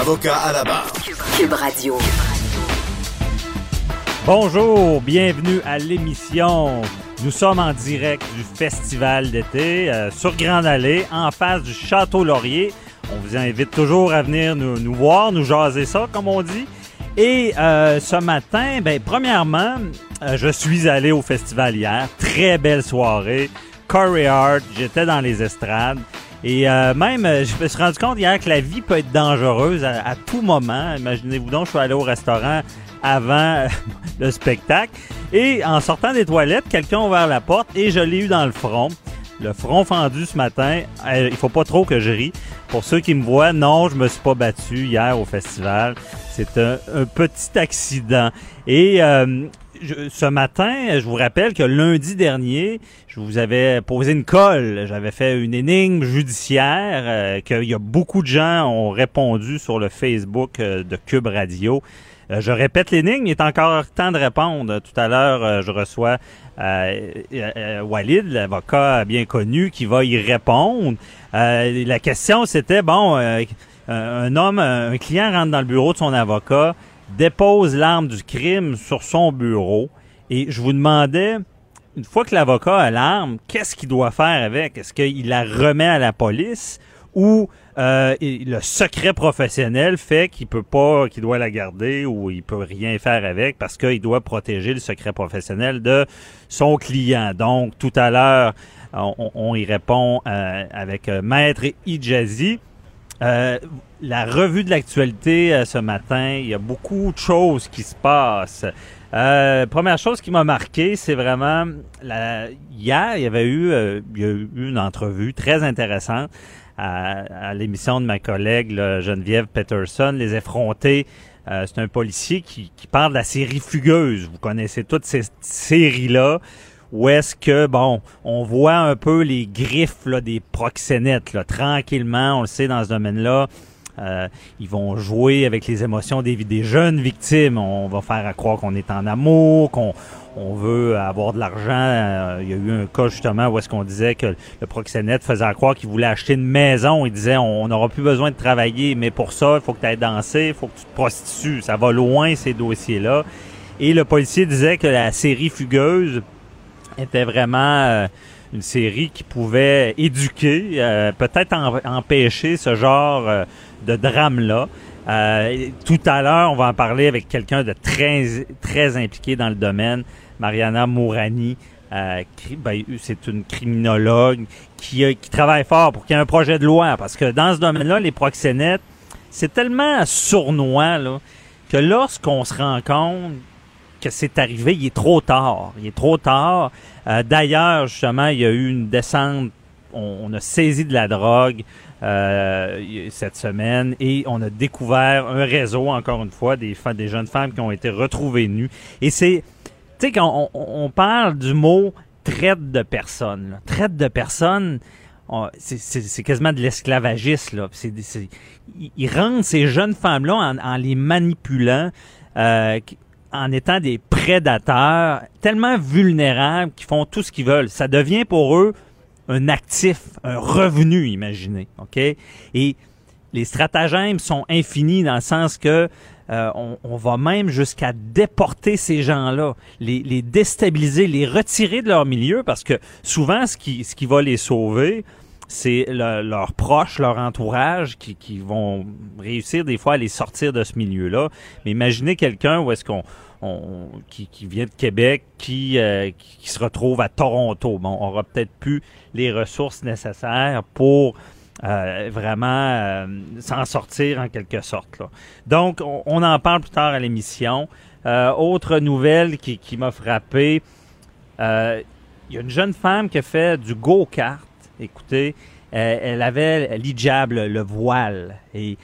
Avocat à la barre. Cube Radio. Bonjour, bienvenue à l'émission. Nous sommes en direct du festival d'été euh, sur Grande Allée, en face du Château Laurier. On vous invite toujours à venir nous, nous voir, nous jaser ça, comme on dit. Et euh, ce matin, ben, premièrement, euh, je suis allé au festival hier. Très belle soirée. Corey Hart, j'étais dans les estrades. Et euh, même, euh, je me suis rendu compte hier que la vie peut être dangereuse à, tout moment. Imaginez-vous donc, je suis allé au restaurant avant le spectacle. Et en sortant des toilettes, quelqu'un a ouvert la porte et je l'ai eu dans le front. Le front fendu ce matin. Euh, il faut pas trop que je rie. Pour ceux qui me voient, non, je me suis pas battu hier au festival. C'est un, un petit accident. Et euh, je- ce matin, je vous rappelle que lundi dernier, je vous avais posé une colle. J'avais fait une énigme judiciaire euh, qu'il y a beaucoup de gens ont répondu sur le Facebook euh, de Cube Radio. Euh, je répète l'énigme, il est encore temps de répondre. Tout à l'heure, euh, je reçois Walid, l'avocat bien connu, qui va y répondre. La question, c'était, bon, un homme, un client rentre dans le bureau de son avocat, dépose l'arme du crime sur son bureau, et je vous demandais, une fois que l'avocat a l'arme, qu'est-ce qu'il doit faire avec? Est-ce qu'il la remet à la police? Ou euh, le secret professionnel fait qu'il peut pas, qu'il doit la garder ou il peut rien faire avec parce qu'il doit protéger le secret professionnel de son client. Donc, tout à l'heure, on, on y répond euh, avec euh, Maître Ijazi. Euh, la revue de l'actualité euh, ce matin, il y a beaucoup de choses qui se passent. Euh, première chose qui m'a marqué, c'est vraiment la, hier, il y avait eu, euh, il y a eu une entrevue très intéressante à, à l'émission de ma collègue là, Geneviève Peterson, Les Effrontés. C'est un policier qui, qui parle de la série Fugueuse. Vous connaissez toutes ces séries-là où est-ce que, bon, on voit un peu les griffes des proxénètes, tranquillement, on le sait dans ce domaine-là. Euh, ils vont jouer avec les émotions des, des jeunes victimes. On va faire à croire qu'on est en amour, qu'on on veut avoir de l'argent. Euh, il y a eu un cas justement où est-ce qu'on disait que le proxénète faisait à croire qu'il voulait acheter une maison. Il disait on n'aura plus besoin de travailler, mais pour ça, il faut que tu ailles danser, il faut que tu te prostitues. Ça va loin ces dossiers-là. Et le policier disait que la série Fugueuse était vraiment euh, une série qui pouvait éduquer, euh, peut-être empêcher ce genre euh, de drame-là. Euh, tout à l'heure, on va en parler avec quelqu'un de très, très impliqué dans le domaine, Mariana Mourani. Euh, ben, c'est une criminologue qui, qui travaille fort pour qu'il y ait un projet de loi. Parce que dans ce domaine-là, les proxénètes, c'est tellement sournois là, que lorsqu'on se rend compte que c'est arrivé, il est trop tard. Il est trop tard. Euh, D'ailleurs, justement, il y a eu une descente. On, a saisi de la drogue euh, cette semaine et on a découvert un réseau, encore une fois, des, des jeunes femmes qui ont été retrouvées nues. Et c'est, tu sais, quand on, parle du mot traite de personnes, traite de personnes, on- c'est- quasiment de l'esclavagisme. Ils rendent ces jeunes femmes-là en, les manipulant. euh, en étant des prédateurs tellement vulnérables qu'ils font tout ce qu'ils veulent. Ça devient pour eux un actif, un revenu, imaginez. OK? Et les stratagèmes sont infinis dans le sens que euh, on, va même jusqu'à déporter ces gens-là, les, les déstabiliser, les retirer de leur milieu parce que souvent, ce qui va les sauver, c'est le- leurs proches, leur entourage qui, qui vont réussir des fois à les sortir de ce milieu-là. Mais imaginez quelqu'un où est-ce qu'on on- qui, qui vient de Québec, qui, euh, qui, qui se retrouve à Toronto. Bon, on aura peut-être plus les ressources nécessaires pour euh, vraiment euh, s'en sortir en quelque sorte. Donc, on, en parle plus tard à l'émission. Autre nouvelle qui, qui m'a frappé, il y a une jeune femme qui a fait du go-kart. Écoutez, euh, elle avait l'hijab, le, le voile. Et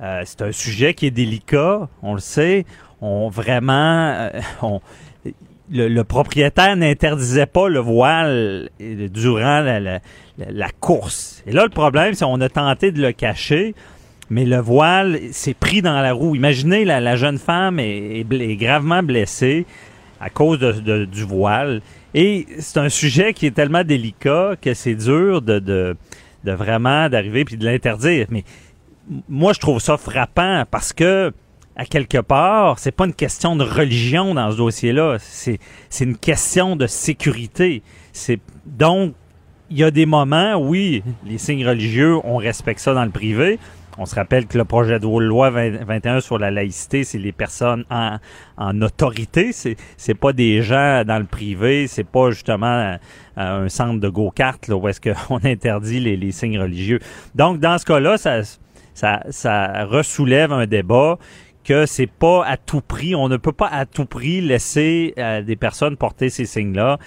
Euh, c'est un sujet qui est délicat, on le sait. On vraiment, euh, le, propriétaire n'interdisait pas le voile durant la, course. Et là, le problème, c'est qu'on a tenté de le cacher, mais le voile s'est pris dans la roue. Imaginez, la, jeune femme est gravement blessée à cause de- du voile. Et c'est un sujet qui est tellement délicat que c'est dur de, de, vraiment d'arriver puis de l'interdire. Mais moi, je trouve ça frappant parce que à quelque part, c'est pas une question de religion dans ce dossier-là. C'est, c'est une question de sécurité. C'est, donc, il y a des moments, oui, les signes religieux, on respecte ça dans le privé. On se rappelle que le projet de loi 20 21 sur la laïcité, c'est les personnes en, en autorité. C'est, c'est pas des gens dans le privé. C'est pas justement euh, un centre de go-kart là, où est-ce qu'on interdit les, les signes religieux. Donc, dans ce cas-là, ça, ça, ça ressoulève un débat que c'est pas à tout prix, on ne peut pas à tout prix laisser euh, des personnes porter ces signes-là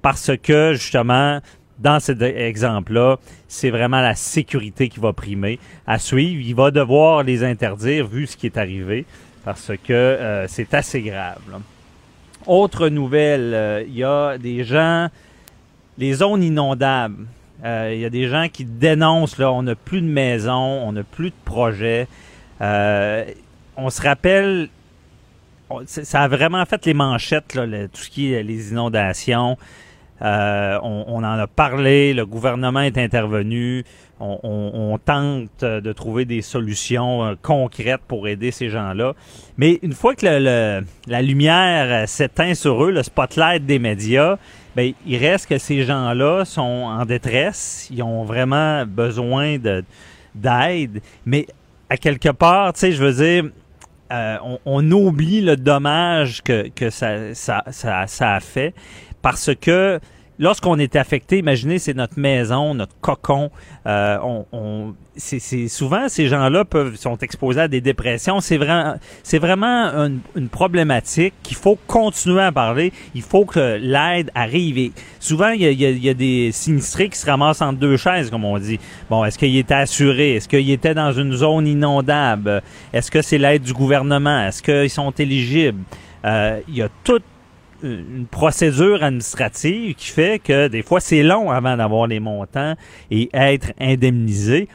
parce que justement, dans cet exemple-là, c'est vraiment la sécurité qui va primer. À suivre, il va devoir les interdire vu ce qui est arrivé parce que euh, c'est assez grave. Autre nouvelle, euh, il y a des gens, les zones inondables. Euh, Il y a des gens qui dénoncent, là, on n'a plus de maison, on n'a plus de projet. On se rappelle, ça a vraiment fait les manchettes, là, tout ce qui est les inondations. Euh, on, on en a parlé, le gouvernement est intervenu, on, on- on tente de trouver des solutions euh, concrètes pour aider ces gens-là. Mais une fois que le- le- la lumière euh, s'éteint sur eux, le spotlight des médias, ben, il reste que ces gens-là sont en détresse, ils ont vraiment besoin de d'aide, mais à quelque part, tu sais, je veux dire, euh, on, on oublie le dommage que, que ça, ça, ça, ça a fait parce que lorsqu'on est affecté, imaginez, c'est notre maison, notre cocon. euh, on, on- c'est, souvent ces gens-là peuvent sont exposés à des dépressions. C'est vraiment, c'est vraiment une, une problématique qu'il faut continuer à parler. Il faut que l'aide arrive. Et souvent, il y a, il y a- il y a des sinistrés qui se ramassent entre deux chaises, comme on dit. Bon, est-ce qu'il était assuré? Est-ce qu'il était dans une zone inondable? Est-ce que c'est l'aide du gouvernement? Est-ce qu'ils sont éligibles? Euh, Il y a toute une procédure administrative qui fait que des fois c'est long avant d'avoir les montants et être indemnisé.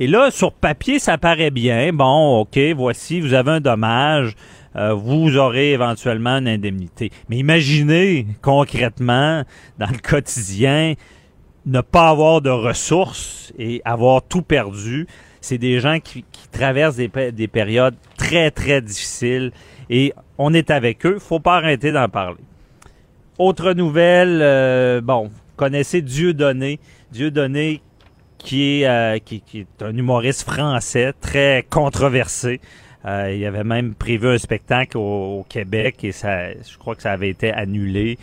Et là, sur papier, ça paraît bien. Bon, OK, voici, vous avez un dommage, euh, vous aurez éventuellement une indemnité. Mais imaginez concrètement, dans le quotidien, ne pas avoir de ressources et avoir tout perdu. C'est des gens qui, traversent des, des périodes très, très difficiles et on est avec eux. faut pas arrêter d'en parler. Autre nouvelle, euh, bon, connaissez Dieudonné. Dieudonné qui est, euh, qui, est un humoriste français très controversé. Euh, il avait même prévu un spectacle au, Québec et ça, je crois que ça avait été annulé.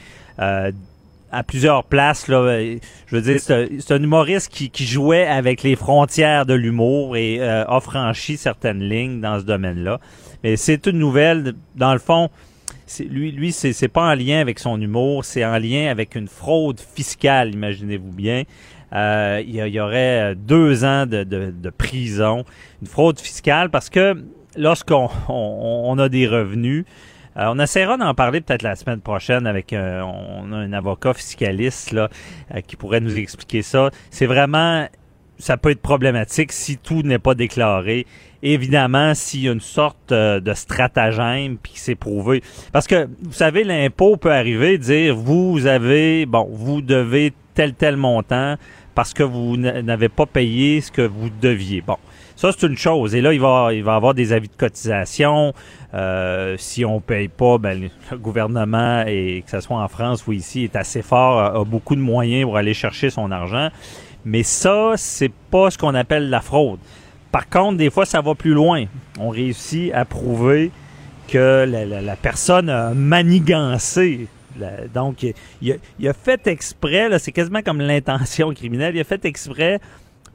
À plusieurs places, je veux dire, c'est un, humoriste qui, qui jouait avec les frontières de l'humour et a franchi certaines lignes dans ce domaine-là. Mais c'est une nouvelle, dans le fond, lui, lui c'est pas en lien avec son humour, c'est en lien avec une fraude fiscale, imaginez-vous bien. Euh, il, y aurait deux ans de, prison, une fraude fiscale, parce que lorsqu'on on, on a des revenus, euh, on essaiera d'en parler peut-être la semaine prochaine avec euh, un avocat fiscaliste là euh, qui pourrait nous expliquer ça. C'est vraiment ça peut être problématique si tout n'est pas déclaré. Évidemment, s'il y a une sorte euh, de stratagème puis c'est prouvé. Parce que, vous savez, l'impôt peut arriver, dire, vous avez, bon, vous devez tel, tel montant parce que vous n'avez pas payé ce que vous deviez. Bon, ça, c'est une chose. Et là, il va, il va avoir des avis de cotisation. Euh, si on paye pas, ben, le gouvernement, et que ce soit en France ou ici, est assez fort, a, a beaucoup de moyens pour aller chercher son argent. Mais ça, c'est pas ce qu'on appelle la fraude. Par contre, des fois, ça va plus loin. On réussit à prouver que la, personne a manigancé. donc, il, a, fait exprès, là, c'est quasiment comme l'intention criminelle, il a fait exprès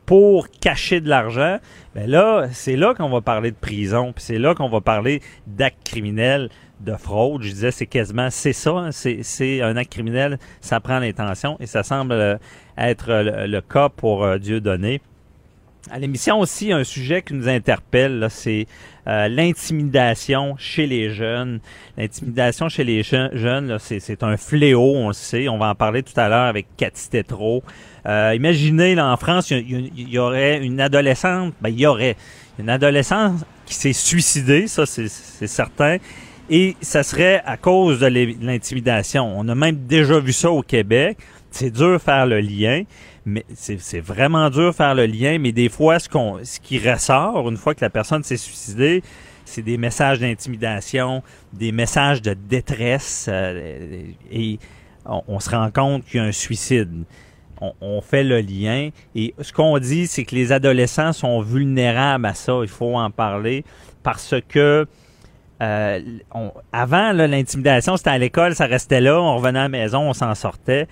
pour cacher de l'argent. Ben là, c'est là qu'on va parler de prison, puis c'est là qu'on va parler d'actes criminels, de fraude. Je disais, c'est quasiment, c'est ça, hein, c'est un acte criminel, ça prend l'intention, et ça semble euh, être le, le cas pour euh, Dieu donné. À l'émission aussi, un sujet qui nous interpelle, c'est euh, l'intimidation chez les jeunes. L'intimidation chez les je- jeunes, c'est, un fléau, on le sait. On va en parler tout à l'heure avec Cathy Tétrault. Euh, imaginez, là, en France, il y, aurait une adolescente, ben, il y aurait une adolescente qui s'est suicidée, ça, c'est, certain. Et ça serait à cause de l'intimidation. On a même déjà vu ça au Québec. C'est dur de faire le lien, mais c'est vraiment dur de faire le lien. Mais des fois, ce, qu'on, ce qui ressort, une fois que la personne s'est suicidée, c'est des messages d'intimidation, des messages de détresse, euh, et on, se rend compte qu'il y a un suicide. On, fait le lien. Et ce qu'on dit, c'est que les adolescents sont vulnérables à ça. Il faut en parler parce que euh, avant, l'intimidation, c'était à l'école, ça restait là, on revenait à la maison, on s'en sortait.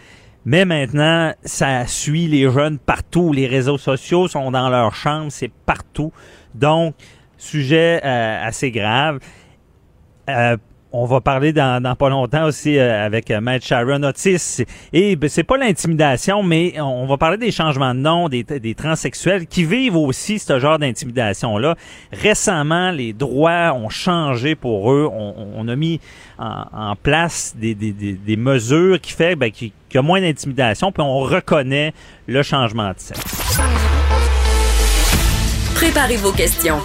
Mais maintenant, ça suit les jeunes partout. Les réseaux sociaux sont dans leur chambre, c'est partout. Donc, sujet euh, assez grave. Euh, on va parler dans, dans pas longtemps aussi euh, avec euh, Maître Sharon Otis. Et ben, c'est pas l'intimidation, mais on va parler des changements de nom, des, des transsexuels qui vivent aussi ce genre d'intimidation-là. Récemment, les droits ont changé pour eux. On, a mis en, place des, des, des, mesures qui fait ben, qu'il y a moins d'intimidation, puis on reconnaît le changement de sexe. Préparez vos questions.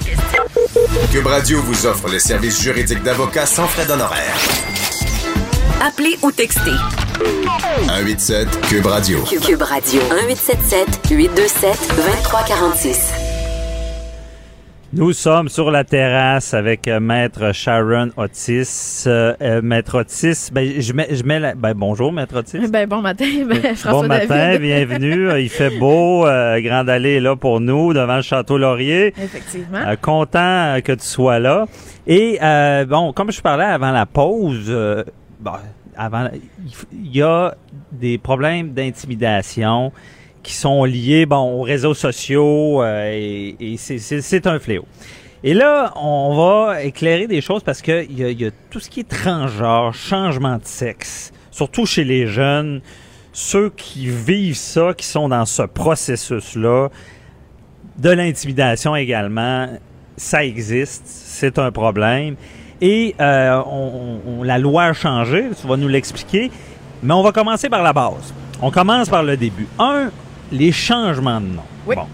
Cube Radio vous offre les services juridiques d'avocats sans frais d'honoraires. Appelez ou textez. 187 Cube Radio. Cube Radio 1877 827 2346. Nous sommes sur la terrasse avec euh, Maître Sharon Otis. Euh, euh, Maître Otis, ben, je mets, je mets la, ben, bonjour Maître Otis. Ben, bon matin, ben, François bon matin, bienvenue. Euh, Il fait beau. Euh, Grande Allée est là pour nous, devant le Château Laurier. Effectivement. Euh, content que tu sois là. Et euh, bon, comme je parlais avant la pause, euh, bon, avant, il y a des problèmes d'intimidation qui sont liés bon, aux réseaux sociaux euh, et, et c'est- un fléau. Et là, on va éclairer des choses parce que il y a, y a tout ce qui est transgenre, changement de sexe, surtout chez les jeunes, ceux qui vivent ça, qui sont dans ce processus-là, de l'intimidation également, ça existe, c'est un problème. Et euh, la loi a changé, tu vas nous l'expliquer, mais on va commencer par la base. On commence par le début. Un, les changements de nom. Oui. Bon.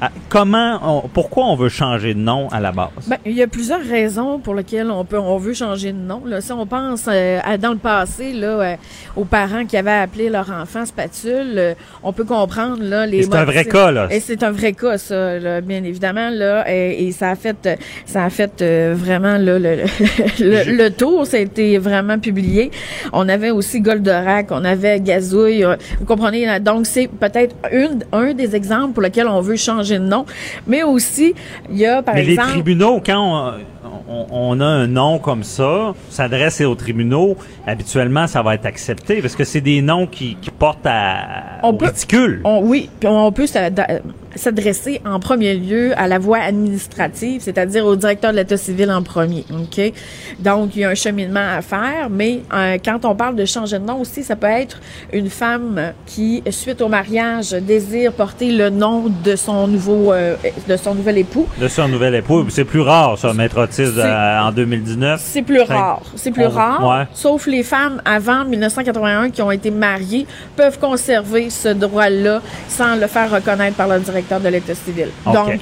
Ah, comment, on- pourquoi on veut changer de nom à la base? Ben, il y a plusieurs raisons pour lesquelles on peut, on veut changer de nom. Là. Si on pense euh, à, dans le passé, là, euh, aux parents qui avaient appelé leur enfant spatule, euh, on peut comprendre là les. C'est un vrai cas, là. Et c'est un vrai cas, ça, là, bien évidemment, là, et, et ça a fait, euh, ça a fait euh, vraiment là, le, le, Je- le tour. Ça a été vraiment publié. On avait aussi Goldorak, on avait Gazouille. euh, Vous comprenez Donc c'est peut-être une, un des exemples pour lesquels on veut changer de nom, mais aussi il y a par Mais les exemple. tribunaux, quand on, on- on a un nom comme ça, s'adresse aux tribunaux, habituellement, ça va être accepté parce que c'est des noms qui, qui portent à, On au peut- ridicule. On, oui, puis on peut s'ad- s'adresser en premier lieu à la voie administrative, c'est-à-dire au directeur de l'État civil en premier. OK? Donc, il y a un cheminement à faire, mais euh, quand on parle de changer de nom aussi, ça peut être une femme qui, suite au mariage, désire porter le nom de son nouveau, euh, de son nouvel époux. De son nouvel époux, c'est plus rare, ça, maître C'est- euh, en 2019. C'est plus rare. C'est plus on- rare. ouais. Sauf les femmes avant 1981 qui ont été mariées peuvent conserver ce droit-là sans le faire reconnaître par le directeur de l'État civil. Donc,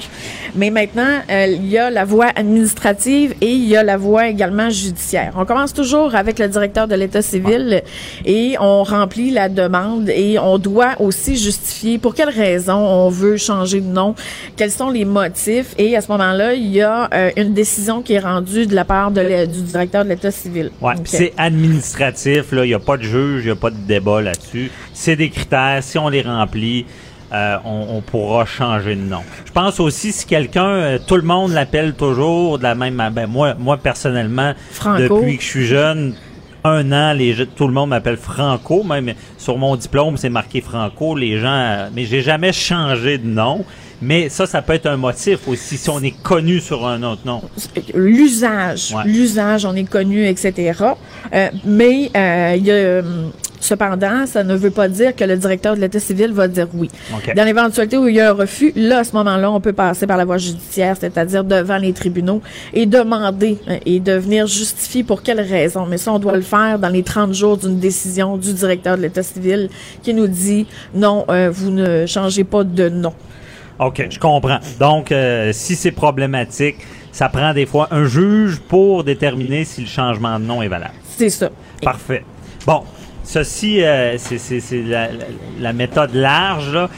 mais maintenant, euh, il y a la voie administrative et il y a la voie également judiciaire. On commence toujours avec le directeur de l'État civil et on remplit la demande et on doit aussi justifier pour quelles raisons on veut changer de nom, quels sont les motifs et à ce moment-là, il y a euh, une décision qui est rendue de la part de du directeur de l'État civil. Ouais, OK. puis c'est administratif, là, il n'y a pas de juge, il n'y a pas de débat là-dessus. C'est des critères, si on les remplit, euh, on, on pourra changer de nom. Je pense aussi si quelqu'un, euh, tout le monde l'appelle toujours de la même manière. Ben, moi, moi personnellement, Franco. depuis que je suis jeune, un an, les tout le monde m'appelle Franco, même sur mon diplôme, c'est marqué Franco, les gens, euh, mais j'ai jamais changé de nom. Mais ça, ça peut être un motif aussi si on est connu sur un autre nom. l'usage, Ouais. l'usage, on est connu, etc. Euh, mais euh, il y a, hum, Cependant, ça ne veut pas dire que le directeur de l'État civil va dire oui. Dans l'éventualité où il y a un refus, là, à ce moment-là, on peut passer par la voie judiciaire, c'est-à-dire devant les tribunaux et demander euh, et de venir justifier pour quelle raison. Mais ça, on doit le faire dans les 30 jours d'une décision du directeur de l'État civil qui nous dit non, euh, vous ne changez pas de nom. OK, je comprends. Donc, euh, si c'est problématique, ça prend des fois un juge pour déterminer si le changement de nom est valable. C'est ça. Parfait. Bon, ceci, euh, c'est- la, méthode large. là.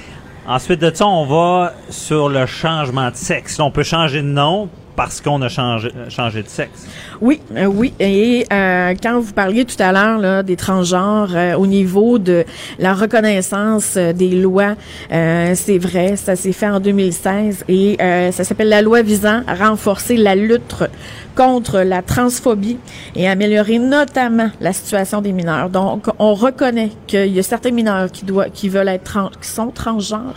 Ensuite de ça, on va sur le changement de sexe. On peut changer de nom parce qu'on a changé, euh, changé de sexe. Oui, euh, oui. Et euh, quand vous parliez tout à l'heure là, des transgenres euh, au niveau de la reconnaissance euh, des lois, euh, c'est vrai, ça s'est fait en 2016 et euh, ça s'appelle la loi visant à renforcer la lutte contre la transphobie et améliorer notamment la situation des mineurs. Donc, on reconnaît qu'il y a certains mineurs qui doivent, qui veulent être trans, qui sont transgenres.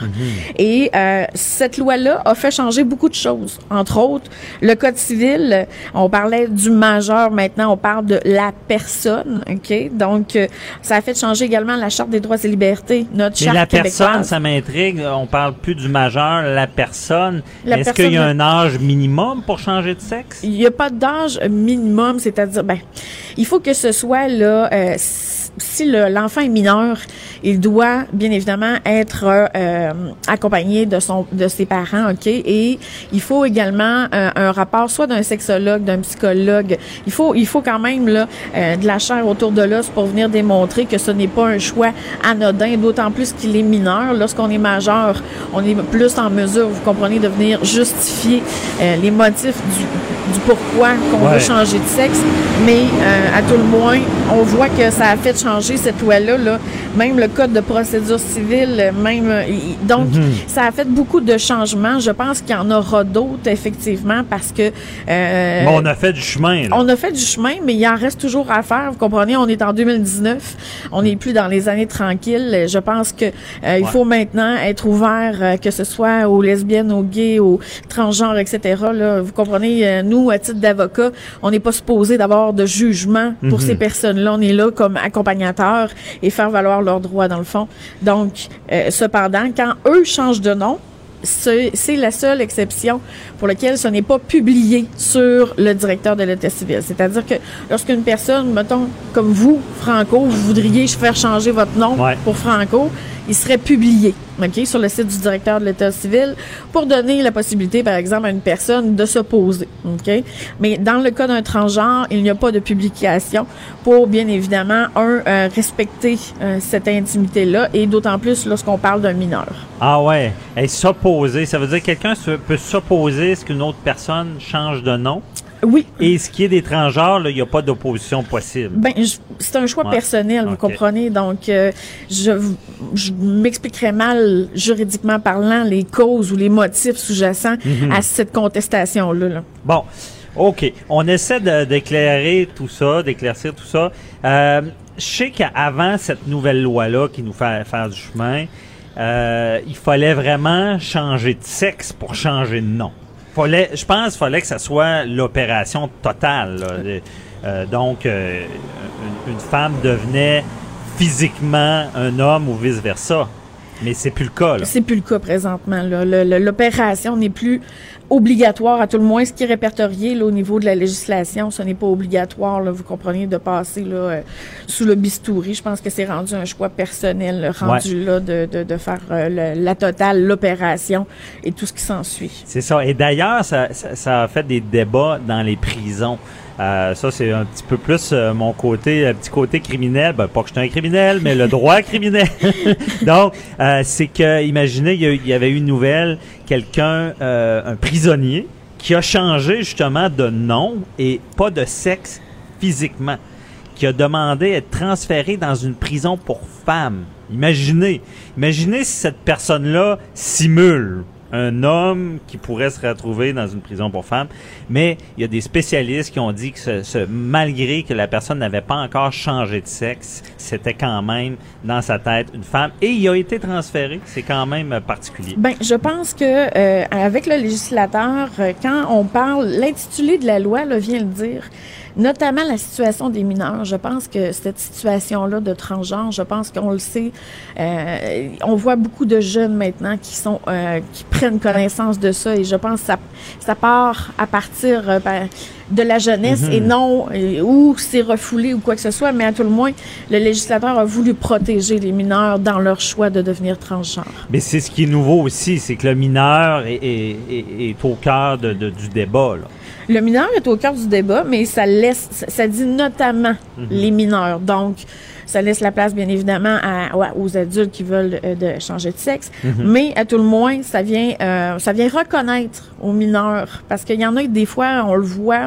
Et euh, cette loi-là a fait changer beaucoup de choses. Entre autres, le code civil, on parlait du majeur, maintenant on parle de la personne. Ok, donc euh, ça a fait changer également la charte des droits et libertés, notre Mais charte la personne, ça m'intrigue. On parle plus du majeur, la personne. Est-ce qu'il y a un âge minimum pour changer de sexe? Il n'y a pas d'âge minimum, c'est-à-dire, ben, il faut que ce soit là, euh, si si le- l'enfant est mineur, il doit bien évidemment être euh, accompagné de son, de ses parents, ok, et il faut également euh, un rapport soit d'un sexologue, d'un psychologue. Il faut, il faut quand même là euh, de la chair autour de l'os pour venir démontrer que ce n'est pas un choix anodin, d'autant plus qu'il est mineur. Lorsqu'on est majeur, on est plus en mesure, vous comprenez, de venir justifier euh, les motifs du, du pourquoi qu'on Ouais. veut changer de sexe. Mais euh, à tout le moins, on voit que ça a fait changer cette loi-là. Là. Même le code de procédure civile, même donc ça a fait beaucoup de changements. Je pense qu'il y en aura d'autres effectivement parce que euh, Bon, on a fait du chemin. là. on a fait du chemin, mais il en reste toujours à faire. Vous comprenez, on est en 2019. On n'est plus dans les années tranquilles. Je pense que euh, il faut maintenant être ouvert, euh, que ce soit aux lesbiennes, aux gays, aux transgenres, etc. Là, vous comprenez, nous, à titre d'avocat, on n'est pas supposé d'avoir de jugement pour Mhm. ces personnes-là. On est là comme accompagnateurs et faire valoir leurs droits, dans le fond. Donc, cependant, quand eux changent de nom, c'est la seule exception pour laquelle ce n'est pas publié sur le directeur de l'état civil. C'est-à-dire que lorsqu'une personne, mettons, comme vous, Franco, vous voudriez faire changer votre nom Ouais. pour Franco, il serait publié, OK, sur le site du directeur de l'état civil pour donner la possibilité, par exemple, à une personne de s'opposer, OK? Mais dans le cas d'un transgenre, il n'y a pas de publication pour, bien évidemment, un, euh, respecter euh, cette intimité-là et d'autant plus lorsqu'on parle d'un mineur. Ah ouais. Et s'opposer, ça veut dire que quelqu'un peut s'opposer à ce qu'une autre personne change de nom? Oui, Et ce qui est des transgenres, il n'y a pas d'opposition possible. Ben, c'est un choix Ouais. personnel, vous comprenez. Donc, euh, je, je m'expliquerai mal, juridiquement parlant, les causes ou les motifs sous-jacents Mhm. à cette contestation-là. là. Bon, OK. On essaie d'éclairer tout ça, d'éclaircir tout ça. Euh, je sais qu'avant cette nouvelle loi-là qui nous fait faire du chemin, euh, il fallait vraiment changer de sexe pour changer de nom. Fallait, je pense qu'il fallait que ça soit l'opération totale. là. Euh, donc, euh, une, une femme devenait physiquement un homme ou vice-versa. Mais c'est plus le cas. Là. C'est plus le cas présentement. L'opération n'est plus obligatoire, à tout le moins ce qui est répertorié là, au niveau de la législation. Ce n'est pas obligatoire, là, vous comprenez, de passer là, euh, sous le bistouri. Je pense que c'est rendu un choix personnel, rendu là, de, de, de faire euh, le- la totale, l'opération et tout ce qui s'ensuit. C'est ça. Et d'ailleurs, ça, ça, ça a fait des débats dans les prisons. Euh, ça, c'est un petit peu plus euh, mon côté, un petit côté criminel. Ben, pas que je suis un criminel, mais le droit criminel. Donc, euh, c'est que, imaginez, il y avait eu une nouvelle, quelqu'un, euh, un prisonnier, qui a changé justement de nom et pas de sexe physiquement, qui a demandé à être transféré dans une prison pour femmes. Imaginez, imaginez si cette personne-là simule un homme qui pourrait se retrouver dans une prison pour femmes, mais il y a des spécialistes qui ont dit que ce, ce- malgré que la personne n'avait pas encore changé de sexe, c'était quand même dans sa tête une femme et il a été transféré. C'est quand même particulier. Ben, je pense que euh, avec le législateur, euh, quand on parle, l'intitulé de la loi là, vient le dire. Notamment la situation des mineurs. Je pense que cette situation-là de transgenre, je pense qu'on le sait, euh, on voit beaucoup de jeunes maintenant qui sont euh, qui prennent connaissance de ça et je pense que ça, ça part à partir euh, ben, de la jeunesse et non euh, ou c'est refoulé ou quoi que ce soit, mais à tout le moins, le législateur a voulu protéger les mineurs dans leur choix de devenir transgenre. Mais c'est ce qui est nouveau aussi, c'est que le mineur est, est- est- est au cœur de- de- du débat. Là. Le mineur est au cœur du débat, mais ça laisse, ça- dit notamment les mineurs. Donc, ça laisse la place, bien évidemment, à- aux adultes qui veulent euh, de changer de sexe. Mais à tout le moins, ça vient, euh, ça vient reconnaître aux mineurs, parce qu'il y en a des fois, on le voit,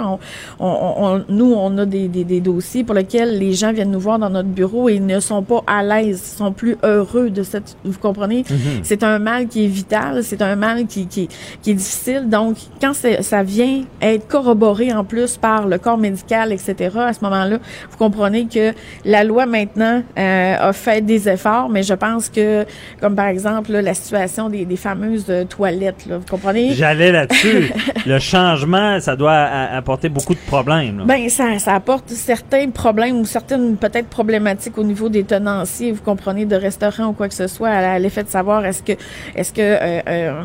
on, on- on- nous, on a des, des- des dossiers pour lesquels les gens viennent nous voir dans notre bureau et ils ne sont pas à l'aise, sont plus heureux de cette, vous comprenez? C'est un mal qui est vital, c'est un mal qui, qui, qui est difficile. Donc, quand ça vient être corroboré en plus par le corps médical, etc., à ce moment-là, vous comprenez que la loi maintenant euh, a fait des efforts, mais je pense que, comme par exemple là, la situation des, des fameuses euh, toilettes, là, vous comprenez? J'allais là-dessus. le changement, ça doit a- apporter beaucoup de problèmes. là. Ben ça, ça apporte certains problèmes ou certaines peut-être problématiques au niveau des tenanciers, vous comprenez, de restaurants ou quoi que ce soit, à, à l'effet de savoir est-ce que est-ce que euh, euh,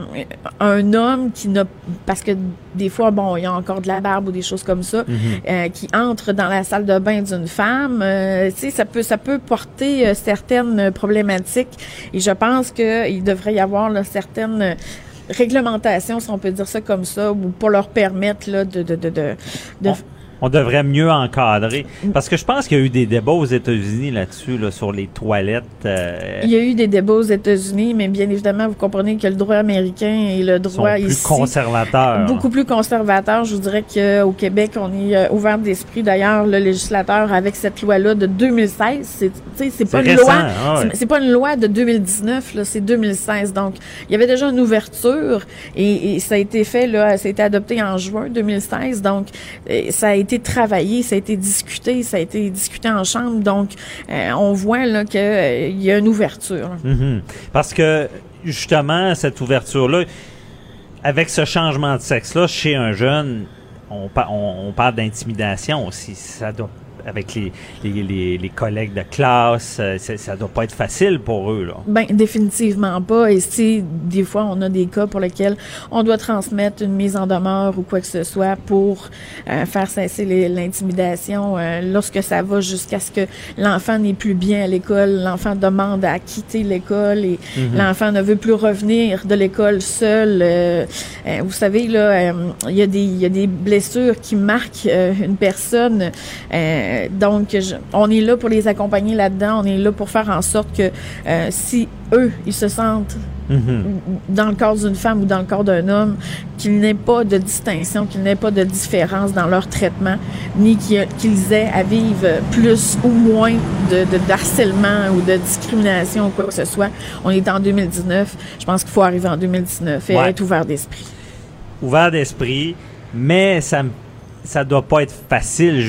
un homme qui n'a parce que des fois bon il y a encore de la barbe ou des choses comme ça euh, qui entre dans la salle de bain d'une femme, euh, tu sais ça peut ça peut porter euh, certaines problématiques. Et je pense que il devrait y avoir certaines réglementations, si on peut dire ça comme ça, ou pour leur permettre de, on devrait mieux encadrer. Parce que je pense qu'il y a eu des débats aux États-Unis là-dessus, là, sur les toilettes. euh, Il y a eu des débats aux États-Unis, mais bien évidemment, vous comprenez que le droit américain et le sont droit plus ici conservateurs. beaucoup plus conservateur. Je vous dirais qu'au Québec, on est euh, ouvert d'esprit. D'ailleurs, le législateur avec cette loi-là de 2016, c'est tu sais, c'est pas C'est une récent, loi, ah ouais. c'est- c'est pas une loi de 2019, là, c'est 2016. Donc, il y avait déjà une ouverture et, et ça a été fait là, ça a été adopté en juin 2016. Donc, ça a été travaillé, ça a été discuté, ça a été discuté en chambre. Donc, euh, on voit là que euh, y a une ouverture. Mhm. Parce que, justement, cette ouverture-là, avec ce changement de sexe-là, chez un jeune, on, on parle d'intimidation aussi. Ça doit, avec les, les, les, les collègues de classe, euh, ça, doit pas être facile pour eux. Là. Ben définitivement pas. Et si des fois on a des cas pour lesquels on doit transmettre une mise en demeure ou quoi que ce soit pour euh, faire cesser l'intimidation, euh, lorsque ça va jusqu'à ce que l'enfant n'est plus bien à l'école, l'enfant demande à quitter l'école et l'enfant ne veut plus revenir de l'école seul. euh, vous savez là, il y a des il y a des blessures qui marquent une personne. Euh, donc je- on est là pour les accompagner là-dedans. On est là pour faire en sorte que euh, si eux ils se sentent Mhm. dans le corps d'une femme ou dans le corps d'un homme, qu'il n'ait pas de distinction, qu'il n'ait pas de différence dans leur traitement, ni qu'il- qu'ils aient à vivre plus ou moins de, de, d'harcèlement ou de discrimination ou quoi que ce soit. On est en 2019. Je pense qu'il faut arriver en 2019 et Ouais. être ouvert d'esprit. Ouvert d'esprit, mais ça me- ça doit pas être facile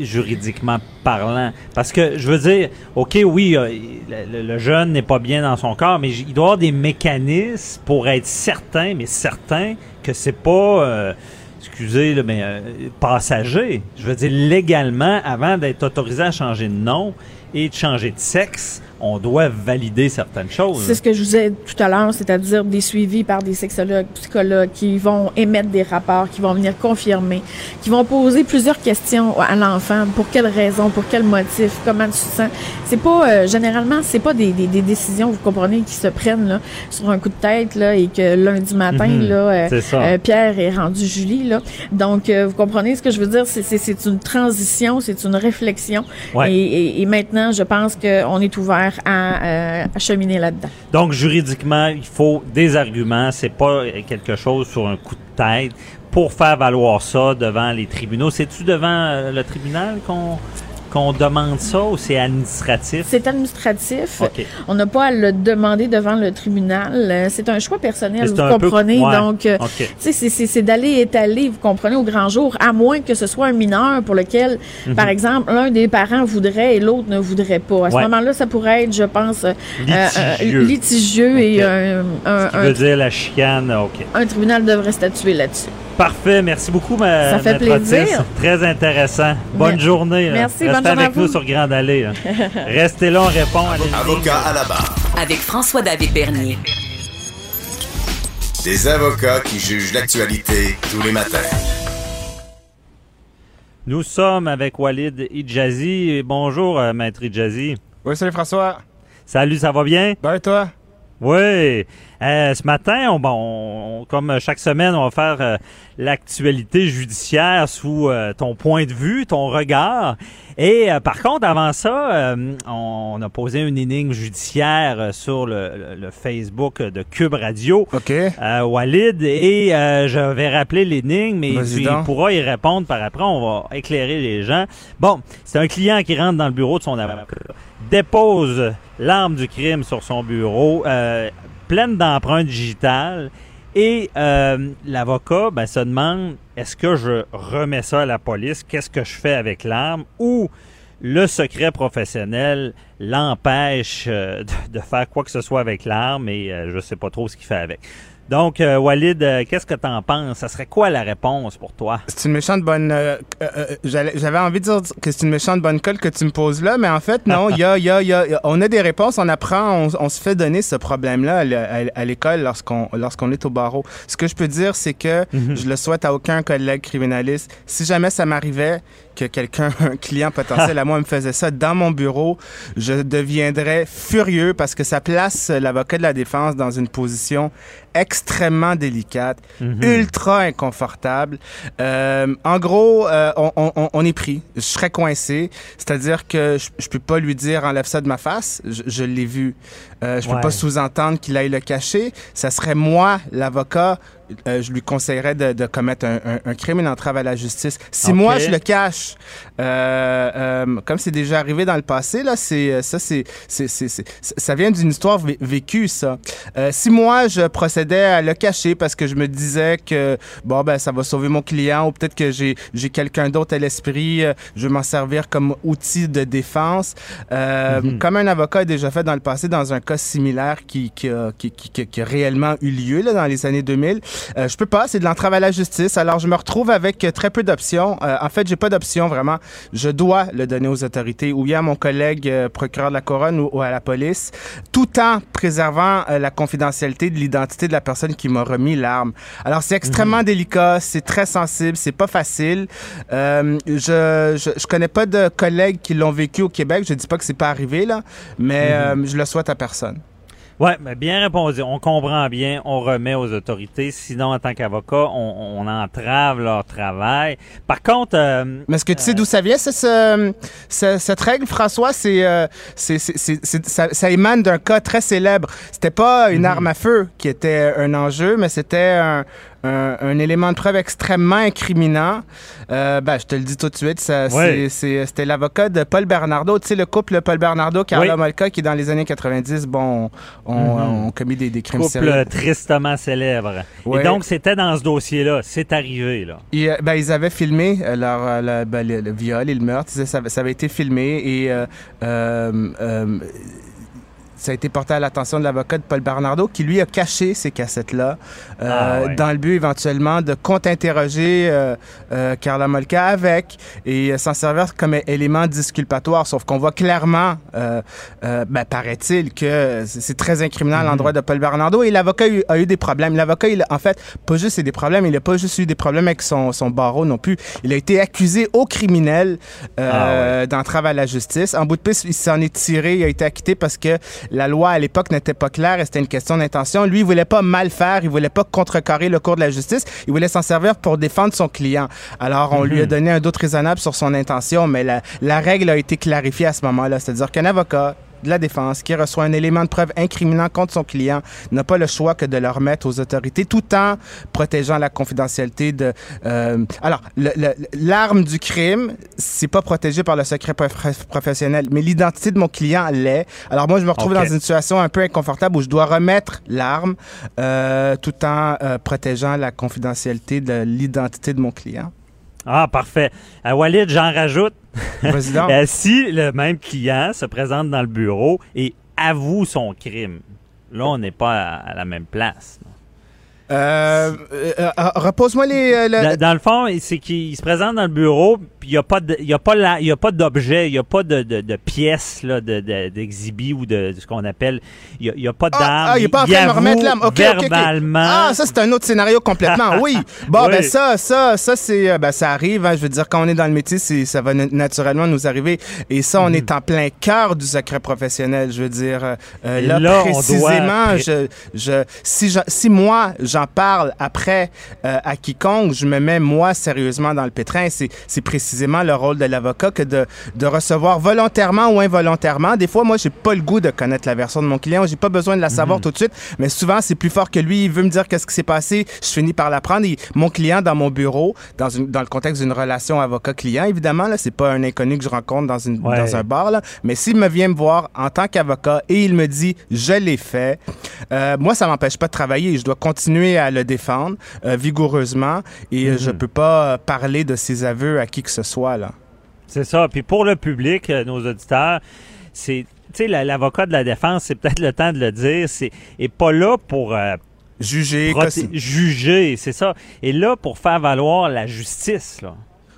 juridiquement parlant. Parce que, je veux dire, OK, oui, euh, le, jeune n'est pas bien dans son corps, mais il doit avoir des mécanismes pour être certain, mais certain que c'est pas, euh, excusez, là, mais euh, passager. Je veux dire, légalement, avant d'être autorisé à changer de nom et de changer de sexe, on doit valider certaines choses. C'est ce que je vous ai dit tout à l'heure, c'est-à-dire des suivis par des sexologues, psychologues qui vont émettre des rapports, qui vont venir confirmer, qui vont poser plusieurs questions à l'enfant. Pour quelle raison, pour quel motif, comment tu te sens? C'est pas, euh, généralement, c'est pas des, des, des décisions, vous comprenez, qui se prennent là, sur un coup de tête là, et que lundi matin, Mhm. là, euh, euh, Pierre est rendu Julie. Là. Donc, euh, vous comprenez ce que je veux dire? C'est une transition, c'est une réflexion. Ouais. Et, et- et maintenant, je pense qu'on est ouvert à, euh, cheminer là-dedans. Donc, juridiquement, il faut des arguments. C'est pas quelque chose sur un coup de tête pour faire valoir ça devant les tribunaux. C'est-tu devant euh, le tribunal qu'on qu'on demande ça ou c'est administratif? C'est administratif. On n'a pas à le demander devant le tribunal. Euh, C'est un choix personnel, vous peu- comprenez? ouais, Donc, euh, c'est- d'aller étaler, vous comprenez, au grand jour, à moins que ce soit un mineur pour lequel, Mhm. par exemple, l'un des parents voudrait et l'autre ne voudrait pas. À ce Ouais. moment-là, ça pourrait être, je pense, euh, Litigieux. euh, litigieux et un, un- Ce qui un- veut dire la chicane, OK. un tribunal devrait statuer là-dessus. Parfait. Merci beaucoup, ma, Ça fait Maître plaisir. Otis. Très intéressant. Bonne journée. là. Merci, Restez bonne journée avec à nous vous. sur Grande Allée. là. Restez là, on répond à. Avocat à la barre. Avec François-David Bernier. Des avocats qui jugent l'actualité tous les matins. Nous sommes avec Walid Idjazi. Bonjour, euh, Maître Idjazi. Oui, salut François. Salut, ça va bien? Ben et toi? Oui. Euh, ce matin, on, bon, on- comme chaque semaine, on va faire euh, l'actualité judiciaire sous euh, ton point de vue, ton regard. Et euh, par contre, avant ça, euh, on a posé une énigme judiciaire euh, sur le, le- le Facebook de Cube Radio. OK. Euh, Walid, et euh, je vais rappeler l'énigme et tu donc. pourras y répondre par après. On va éclairer les gens. Bon, c'est un client qui rentre dans le bureau de son avocat, dépose l'arme du crime sur son bureau, euh, pleine d'empreintes digitales, et euh, l'avocat ben, se demande est-ce que je remets ça à la police? Qu'est-ce que je fais avec l'arme? Ou le secret professionnel l'empêche euh, de, de faire quoi que ce soit avec l'arme et je sais pas trop ce qu'il fait avec. Donc, euh, Walid, euh, qu'est-ce que tu en penses? Ça serait quoi la réponse pour toi? C'est une méchante bonne. euh, euh, J'avais envie de dire que c'est une méchante bonne colle que tu me poses là, mais en fait, non, il y a, il y a, il y a- on a des réponses, on apprend, on, on se fait donner ce problème-là à l'école lorsqu'on lorsqu'on est au barreau. Ce que je peux dire, c'est que je le souhaite à aucun collègue criminaliste. Si jamais ça m'arrivait que quelqu'un, un client potentiel à moi me faisait ça dans mon bureau, je deviendrais furieux parce que ça place l'avocat de la défense dans une position extrêmement délicate, ultra inconfortable. Euh, en gros, euh, on, on- on est pris. Je serais coincé. C'est-à-dire que je, je peux pas lui dire enlève ça de ma face. Je, je l'ai vu. Euh, je peux Ouais. pas sous-entendre qu'il aille le cacher. Ça serait moi, l'avocat. Euh, je lui conseillerais de, de commettre un, un- un crime, une entrave à la justice. Si moi je le cache, euh, euh, comme c'est déjà arrivé dans le passé, là, c'est ça, c'est, ça vient d'une histoire vé- vécue, ça. Si moi je procédais à le cacher parce que je me disais que bon ben ça va sauver mon client ou peut-être que j'ai j'ai quelqu'un d'autre à l'esprit, je vais m'en servir comme outil de défense. Euh, Comme un avocat a déjà fait dans le passé dans un cas similaire qui qui a, qui, qui- qui- qui a réellement eu lieu là, dans les années 2000, euh, je peux pas, c'est de l'entrave à la justice. Alors je me retrouve avec très peu d'options. Euh, en fait, j'ai pas d'option vraiment. Je dois le donner aux autorités ou bien à mon collègue euh, procureur de la couronne ou, ou à la police, tout en préservant euh, la confidentialité de l'identité de la personne qui m'a remis l'arme. Alors c'est extrêmement délicat, c'est très sensible, c'est pas facile. Je, je je connais pas de collègues qui l'ont vécu au Québec. Je dis pas que c'est pas arrivé là, mais euh, je le souhaite à personne. Ouais, ben, bien répondu. On comprend bien, on remet aux autorités. Sinon, en tant qu'avocat, on, on entrave leur travail. Par contre, euh, Mais est-ce que tu sais d'où ça vient, ce- ce- ce- cette règle, François? C'est, euh, c'est, c'est- c'est- c'est- ça, ça émane d'un cas très célèbre. C'était pas une arme à feu qui était un enjeu, mais c'était un, un- un élément de preuve extrêmement incriminant. Euh, ben, je te le dis tout de suite, Ouais. c'était l'avocat de Paul Bernardo. Tu sais, le couple Paul Bernardo, Carla Oui. Molka, qui dans les années 90, bon, ont, ont commis des, des crimes couple sérieux. tristement célèbre. Ouais. Et donc, c'était dans ce dossier-là. C'est arrivé, là. Et, euh, ben, ils avaient filmé euh, leur, euh, le, ben, le- le viol et le meurtre. Ça, avait été filmé et euh, euh, euh, ça a été porté à l'attention de l'avocat de Paul Bernardo qui lui a caché ces cassettes-là euh, Ah, ouais. dans le but éventuellement de contre-interroger euh, euh, Carla Molka avec et euh, s'en servir comme élément disculpatoire. Sauf qu'on voit clairement, euh, ben, paraît-il, que c'est très incriminant à l'endroit de Paul Bernardo et l'avocat a eu, des problèmes. L'avocat, il a- en fait, pas juste eu des problèmes, il n'a pas juste eu des problèmes avec son, son barreau non plus. Il a été accusé au criminel euh, Ah d'entrave à la justice. En bout de piste, il s'en est tiré, il a été acquitté parce que la loi à l'époque n'était pas claire et c'était une question d'intention. Lui, il voulait pas mal faire, il voulait pas contrecarrer le cours de la justice, il voulait s'en servir pour défendre son client. Alors, on lui a donné un doute raisonnable sur son intention, mais la, la règle a été clarifiée à ce moment-là. C'est-à-dire qu'un avocat de la défense qui reçoit un élément de preuve incriminant contre son client n'a pas le choix que de le remettre aux autorités tout en protégeant la confidentialité de euh, alors l'arme du crime c'est pas protégé par le secret prof- professionnel mais l'identité de mon client l'est. Alors moi je me retrouve dans une situation un peu inconfortable où je dois remettre l'arme euh, tout en euh, protégeant la confidentialité de l'identité de mon client Ah, parfait. À Walid, j'en rajoute. Donc. Euh, si le même client se présente dans le bureau et avoue son crime, là, on n'est pas à, à la même place. Euh, euh, euh, repose-moi les. euh, le- Dans, dans le fond, c'est qu'il se présente dans le bureau, il n'y a pas d'objet, il n'y a pas de, de, de pièces là, de, d'exhibit ou de, ce qu'on appelle. Il n'y a, pas Ah, d'arme. ah, il est pas en train de remettre l'âme. Ok, ok, ok. verbalement. Ah, ça, c'est un autre scénario complètement. Oui. Bon, Oui. ben ça, ça, ça, c'est, euh, ben, ça arrive. hein. je veux dire, quand on est dans le métier, ça va na- naturellement nous arriver. Et ça, on est en plein cœur du secret professionnel. Je veux dire, euh, euh, là, là, on doit- précisément, je, je, si, je- si moi, j'en parle après euh, à quiconque, je me mets, moi, sérieusement dans le pétrin. C'est, c'est précisément le rôle de l'avocat que de, de recevoir volontairement ou involontairement. Des fois, moi, j'ai pas le goût de connaître la version de mon client. J'ai pas besoin de la savoir tout de suite. Mais souvent, c'est plus fort que lui. Il veut me dire qu'est-ce qui s'est passé. Je finis par l'apprendre. Mon client, dans mon bureau, dans, une, dans le contexte d'une relation avocat-client, évidemment, là, c'est pas un inconnu que je rencontre dans, une, Ouais. dans un bar. Là. Mais s'il me vient me voir en tant qu'avocat et il me dit je l'ai fait, euh, moi, ça m'empêche pas de travailler. Je dois continuer à le défendre euh, vigoureusement et euh, je peux pas parler de ses aveux à qui que ce Là. C'est ça. Puis pour le public, euh, nos auditeurs, c'est. Tu sais, la- l'avocat de la défense, c'est peut-être le temps de le dire, c'est est pas là pour euh, Juger, juger, c'est ça. Et là pour faire valoir la justice, là.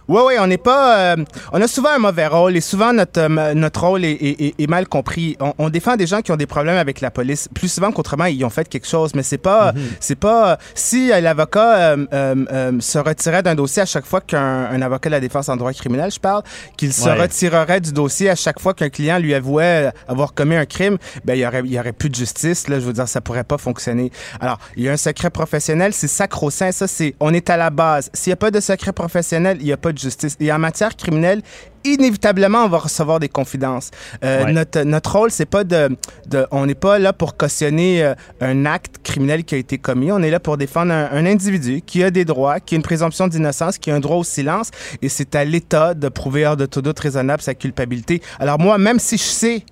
Oui, oui, on n'est pas. euh, on a souvent un mauvais rôle et souvent notre, euh, notre rôle est, est- est- est mal compris. On, on défend des gens qui ont des problèmes avec la police plus souvent qu'autrement ils ont fait quelque chose, mais c'est pas. C'est pas. si euh, l'avocat euh, se retirait d'un dossier à chaque fois qu'un un avocat de la défense en droit criminel, je parle, qu'il se Ouais. retirerait du dossier à chaque fois qu'un client lui avouait avoir commis un crime, ben il y aurait, y aurait plus de justice. Là, je veux dire, ça pourrait pas fonctionner. Alors, il y a un secret professionnel, c'est sacro-saint. Ça, c'est. On est à la base. S'il n'y a pas de secret professionnel, il n'y a pas de justice. Et en matière criminelle, inévitablement, on va recevoir des confidences. Euh, Ouais. notre, notre rôle, c'est pas de, de on n'est pas là pour cautionner euh, un acte criminel qui a été commis. On est là pour défendre un, un individu qui a des droits, qui a une présomption d'innocence, qui a un droit au silence. Et c'est à l'État de prouver hors de tout doute raisonnable sa culpabilité. Alors moi, même si je sais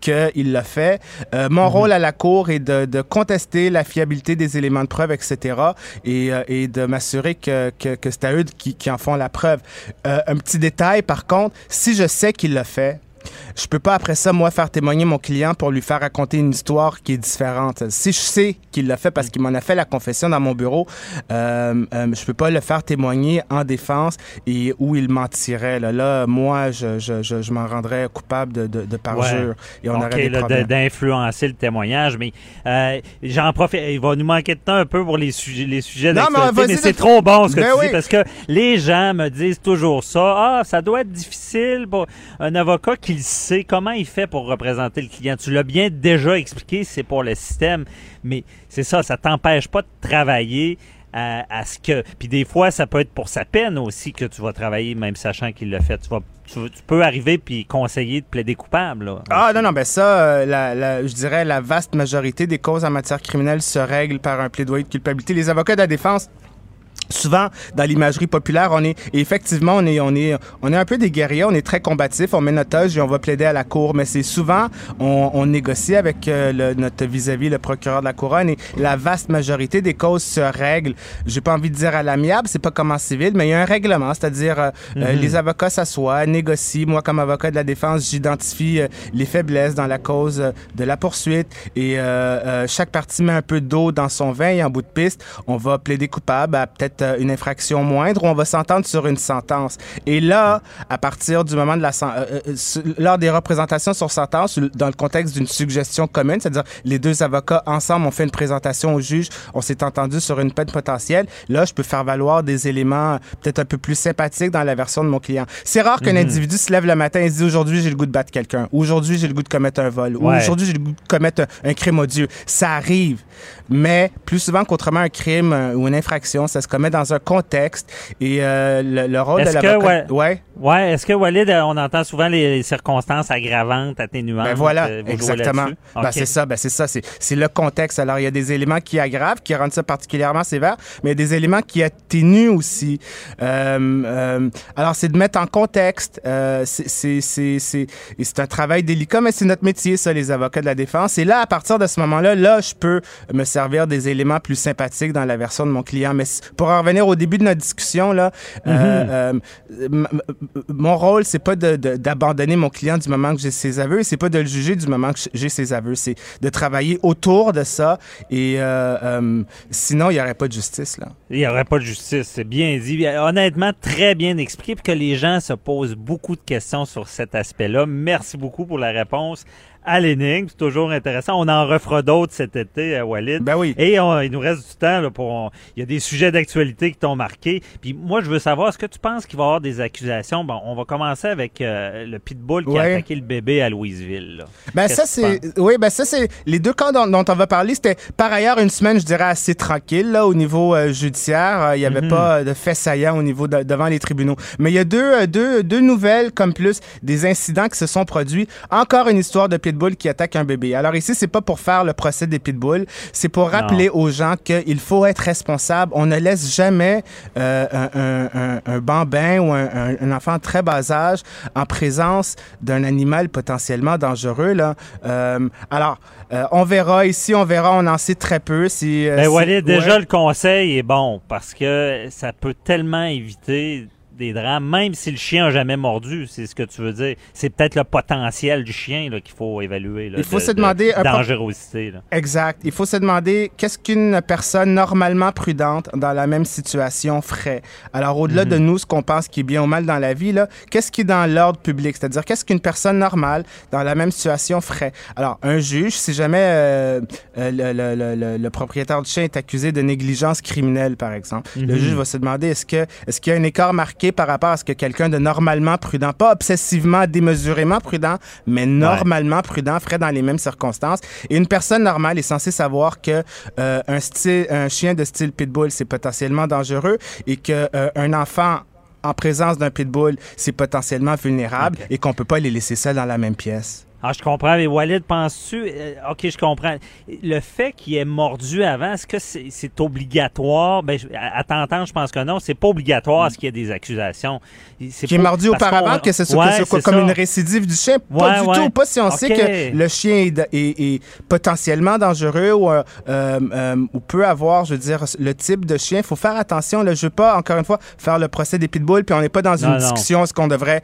qu'il l'a fait. Euh, mon rôle à la Cour est de, de contester la fiabilité des éléments de preuve, etc. et, euh, et de m'assurer que, que, que c'est à eux qui, qui en font la preuve. Euh, un petit détail, par contre, si je sais qu'il l'a fait, je peux pas après ça, moi, faire témoigner mon client pour lui faire raconter une histoire qui est différente. Si je sais qu'il l'a fait parce qu'il m'en a fait la confession dans mon bureau, euh, euh, je peux pas le faire témoigner en défense et où il mentirait. Là, là moi, je, je, je, je m'en rendrais coupable de, de, de parjure et on aurait des là, de- problèmes. d'influencer le témoignage, mais euh, j'en profite. Il va nous manquer de temps un peu pour les sujets, les sujets Non, mais mais c'est trop bon ce que Ben tu oui. dis parce que les gens me disent toujours ça. Ah, ça doit être difficile pour un avocat qui le sait. Comment il fait pour représenter le client? Tu l'as bien déjà expliqué, c'est pour le système, mais c'est ça, ça t'empêche pas de travailler à, à ce que. Puis des fois, ça peut être pour sa peine aussi que tu vas travailler, même sachant qu'il l'a fait. Tu, vas, tu, tu peux arriver puis conseiller de plaider coupable. Là, Ah non, non, ben ça, euh, la, la- je dirais la vaste majorité des causes en matière criminelle se règlent par un plaidoyer de culpabilité. Les avocats de la défense, souvent dans l'imagerie populaire, on est effectivement on est on est on est un peu des guerriers, on est très combatifs, on met notre âge et on va plaider à la cour, mais c'est souvent on, on négocie avec euh, le- notre vis-à-vis le procureur de la couronne et la vaste majorité des causes se règlent. J'ai pas envie de dire à l'amiable, c'est pas comme en civil, mais il y a un règlement, c'est-à-dire euh, euh, les avocats s'assoient, négocient. Moi comme avocat de la défense, j'identifie euh, les faiblesses dans la cause de la poursuite et chaque partie met un peu d'eau dans son vin et en bout de piste, on va plaider coupable à peut-être euh, une infraction moindre ou on va s'entendre sur une sentence. Et là, à partir du moment de la euh, euh, lors des représentations sur sentence, dans le contexte d'une suggestion commune, c'est-à-dire les deux avocats ensemble ont fait une présentation au juge, on s'est entendu sur une peine potentielle. Là, je peux faire valoir des éléments euh, peut-être un peu plus sympathiques dans la version de mon client. C'est rare qu'un individu se lève le matin et se dit aujourd'hui j'ai le goût de battre quelqu'un, ou aujourd'hui j'ai le goût de commettre un vol, ou Ouais. aujourd'hui j'ai le goût de commettre un, un crime odieux. Ça arrive, mais plus souvent qu'autrement un crime euh, ou une infraction, ça se commet dans un contexte et euh, le, le rôle de Est-ce que, l'avocat. ouais. ouais. Ouais, est-ce que Walid, euh, on entend souvent les, les circonstances aggravantes, atténuantes? Ben voilà, euh, exactement. Ben c'est ça, ben c'est ça, c'est c'est le contexte. Alors il y a des éléments qui aggravent, qui rendent ça particulièrement sévère, mais il y a des éléments qui atténuent aussi. Euh, euh, alors c'est de mettre en contexte. Euh, c'est c'est c'est c'est et c'est un travail délicat, mais c'est notre métier, ça, les avocats de la défense. Et là, à partir de ce moment-là, là, je peux me servir des éléments plus sympathiques dans la version de mon client. Mais pour en revenir au début de notre discussion là. Euh, euh, m- m- mon rôle, c'est pas d'abandonner mon client du moment que j'ai ses aveux, c'est pas de le juger du moment que j'ai ses aveux, c'est de travailler autour de ça. Et euh, euh, sinon, il y aurait pas de justice là. Il n'y aurait pas de justice, c'est bien dit. Honnêtement, très bien expliqué, puis que les gens se posent beaucoup de questions sur cet aspect-là. Merci beaucoup pour la réponse à l'énigme. C'est toujours intéressant. On en refera d'autres cet été, euh, Walid. Ben oui. Et on- il nous reste du temps là, pour. on- il y a des sujets d'actualité qui t'ont marqué. Puis moi, je veux savoir, est-ce que tu penses qu'il va y avoir des accusations? Bon, on va commencer avec euh, le pitbull qui a Ouais. attaqué le bébé à Louisville. là. Ben ça c'est oui ben ça c'est les deux cas dont, dont on va parler c'était par ailleurs une semaine je dirais assez tranquille là au niveau euh, judiciaire il y avait Mhm. pas de faits saillants au niveau de- devant les tribunaux mais il y a deux, deux deux nouvelles comme plus des incidents qui se sont produits encore une histoire de pitbull qui attaque un bébé alors ici c'est pas pour faire le procès des pitbulls c'est pour rappeler aux gens qu'il faut être responsable on ne laisse jamais euh, un, un, un, un bambin ou un, un- enfant très bas âge en présence d'un animal potentiellement dangereux. Là. Euh, alors, euh, on verra ici, on verra, on en sait très peu. Si, Ben si- Walid, déjà le conseil est bon parce que ça peut tellement éviter des drames, même si le chien a jamais mordu, c'est ce que tu veux dire. C'est peut-être le potentiel du chien qu'il faut évaluer. là, Il faut de- se de demander un pro- dangerosité. là. Exact. Il faut se demander qu'est-ce qu'une personne normalement prudente dans la même situation ferait. Alors, au-delà de nous, ce qu'on pense qui est bien ou mal dans la vie, qu'est-ce qui est dans l'ordre public? C'est-à-dire, qu'est-ce qu'une personne normale dans la même situation ferait? Alors, un juge, si jamais euh, euh, le, le- le- le- le propriétaire du chien est accusé de négligence criminelle, par exemple, le juge va se demander est-ce qu'il y a un écart marqué par rapport à ce que quelqu'un de normalement prudent, pas obsessivement, démesurément prudent, mais normalement prudent ferait dans les mêmes circonstances. Et une personne normale est censée savoir que euh, un, style, un chien de style pitbull, c'est potentiellement dangereux et que euh, un enfant en présence d'un pitbull, c'est potentiellement vulnérable et qu'on peut pas les laisser seuls dans la même pièce. Ah, je comprends. Mais Walid, penses-tu... euh, OK, je comprends. Le fait qu'il ait mordu avant, est-ce que c'est c'est obligatoire? Ben, je- à à t'entendre, je pense que non. C'est pas obligatoire à ce qu'il y ait des accusations? C'est Qui est mordu auparavant, que ce soit, Ouais, c'est comme ça. une récidive du chien? Ouais, pas du ouais. tout. Pas si on sait que le chien est, est- est potentiellement dangereux ou, euh, euh, ou peut avoir, je veux dire, le type de chien. Il faut faire attention. Là, je veux pas, encore une fois, faire le procès des pitbulls, puis on n'est pas dans Non, une non. discussion est-ce qu'on devrait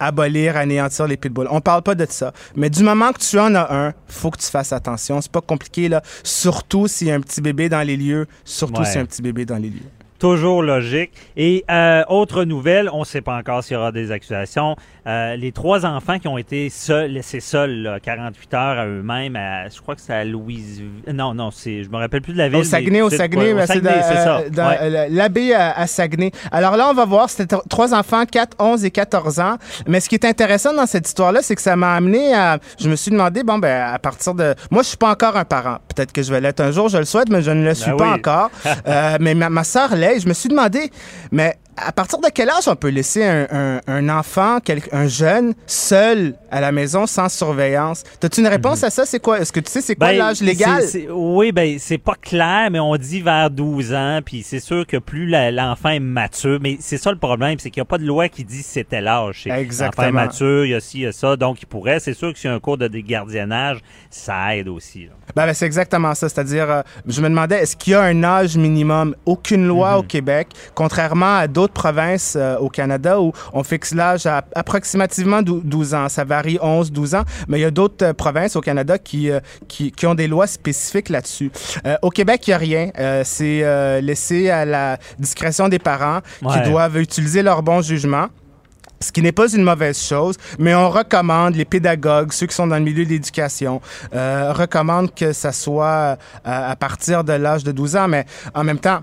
abolir, anéantir les pitbulls. On parle pas de ça. Mais du moment que tu en as un, faut que tu fasses attention. C'est pas compliqué, là. Surtout s'il y a un petit bébé dans les lieux. Surtout Ouais. s'il y a un petit bébé dans les lieux. Toujours logique. Et euh, autre nouvelle, on ne sait pas encore s'il y aura des accusations. Euh, les trois enfants qui ont été seuls, laissés seuls là, 48 heures à eux-mêmes, à- je crois que c'est à Louise. Non, non, c'est, je me rappelle plus de la ville. Au Saguenay, au Saguenay, ouais, c'est euh, Ouais. euh, l'abbé à, à Saguenay. Alors là, on va voir, c'était tro- trois enfants, 4, 11 et 14 ans. Mais ce qui est intéressant dans cette histoire-là, c'est que ça m'a amené à... Je me suis demandé, bon, ben, à partir de... Moi, je suis pas encore un parent. Peut-être que je vais l'être un jour, je le souhaite, mais je ne le suis Ben pas oui. encore. Euh, mais ma, ma soeur l'est. Je me suis demandé, mais à partir de quel âge on peut laisser un, un- un enfant, quel- un jeune, seul à la maison sans surveillance? As-tu une réponse à ça? C'est quoi? Est-ce que tu sais c'est quoi Ben, l'âge légal? oui, ben c'est pas clair, mais on dit vers 12 ans, puis c'est sûr que plus l'enfant est mature, mais c'est ça le problème, c'est qu'il n'y a pas de loi qui dit c'est tel âge. C'est- Exactement. L'enfant est mature, il y a ci, il y a ça, donc il pourrait. C'est sûr que a un cours de gardiennage, ça aide aussi. Ben, ben, c'est exactement ça. C'est-à-dire, euh, je me demandais, est-ce qu'il y a un âge minimum? Aucune loi au Québec, contrairement à d'autres provinces euh, au Canada où on fixe l'âge à approximativement dou- 12 ans. Ça varie 11, 12 ans, mais il y a d'autres euh, provinces au Canada qui, euh, qui, qui ont des lois spécifiques là-dessus. Au Québec, il n'y a rien. C'est laissé à la discrétion des parents Ouais. qui doivent utiliser leur bon jugement. Ce qui n'est pas une mauvaise chose, mais on recommande, les pédagogues, ceux qui sont dans le milieu de l'éducation, euh, recommandent que ça soit à, à partir de l'âge de 12 ans. Mais en même temps,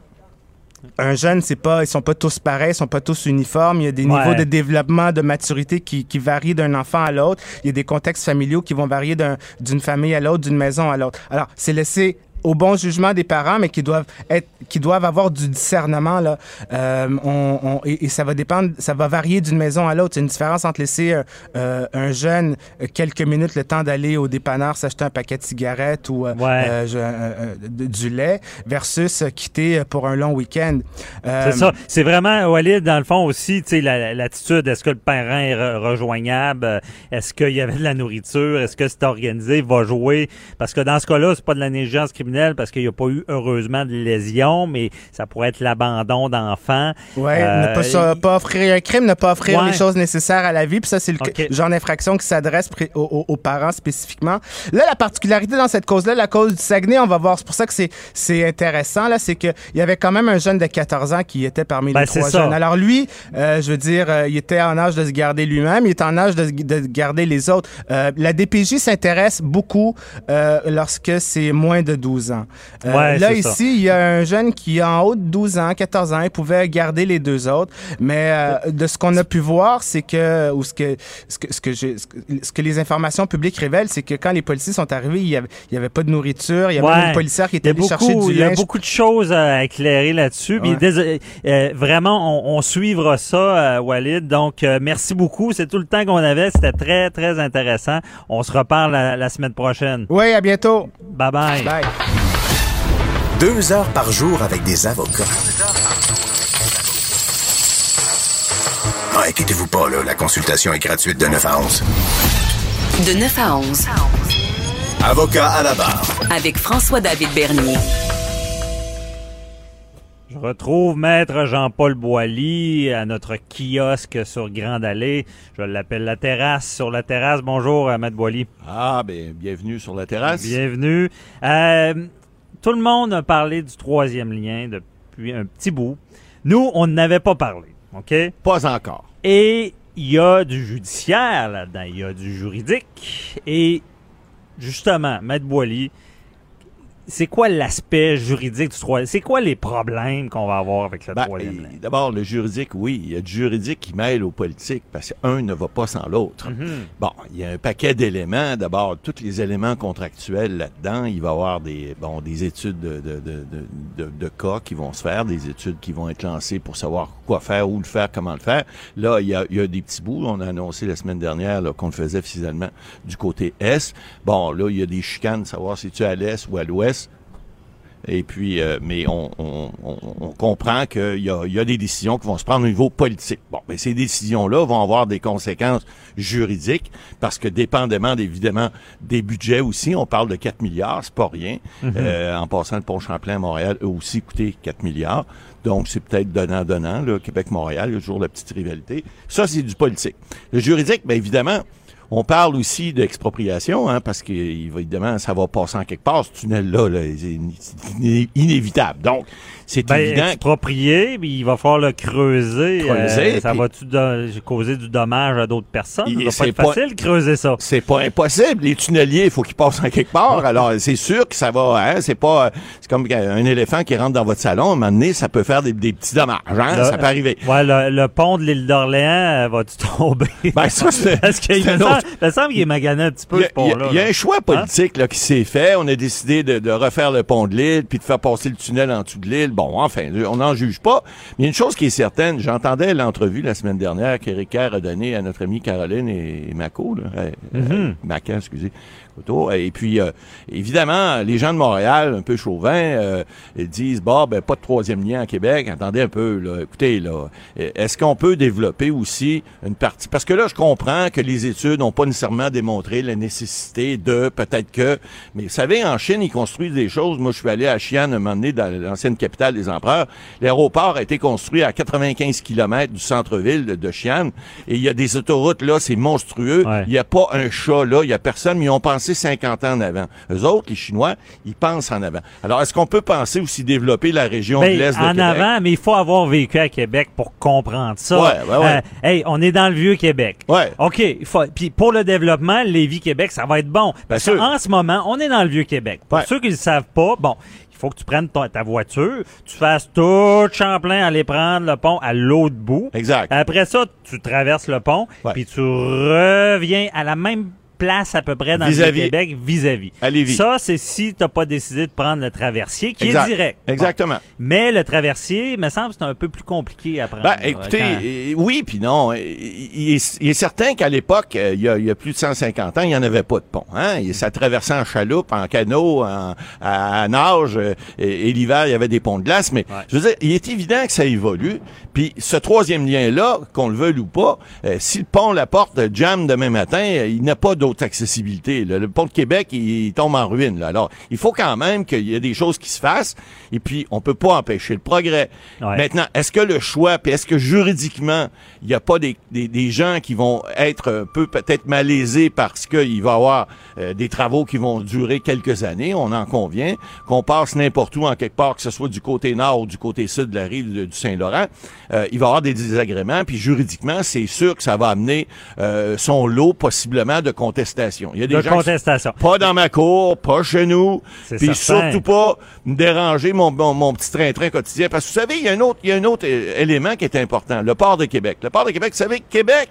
un jeune, c'est pas, ils sont pas tous pareils, ils sont pas tous uniformes. Il y a des Ouais. niveaux de développement, de maturité qui, qui varient d'un enfant à l'autre. Il y a des contextes familiaux qui vont varier d'un- d'une famille à l'autre, d'une maison à l'autre. Alors, c'est laissé au bon jugement des parents, mais qui doivent être, qui doivent avoir du discernement là. Euh, on, on- et, et ça va dépendre, ça va varier d'une maison à l'autre. Il y a une différence entre laisser euh, euh, un jeune quelques minutes le temps d'aller au dépanneur s'acheter un paquet de cigarettes ou Ouais. euh, du lait versus quitter pour un long week-end. C'est ça. C'est vraiment, Walid, dans le fond aussi, tu sais, la- l'attitude. Est-ce que le parent est re- rejoignable? Est-ce qu'il y avait de la nourriture? Est-ce que c'est organisé? Va jouer? Parce que dans ce cas-là, c'est pas de la négligence criminelle, criminel parce qu'il n'y a pas eu heureusement de lésions, mais ça pourrait être l'abandon d'enfants. Ouais, Euh, ne pas, ça- pas offrir un crime, ne pas offrir Ouais. les choses nécessaires à la vie. Puis ça, c'est le genre d'infraction qui s'adresse aux, aux- aux parents spécifiquement. Là, la particularité dans cette cause-là, la cause du Saguenay, on va voir. C'est pour ça que c'est intéressant là, c'est que il y avait quand même un jeune de 14 ans qui était parmi Ben, les trois jeunes. Alors lui, euh, je veux dire, euh, il était en âge de se garder lui-même, il était en âge de, de garder les autres. La DPJ s'intéresse beaucoup lorsque c'est moins de 12 ans. Euh, Ouais, là ça. ici, il y a un jeune qui a en haut de 12 ans, 14 ans, il pouvait garder les deux autres, mais euh, de ce qu'on a pu voir, c'est que ou ce que ce que ce que, ce les informations publiques révèlent, c'est que quand les policiers sont arrivés, il y avait, pas de nourriture, il y avait Ouais. une policière qui était allée chercher du il y a beaucoup de choses à éclairer là-dessus. Ouais. euh, vraiment, on, on suivra ça, Walid. Donc, merci beaucoup. C'est tout le temps qu'on avait. C'était très, très intéressant. On se reparle la, la semaine prochaine. Oui, à bientôt. Bye bye. Bye. Deux heures par jour avec des avocats. Ah, inquiétez-vous pas, là, la consultation est gratuite de 9 à 11. De 9 à 11. Avocat à la barre. Avec François-David Bernier. Je retrouve Maître Jean-Paul Boilly à notre kiosque sur Grande Allée. Je l'appelle la terrasse. Sur la terrasse, bonjour, euh, Maître Boilly. Ah, ben, bienvenue sur la terrasse. Bienvenue. Euh, tout le monde a parlé du troisième lien depuis un petit bout. Nous, on n'avait pas parlé, OK? Pas encore. Et il y a du judiciaire là-dedans, il y a du juridique. Et justement, Maître Boily, c'est quoi l'aspect juridique du troisième? C'est quoi les problèmes qu'on va avoir avec le Ben, troisième? D'abord, le juridique, oui. Il y a du juridique qui mêle au politique parce qu'un ne va pas sans l'autre. Mhm. Bon, il y a un paquet d'éléments. D'abord, tous les éléments contractuels là-dedans. Il va y avoir des, bon, des études de, de, de, de, cas qui vont se faire, des études qui vont être lancées pour savoir quoi faire, où le faire, comment le faire. Là, il y a, il y a des petits bouts. On a annoncé la semaine dernière qu'on le faisait finalement du côté Est. Bon, là, il y a des chicanes, savoir si tu es à l'Est ou à l'Ouest. Et puis, euh, mais on, on, on, on comprend qu'il y a, y a des décisions qui vont se prendre au niveau politique. Bon, mais ces décisions-là vont avoir des conséquences juridiques parce que dépendamment évidemment des budgets aussi, on parle de 4 milliards, c'est pas rien. Euh, en passant le pont Champlain à Montréal a aussi coûté 4 milliards. Donc, c'est peut-être donnant-donnant, Québec-Montréal, il y a toujours la petite rivalité. Ça, c'est du politique. Le juridique, bien évidemment, on parle aussi d'expropriation, hein, parce que évidemment, ça va passer en quelque part, ce tunnel-là, là, c'est c'est iné- inévitable. Donc, c'est Ben, évident. exproprié, puis il va falloir le creuser. Creuser, Euh, ça puis- va-tu causer du dommage à d'autres personnes? Il- Ça va c'est pas être facile de creuser ça. C'est pas impossible. Les tunneliers, il faut qu'ils passent en quelque part. Alors, c'est sûr que ça va, hein, c'est pas, c'est comme un éléphant qui rentre dans votre salon, à un moment donné, ça peut faire des, des petits dommages, hein, Là, ça peut arriver. Ouais, le, le pont de l'île d'Orléans euh, va-tu tomber? Ben, ça, c'est, Parce qu'il me autre- me semble qu'il est magané un petit peu, Il y, a, ce pont-là. il y a un choix politique là, qui s'est fait. On a décidé de, de refaire le pont de l'île, puis de faire passer le tunnel en dessous de l'île. Bon, enfin, on n'en juge pas. Mais une chose qui est certaine, j'entendais l'entrevue la semaine dernière qu'Éric Kerr a donnée à notre amie Caroline et, Mako, là, euh, euh, Macan, excusez, Et puis, euh, évidemment, les gens de Montréal, un peu chauvins, euh, ils disent, bah, ben, pas de troisième lien à Québec. Attendez un peu, là. Écoutez, là, est-ce qu'on peut développer aussi une partie? Parce que là, je comprends que les études n'ont pas nécessairement démontré la nécessité de, peut-être que, mais vous savez, en Chine, ils construisent des choses. Moi, je suis allé à Xi'an un moment donné, dans l'ancienne capitale des empereurs. L'aéroport a été construit à 95 km du centre-ville de, de Xi'an. Et il y a des autoroutes, là, c'est monstrueux. Ouais. Il n'y a pas un chat, là. Il y a personne, mais ils ont pensé 50 ans en avant. Eux autres, les Chinois, ils pensent en avant. Alors, est-ce qu'on peut penser aussi développer la région Ben, de l'Est de en Québec? avant, mais il faut avoir vécu à Québec pour comprendre ça. Ouais, ouais, ouais. Euh, hey, on est dans le vieux Québec. Ouais. OK, puis pour le développement, Lévis-Québec, ça va être bon. Parce qu'en ce moment, on est dans le vieux Québec. Pour Ouais. ceux qui ne le savent pas, bon, il faut que tu prennes ta voiture, tu fasses tout Champlain, aller prendre le pont à l'autre bout. Exact. Après ça, tu traverses le pont, Ouais. puis tu reviens à la même place à peu près dans le Vis-à-vis. vieux Québec vis-à-vis. Ça, c'est si tu n'as pas décidé de prendre le traversier, qui Exact. est direct. Bon. Exactement. Mais le traversier, me semble, c'est un peu plus compliqué à prendre. Ben, là, écoutez, quand- euh, oui, puis non. Euh, Il est, il est certain qu'à l'époque, euh, il y, a, il y a plus de 150 ans, il n'y en avait pas de pont. Hein? Il- Ça traversait en chaloupe, en canot, en, à, à nage, euh, et, et l'hiver, il y avait des ponts de glace. Mais Ouais. je veux dire, il est évident que ça évolue. Puis ce troisième lien-là, qu'on le veuille ou pas, euh, si le pont, la porte, jam demain matin, euh, il n'a pas d'autre là. Le pont de Québec, il, il tombe en ruine. Là. Alors, il faut quand même qu'il y ait des choses qui se fassent. Et puis, on peut pas empêcher le progrès. Ouais. Maintenant, est-ce que le choix, puis est-ce que juridiquement, il n'y a pas des, des, des gens qui vont être un peu peut-être malaisés parce qu'il va y avoir euh, des travaux qui vont durer quelques années, on en convient, qu'on passe n'importe où en quelque part, que ce soit du côté nord ou du côté sud de la rive de- du Saint-Laurent, euh, il va y avoir des désagréments, puis juridiquement, c'est sûr que ça va amener euh, son lot possiblement de contestation. Il y a des De gens qui- contestation. pas dans ma cour, pas chez nous, puis surtout pas me déranger mon, mon, mon petit train-train quotidien. Parce que vous savez, il y a un autre, il y a un autre euh, élément qui est important, le port de Québec. Le port de Québec, vous savez, Québec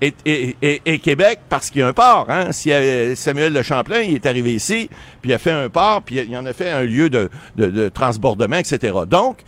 est, est- est- est Québec parce qu'il y a un port. Hein? Si euh, Samuel de Champlain, il est arrivé ici, puis il a fait un port, puis il en a fait un lieu de, de, de transbordement, etc. Donc,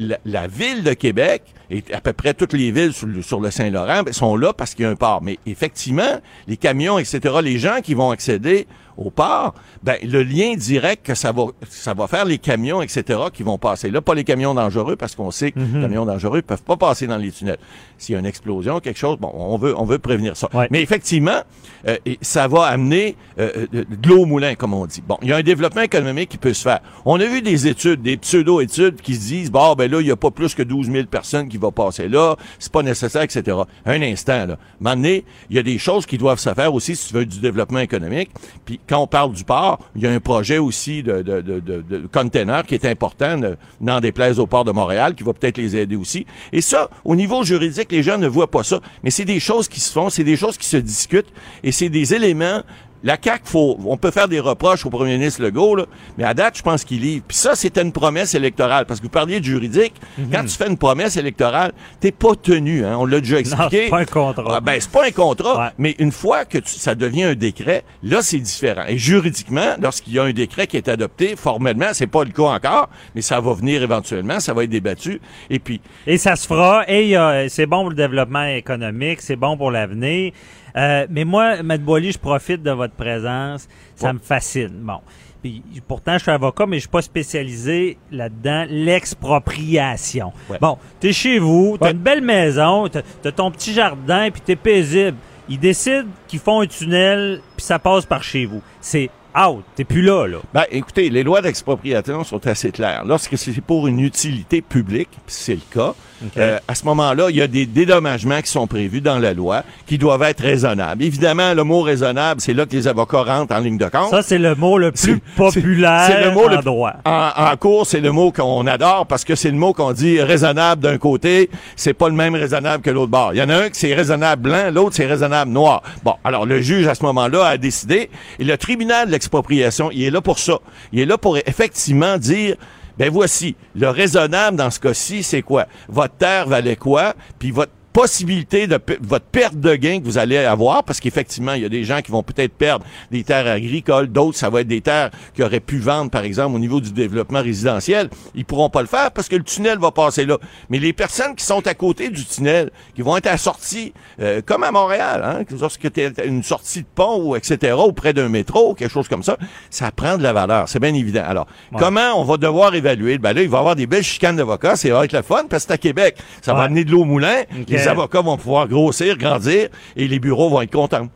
la, ville de Québec et à peu près toutes les villes sur le, sur le Saint-Laurent ben, sont là parce qu'il y a un port. Mais effectivement, les camions, etc., les gens qui vont accéder au port, ben, le lien direct que ça va, ça va faire les camions, etc., qui vont passer là. Pas les camions dangereux, parce qu'on sait que les camions dangereux peuvent pas passer dans les tunnels. S'il y a une explosion, quelque chose, bon, on veut, on veut prévenir ça. Ouais. Mais effectivement, euh, ça va amener euh, de, de l'eau au moulin, comme on dit. Bon, il y a un développement économique qui peut se faire. On a vu des études, des pseudo-études qui se disent, bon, ben là, il y a pas plus que 12 000 personnes qui vont passer là, c'est pas nécessaire, etc. Un instant, là. Maintenant, il y a des choses qui doivent se faire aussi si tu veux du développement économique. Puis quand on parle du port, il y a un projet aussi de, de, container qui est important, de- n'en déplaise au port de Montréal, qui va peut-être les aider aussi. Et ça, au niveau juridique, les gens ne voient pas ça. Mais c'est des choses qui se font, c'est des choses qui se discutent, et c'est des éléments la CAQ, faut, on peut faire des reproches au premier ministre Legault, là, mais à date, je pense qu'il livre. Puis ça, c'était une promesse électorale. Parce que vous parliez de juridique. Quand tu fais une promesse électorale, t'es pas tenu. Hein, on l'a déjà expliqué. c'est pas un contrat. Ah, ben, c'est pas un contrat. Ouais. Mais une fois que tu- ça devient un décret, là, c'est différent. Et juridiquement, lorsqu'il y a un décret qui est adopté, formellement, c'est pas le cas encore, mais ça va venir éventuellement, ça va être débattu. Et puis, Et ça se fera. Et a- c'est bon pour le développement économique, c'est bon pour l'avenir. Euh, mais moi, M. Boily, je profite de votre présence. Ça Ouais. me fascine. Bon. Puis, pourtant, je suis avocat, mais je suis pas spécialisé là-dedans. L'expropriation. Ouais. Bon, t'es chez vous, t'as Ouais. une belle maison, t'as as ton petit jardin, puis t'es paisible. Ils décident qu'ils font un tunnel, puis ça passe par chez vous. C'est out. T'es plus là, là. Ben, écoutez, les lois d'expropriation sont assez claires. Lorsque c'est pour une utilité publique, puis c'est le cas, euh, à ce moment-là, il y a des dédommagements qui sont prévus dans la loi qui doivent être raisonnables. Évidemment, le mot raisonnable, c'est là que les avocats rentrent en ligne de compte. Ça, c'est le mot le plus populaire c'est le mot en le- droit. En, en cours, c'est le mot qu'on adore parce que c'est le mot qu'on dit raisonnable d'un côté, c'est pas le même raisonnable que l'autre bord. Il y en a un qui c'est raisonnable blanc, l'autre c'est raisonnable noir. Bon, alors le juge à ce moment-là a décidé et le tribunal de l'expropriation, il est là pour ça. Il est là pour effectivement dire ben voici, le raisonnable dans ce cas-ci, c'est quoi? Votre terre valait quoi? Puis votre possibilité de votre perte de gain que vous allez avoir, parce qu'effectivement, il y a des gens qui vont peut-être perdre des terres agricoles, d'autres, ça va être des terres qui auraient pu vendre, par exemple, au niveau du développement résidentiel. Ils pourront pas le faire parce que le tunnel va passer là. Mais les personnes qui sont à côté du tunnel, qui vont être sortie, euh, comme à Montréal, hein, que lorsque tu une sortie de pont ou etc., ou près d'un métro, quelque chose comme ça, ça prend de la valeur. C'est bien évident. Alors, comment on va devoir évaluer? Ben là, il va y avoir des belles chicanes d'avocats, c'est va être le fun parce que c'est à Québec. Ça va amener de l'eau au moulin. Les avocats vont pouvoir grossir, grandir et les bureaux vont être contents.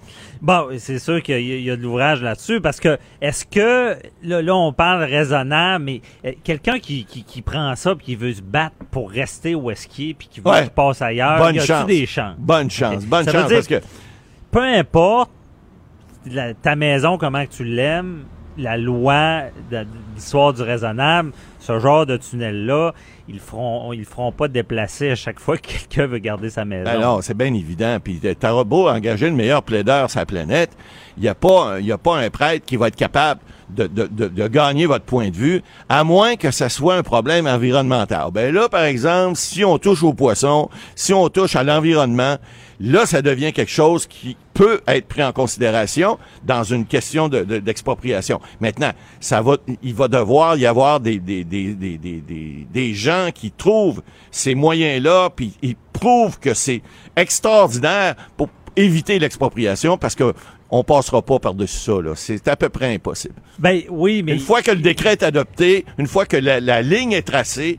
Bon, c'est sûr qu'il y, a- y a de l'ouvrage là-dessus parce que est-ce que là, là, on parle raisonnable, mais euh, quelqu'un qui, qui, qui prend ça puis qui veut se battre pour rester où est-ce qu'il est puis qui veut Ouais. qu'il passe ailleurs, Bonne y a-tu chance. des chances? Bonne chance, bonne Ça veut chance dire parce que Peu importe la- ta maison comment que tu l'aimes, la loi de, l'histoire du raisonnable, ce genre de tunnel là, ils feront ils feront pas déplacer à chaque fois que quelqu'un veut garder sa maison. Ben non, c'est bien évident. Puis t'auras beau engager le meilleur plaideur sur la planète, il n'y a, pas y a pas un prêtre qui va être capable de, de, de, de gagner votre point de vue, à moins que ça soit un problème environnemental. Ben là, par exemple, si on touche aux poissons, si on touche à l'environnement, là, ça devient quelque chose qui peut être pris en considération dans une question de- de- d'expropriation. Maintenant, ça va, il va devoir y avoir des, des, des, des, des, des, des gens qui trouvent ces moyens-là, puis ils prouvent que c'est extraordinaire pour éviter l'expropriation, parce que on passera pas par-dessus ça. là. C'est à peu près impossible. Ben oui, mais Une fois que le décret est adopté, une fois que la, la ligne est tracée,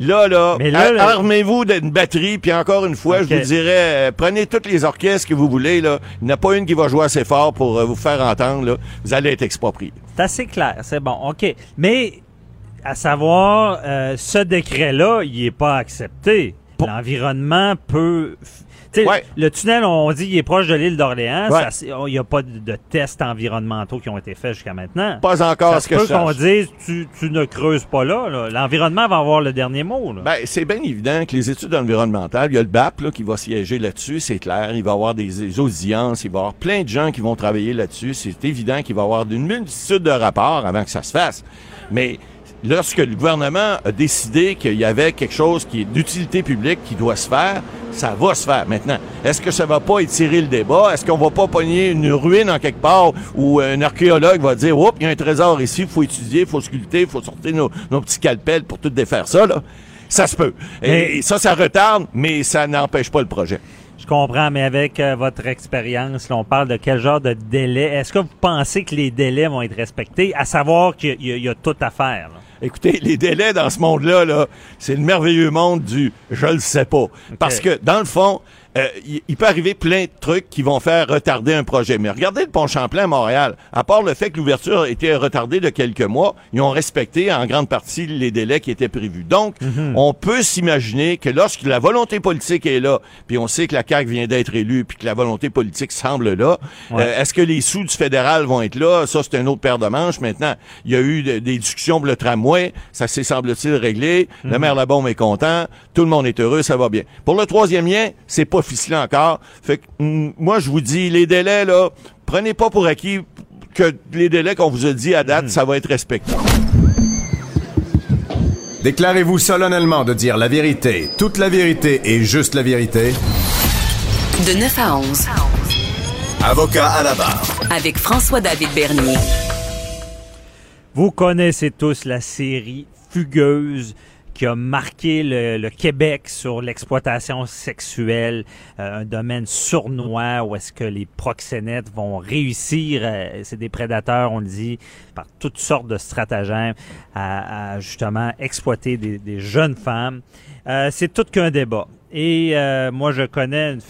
Là, là, armez-vous d'une batterie, puis encore une fois, je vous dirais, euh, prenez tous les orchestres que vous voulez, là. Il n'y en a pas une qui va jouer assez fort pour euh, vous faire entendre, là. Vous allez être exproprié. C'est assez clair, c'est bon, OK. Mais, à savoir, euh, ce décret-là, il n'est pas accepté. L'environnement peut... Ouais. Le tunnel, on dit, il est proche de l'île d'Orléans. Ouais. Il n'y a pas de, de tests environnementaux qui ont été faits jusqu'à maintenant. Pas encore Ça ce que peut je qu'on dise, tu, tu ne creuses pas là. L'environnement va avoir le dernier mot. Ben, c'est bien évident que les études environnementales, il y a le BAP là, qui va siéger là-dessus, c'est clair. Il va y avoir des, des audiences, il va y avoir plein de gens qui vont travailler là-dessus. C'est évident qu'il va y avoir une multitude de rapports avant que ça se fasse. Mais lorsque le gouvernement a décidé qu'il y avait quelque chose qui est d'utilité publique qui doit se faire, ça va se faire. Maintenant, est-ce que ça va pas étirer le débat? Est-ce qu'on va pas pogner une ruine en quelque part où un archéologue va dire, oups, il y a un trésor ici, il faut étudier, il faut sculpter, il faut sortir nos, nos petits calpels pour tout défaire ça, là? Ça se peut. Et, ça, ça retarde, mais ça n'empêche pas le projet. Je comprends, mais avec euh, votre expérience, là, on parle de quel genre de délai? Est-ce que vous pensez que les délais vont être respectés, à savoir qu'il y, a- il y a tout à faire? là? Écoutez, les délais dans ce monde-là, là, c'est le merveilleux monde du je le sais pas. Parce que, dans le fond, euh, il, il peut arriver plein de trucs qui vont faire retarder un projet. Mais regardez le pont Champlain à Montréal. À part le fait que l'ouverture a été retardée de quelques mois, ils ont respecté en grande partie les délais qui étaient prévus. Donc, on peut s'imaginer que lorsque la volonté politique est là, puis on sait que la CAQ vient d'être élue, puis que la volonté politique semble là, Ouais. euh, est-ce que les sous du fédéral vont être là? Ça, c'est un autre paire de manches. Maintenant, il y a eu de- des discussions pour le tramway. Ça s'est, semble-t-il, réglé. Le maire Labaume est content. Tout le monde est heureux. Ça va bien. Pour le troisième lien, c'est pas ficelé encore. Fait que, hum, moi, je vous dis, les délais, là, prenez pas pour acquis que les délais qu'on vous a dit à date, ça va être respecté. Déclarez-vous solennellement de dire la vérité, toute la vérité et juste la vérité. De 9 à 11. Avocat à la barre. Avec François-David Bernier. Vous connaissez tous la série Fugueuse qui a marqué le, le Québec sur l'exploitation sexuelle, euh, un domaine sournois où est-ce que les proxénètes vont réussir, euh, c'est des prédateurs, on le dit, par toutes sortes de stratagèmes à, à justement exploiter des, des jeunes femmes. Euh, c'est tout qu'un débat. Et euh, moi, je connais une,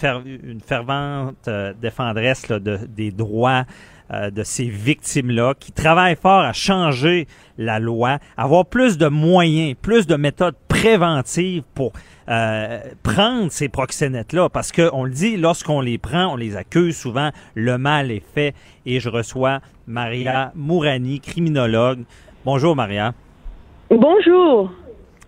une fervente euh, défendresse là, de, des droits euh, de ces victimes-là qui travaillent fort à changer la loi, avoir plus de moyens, plus de méthodes préventives pour euh, prendre ces proxénètes-là. Parce que on le dit, lorsqu'on les prend, on les accuse souvent, le mal est fait. Et je reçois Maria Mourani, criminologue. Bonjour Maria. Bonjour.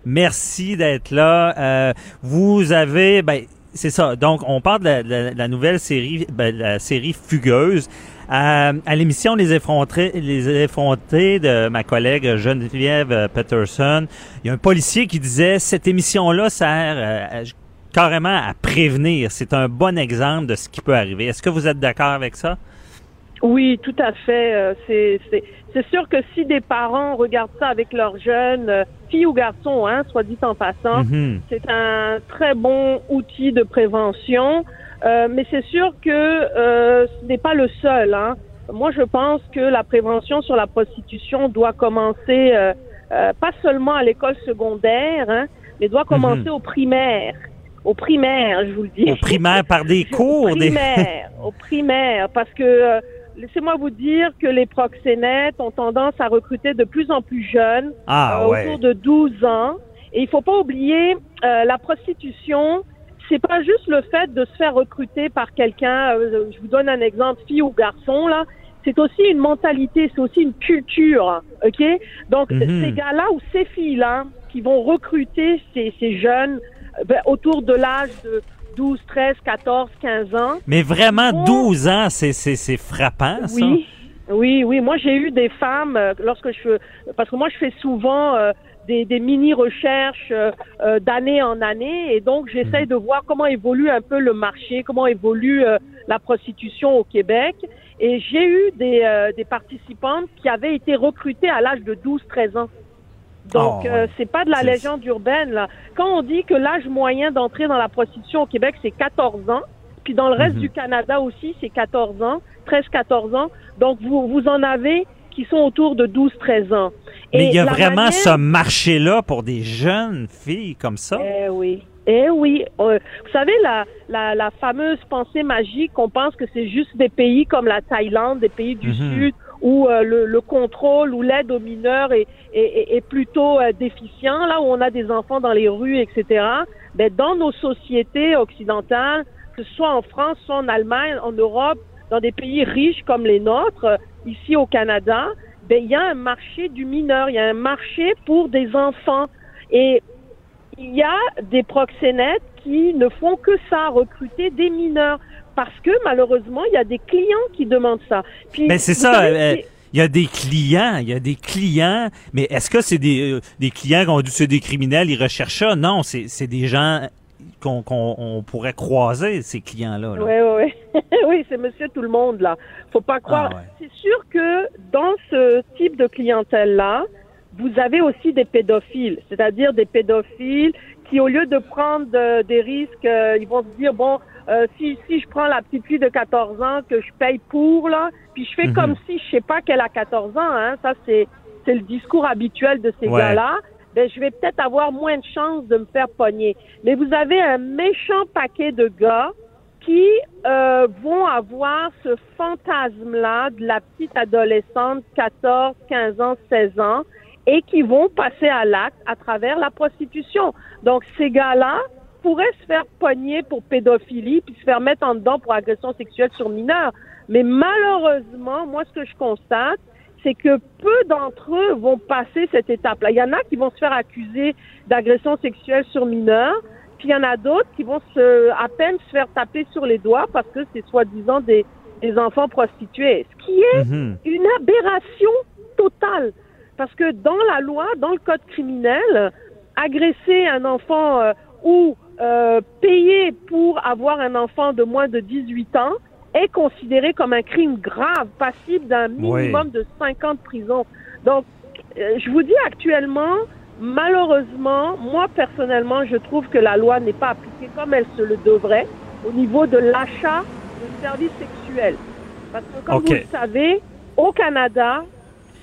Merci d'être là. Euh, vous avez, ben, c'est ça. Donc, on parle de la, de la- de la nouvelle série, ben, la série Fugueuse. Euh, à l'émission Les Effrontés, Les Effrontés de ma collègue Geneviève Peterson, il y a un policier qui disait cette émission-là sert euh, à- carrément à prévenir. C'est un bon exemple de ce qui peut arriver. Est-ce que vous êtes d'accord avec ça? Oui, tout à fait. euh, C'est c'est c'est sûr que si des parents regardent ça avec leurs jeunes, euh, filles ou garçons, hein, soit dit en passant, Mhm. c'est un très bon outil de prévention. Euh, mais c'est sûr que euh, ce n'est pas le seul. Hein. Moi, je pense que la prévention sur la prostitution doit commencer euh, euh, pas seulement à l'école secondaire, hein, mais doit commencer au primaire. Au primaire, je vous le dis. Au primaire, par des Au cours, des... primaire, au primaire, parce que euh, laissez-moi vous dire que les proxénètes ont tendance à recruter de plus en plus jeunes, Ah ouais. autour de 12 ans. Et il faut pas oublier euh, la prostitution. C'est pas juste le fait de se faire recruter par quelqu'un. euh, je vous donne un exemple, fille ou garçon là. C'est aussi une mentalité, c'est aussi une culture, ok? Donc Mhm. ces gars-là ou ces filles-là qui vont recruter ces, ces jeunes euh, ben, autour de l'âge de 12, 13, 14, 15 ans. Mais vraiment, Oh. 12 ans, c'est, c'est, c'est frappant, ça. Oui, oui, oui. Moi, j'ai eu des femmes euh, lorsque je parce que moi, je fais souvent euh, des, des mini recherches euh, euh, d'année en année, et donc j'essaye de voir comment évolue un peu le marché, comment évolue euh, la prostitution au Québec. Et j'ai eu des, euh, des participantes qui avaient été recrutées à l'âge de 12-13 ans. Donc, Oh, euh, ouais. c'est pas de la légende urbaine. Là. Quand on dit que l'âge moyen d'entrer dans la prostitution au Québec, c'est 14 ans, puis dans le reste Mhm. du Canada aussi, c'est 14 ans, 13-14 ans. Donc, vous, vous en avez qui sont autour de 12-13 ans. Mais il y a vraiment manière- ce marché-là pour des jeunes filles comme ça? Eh oui. Eh oui. Euh, vous savez, la, la, la fameuse pensée magique, on pense que c'est juste des pays comme la Thaïlande, des pays du Mhm. Sud, où euh, le, le contrôle ou l'aide aux mineurs est, est, est- est plutôt euh, déficient, là où on a des enfants dans les rues, etc. Ben, dans nos sociétés occidentales, que ce soit en France, soit en Allemagne, en Europe, dans des pays riches comme les nôtres, ici au Canada, ben, il y a un marché du mineur, il y a un marché pour des enfants. Et il y a des proxénètes qui ne font que ça, recruter des mineurs. Parce que malheureusement, il y a des clients qui demandent ça. Puis, Mais Ben, c'est ça. savez, euh, c'est- il y a des clients, il y a des clients, mais est-ce que c'est des, euh, des clients qui ont dit c'est des criminels, ils recherchent ça? Non, c'est des gens qu'on qu'on- on pourrait croiser, ces clients-là. là. Oui, oui, oui. oui, c'est monsieur tout le monde, là. Faut pas croire. Ah, ouais. C'est sûr que dans ce type de clientèle-là, vous avez aussi des pédophiles, c'est-à-dire des pédophiles qui, au lieu de prendre euh, des risques, euh, ils vont se dire, bon, euh, si, si je prends la petite fille de 14 ans que je paye pour, là, puis je fais Mhm. comme si je sais pas qu'elle a 14 ans, hein, ça c'est c'est le discours habituel de ces Ouais. gars-là, ben je vais peut-être avoir moins de chances de me faire pogner. Mais vous avez un méchant paquet de gars qui euh, vont avoir ce fantasme-là de la petite adolescente 14, 15 ans, 16 ans et qui vont passer à l'acte à travers la prostitution. Donc ces gars-là pourraient se faire pogner pour pédophilie puis se faire mettre en dedans pour agression sexuelle sur mineurs. Mais malheureusement, moi ce que je constate, c'est que peu d'entre eux vont passer cette étape-là. Il y en a qui vont se faire accuser d'agression sexuelle sur mineurs, puis il y en a d'autres qui vont se, à peine se faire taper sur les doigts parce que c'est soi-disant des, des enfants prostitués. Ce qui est Mhm. une aberration totale. Parce que dans la loi, dans le code criminel, agresser un enfant euh, ou euh, payer pour avoir un enfant de moins de 18 ans est considéré comme un crime grave, passible d'un minimum de 5 ans de prison. Donc, euh, je vous dis actuellement, malheureusement, moi personnellement, je trouve que la loi n'est pas appliquée comme elle se le devrait au niveau de l'achat de services sexuels. Parce que comme vous le savez, au Canada,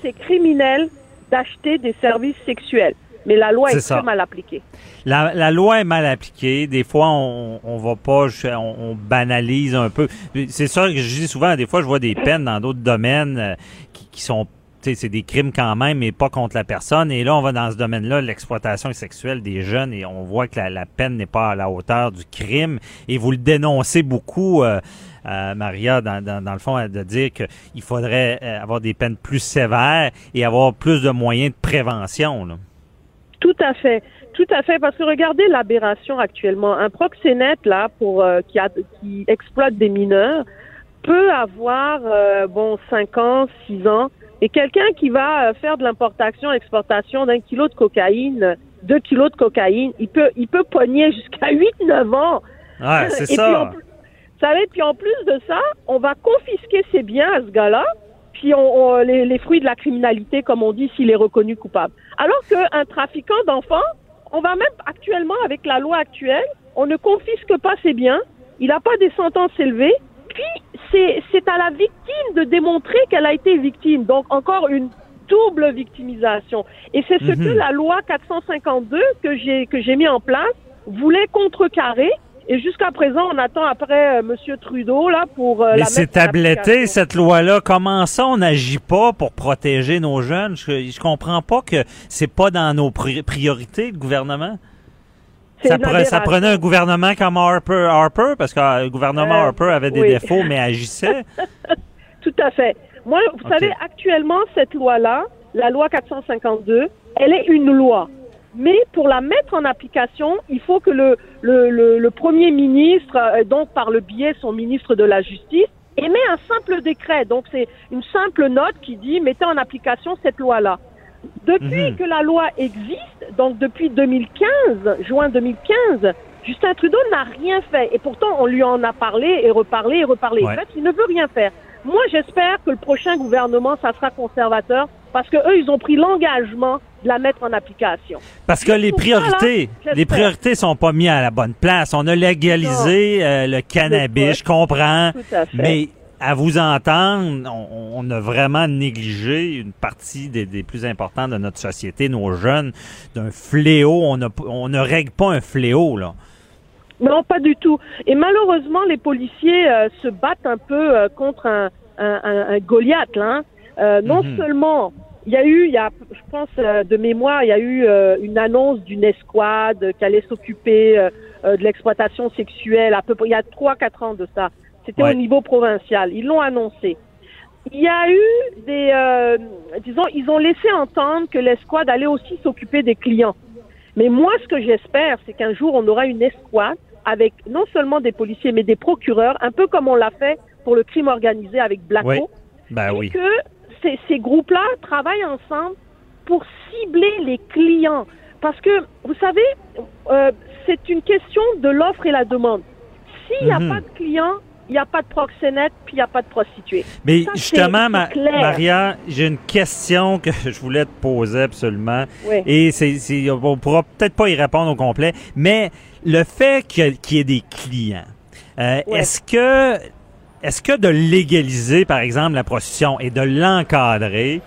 c'est criminel d'acheter des services sexuels. Mais la loi est, très mal appliquée. La, la loi est mal appliquée. Des fois, on, on va pas, on, on banalise un peu. C'est ça que je dis souvent. Des fois, je vois des peines dans d'autres domaines euh, qui, qui sont, tu sais, c'est des crimes quand même, mais pas contre la personne. Et là, on va dans ce domaine-là, l'exploitation sexuelle des jeunes, et on voit que la, la peine n'est pas à la hauteur du crime. Et vous le dénoncez beaucoup. euh, euh, Maria, dans, dans, dans le fond, de dire qu'il faudrait euh, avoir des peines plus sévères et avoir plus de moyens de prévention. Là. Tout à fait, tout à fait, parce que regardez l'aberration actuellement. Un proxénète là pour euh, qui, a, qui exploite des mineurs peut avoir euh, bon cinq ans, six ans, et quelqu'un qui va euh, faire de l'importation, exportation d'un kilo de cocaïne, deux kilos de cocaïne, il peut il peut pogner jusqu'à 8-9 ans. Ouais, c'est Et ça. Puis vous savez, puis en plus de ça, on va confisquer ses biens à ce gars-là, puis on, on- les, les fruits de la criminalité, comme on dit, s'il est reconnu coupable. Alors qu'un trafiquant d'enfants, on va même actuellement, avec la loi actuelle, on ne confisque pas ses biens, il n'a pas des sentences élevées, puis c'est c'est à la victime de démontrer qu'elle a été victime. Donc encore une double victimisation. Et c'est ce Mhm. que la loi 452 que j'ai que j'ai mis en place voulait contrecarrer. Et jusqu'à présent, on attend après euh, Monsieur Trudeau là pour euh, Mais la c'est tabletté, cette loi-là. Comment ça, on n'agit pas pour protéger nos jeunes? Je, je comprends pas que c'est pas dans nos pri- priorités, le gouvernement. Ça, pre- prenait un gouvernement comme Harper, Harper parce que euh, le gouvernement Euh, Harper avait des oui. défauts, mais agissait. Tout à fait. Moi, vous savez, actuellement, cette loi-là, la loi 452, elle est une loi. Mais pour la mettre en application, il faut que le, le, le, le Premier ministre, euh, donc par le biais de son ministre de la Justice, émet un simple décret. Donc c'est une simple note qui dit mettez en application cette loi-là. Depuis Mhm. que la loi existe, donc depuis 2015, juin 2015, Justin Trudeau n'a rien fait. Et pourtant, on lui en a parlé et reparlé et reparlé. Ouais. En fait, il ne veut rien faire. Moi, j'espère que le prochain gouvernement, ça sera conservateur, parce que eux, ils ont pris l'engagement de la mettre en application. Parce que les ça, priorités, les priorités sont pas mises à la bonne place. On a légalisé euh, le cannabis, je comprends. Tout à fait. Mais à vous entendre, on, on a vraiment négligé une partie des, des plus importants de notre société, nos jeunes, d'un fléau. On, a, on ne règle pas un fléau, là. Non, pas du tout. Et malheureusement, les policiers euh, se battent un peu euh, contre un, un, un, un Goliath. Là, hein. Euh, non Mhm. seulement, il y a eu, il y a, je pense euh, de mémoire, il y a eu euh, une annonce d'une escouade qui allait s'occuper euh, euh, de l'exploitation sexuelle à peu près il y a trois quatre ans de ça. C'était Ouais. au niveau provincial. Ils l'ont annoncé. Il y a eu des, euh, disons, ils ont laissé entendre que l'escouade allait aussi s'occuper des clients. Mais moi, ce que j'espère, c'est qu'un jour, on aura une escouade avec non seulement des policiers, mais des procureurs, un peu comme on l'a fait pour le crime organisé avec Blacko. Ben et oui. que ces, ces groupes-là travaillent ensemble pour cibler les clients. Parce que, vous savez, euh, c'est une question de l'offre et la demande. S'il n'y a Mhm. pas de clients, il n'y a pas de proxénète, puis il n'y a pas de prostituée. Mais Ça, justement, Ma-. Maria, j'ai une question que je voulais te poser absolument. Oui. Et c'est, on pourra peut-être pas y répondre au complet, mais le fait qu'il y, ait- des clients, euh, est-ce que est-ce que de légaliser, par exemple, la prostitution et de l'encadrer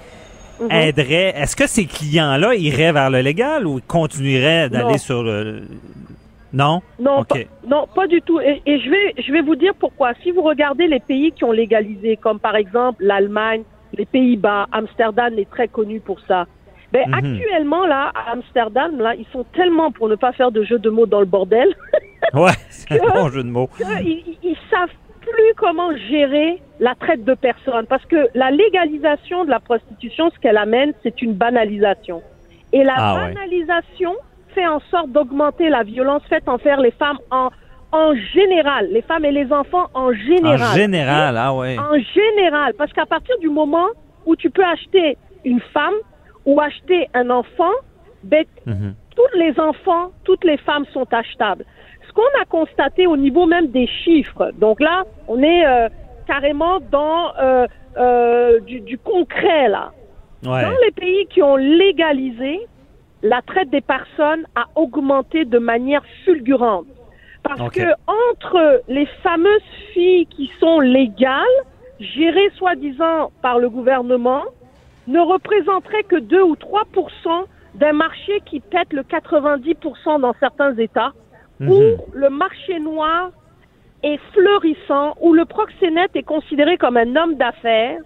Mhm. aiderait, est-ce que ces clients-là iraient vers le légal ou continueraient d'aller sur le... Non? Non, OK. pas, non, pas du tout. Et, et je vais, je vais vous dire pourquoi. Si vous regardez les pays qui ont légalisé, comme par exemple l'Allemagne, les Pays-Bas, Amsterdam est très connu pour ça. Ben, Mhm. actuellement, là, à Amsterdam, là, ils sont tellement, pour ne pas faire de jeu de mots dans le bordel, Ouais, c'est un bon jeu de mots. ils- ils savent comment gérer la traite de personnes. Parce que la légalisation de la prostitution, ce qu'elle amène, c'est une banalisation. Et la Ah ouais. banalisation fait en sorte d'augmenter la violence faite envers les femmes en, en général, les femmes et les enfants en général. En général, ah ouais. En général, parce qu'à partir du moment où tu peux acheter une femme ou acheter un enfant, ben, Mhm. tous les enfants, toutes les femmes sont achetables. Qu'on a constaté au niveau même des chiffres, donc là, on est euh, carrément dans euh, euh, du, du concret là. Ouais. Dans les pays qui ont légalisé, la traite des personnes a augmenté de manière fulgurante. Parce que entre les fameuses filles qui sont légales, gérées soi-disant par le gouvernement, ne représenteraient que 2 ou 3 d'un marché qui pète le 90% dans certains États, Mhm. où le marché noir est fleurissant, où le proxénète est considéré comme un homme d'affaires,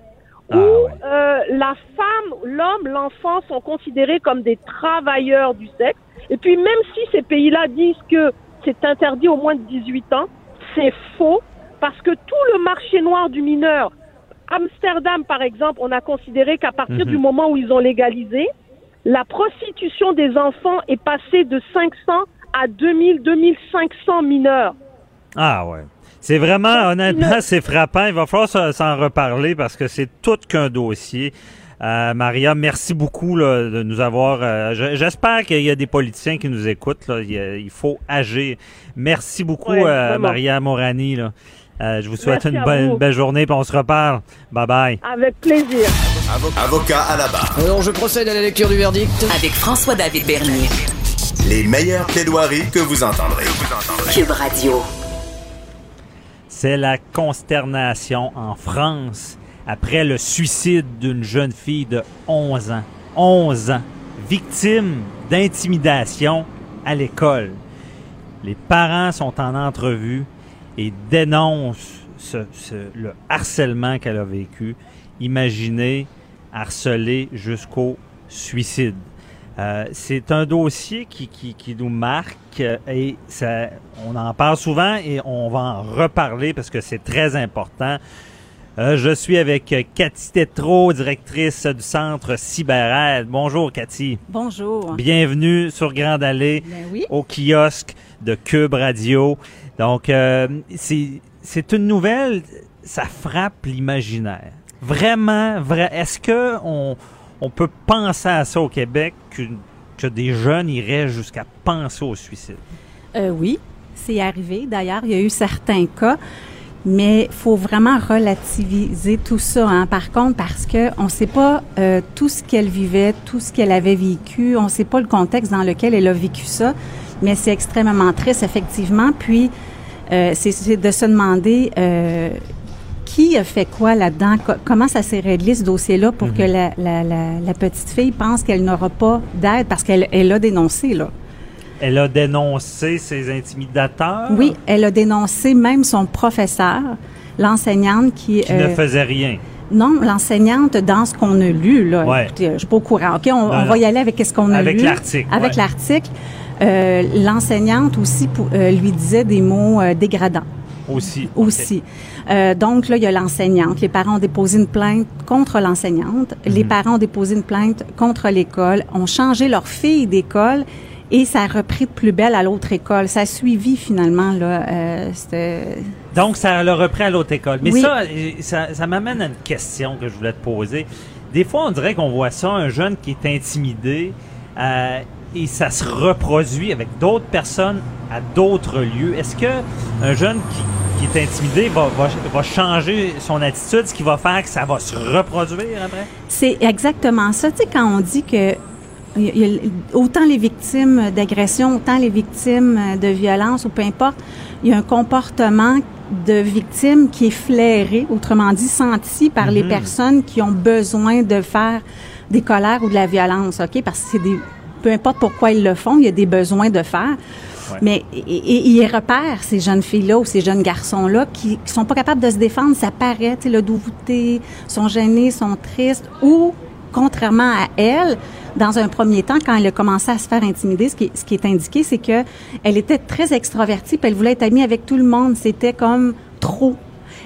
Ah, où ouais. euh, la femme, l'homme, l'enfant sont considérés comme des travailleurs du sexe. Et puis même si ces pays-là disent que c'est interdit au moins de 18 ans, c'est faux parce que tout le marché noir du mineur, Amsterdam par exemple, on a considéré qu'à partir Mhm. du moment où ils ont légalisé, la prostitution des enfants est passée de 500 à 2000, 2500 mineurs. Ah ouais. C'est vraiment, honnêtement, c'est frappant. Il va falloir s'en- reparler parce que c'est tout qu'un dossier. Euh, Maria, merci beaucoup là, de nous avoir. euh, je- J'espère qu'il y a des politiciens qui nous écoutent. Là. Il, y a- il faut agir. Merci beaucoup, Ouais, euh. Maria Morani. Là. Euh, je vous souhaite Merci une, bonne- vous. belle journée, puis on se reparle. Bye bye. Avec plaisir. Avocat à la barre. Alors je procède à la lecture du verdict. Avec François-David Bernier. Les meilleures plaidoiries que vous entendrez. Cube Radio. C'est la consternation en France après le suicide d'une jeune fille de 11 ans. 11 ans. Victime d'intimidation à l'école. Les parents sont en entrevue et dénoncent ce- ce- le harcèlement qu'elle a vécu. Imaginez harceler jusqu'au suicide. Euh, c'est un dossier qui, qui, qui nous marque et ça, on en parle souvent et on va en reparler parce que c'est très important. Euh, je suis avec Cathy Tétrault, directrice du centre CyberAide. Bonjour Cathy. Bonjour. Bienvenue sur Grande Allée Ben oui. au kiosque de Cube Radio. Donc, euh, c'est c'est une nouvelle, ça frappe l'imaginaire. Vraiment, vrai. Est-ce que on, on peut penser à ça au Québec, que, que des jeunes iraient jusqu'à penser au suicide? Euh, oui, c'est arrivé. D'ailleurs, il y a eu certains cas, mais il faut vraiment relativiser tout ça. hein. Par contre, parce que on ne sait pas euh, tout ce qu'elle vivait, tout ce qu'elle avait vécu, on ne sait pas le contexte dans lequel elle a vécu ça, mais c'est extrêmement triste, effectivement. Puis, euh, c'est de se demander euh, qui a fait quoi là-dedans? Co- comment ça s'est réglé ce dossier-là pour Mhm. que la, la, la, la petite fille pense qu'elle n'aura pas d'aide? Parce qu'elle elle a dénoncé, là. Elle a dénoncé ses intimidateurs? Oui, elle a dénoncé même son professeur, l'enseignante qui... Qui euh, ne faisait rien. Non, l'enseignante, dans ce qu'on a lu, là, Ouais. écoutez, je suis pas au courant. OK, on, Non, on non. va y aller avec ce qu'on a Avec lu. l'article, Avec ouais. l'article. Euh, l'enseignante aussi pour- euh, lui disait des mots euh, dégradants Aussi. Euh, donc là, il y a l'enseignante. Les parents ont déposé une plainte contre l'enseignante. Les Mhm. parents ont déposé une plainte contre l'école, ont changé leur fille d'école et ça a repris de plus belle à l'autre école. Ça a suivi finalement là. Euh, Donc, ça l'a repris à l'autre école. Mais Oui. ça, ça, ça m'amène à une question que je voulais te poser. Des fois, on dirait qu'on voit ça, un jeune qui est intimidé, euh, et ça se reproduit avec d'autres personnes à d'autres lieux. Est-ce que un jeune qui, qui est intimidé va, va, va changer son attitude, ce qui va faire que ça va se reproduire après? C'est exactement ça. Tu sais, quand on dit que il y a- il y a autant les victimes d'agression, autant les victimes de violence ou peu importe, il y a un comportement de victime qui est flairé, autrement dit senti par les Mhm. personnes qui ont besoin de faire des colères ou de la violence, OK? Parce que c'est des peu importe pourquoi ils le font, il y a des besoins de faire. Mais et, et- ils repèrent ces jeunes filles-là ou ces jeunes garçons-là qui, qui sont pas capables de se défendre, ça paraît, tu sais, le sont gênés, sont tristes, ou contrairement à elle, dans un premier temps, quand elle a commencé à se faire intimider, ce qui, est- ce qui est indiqué, c'est que elle était très extravertie, puis elle voulait être amie avec tout le monde. C'était comme trop.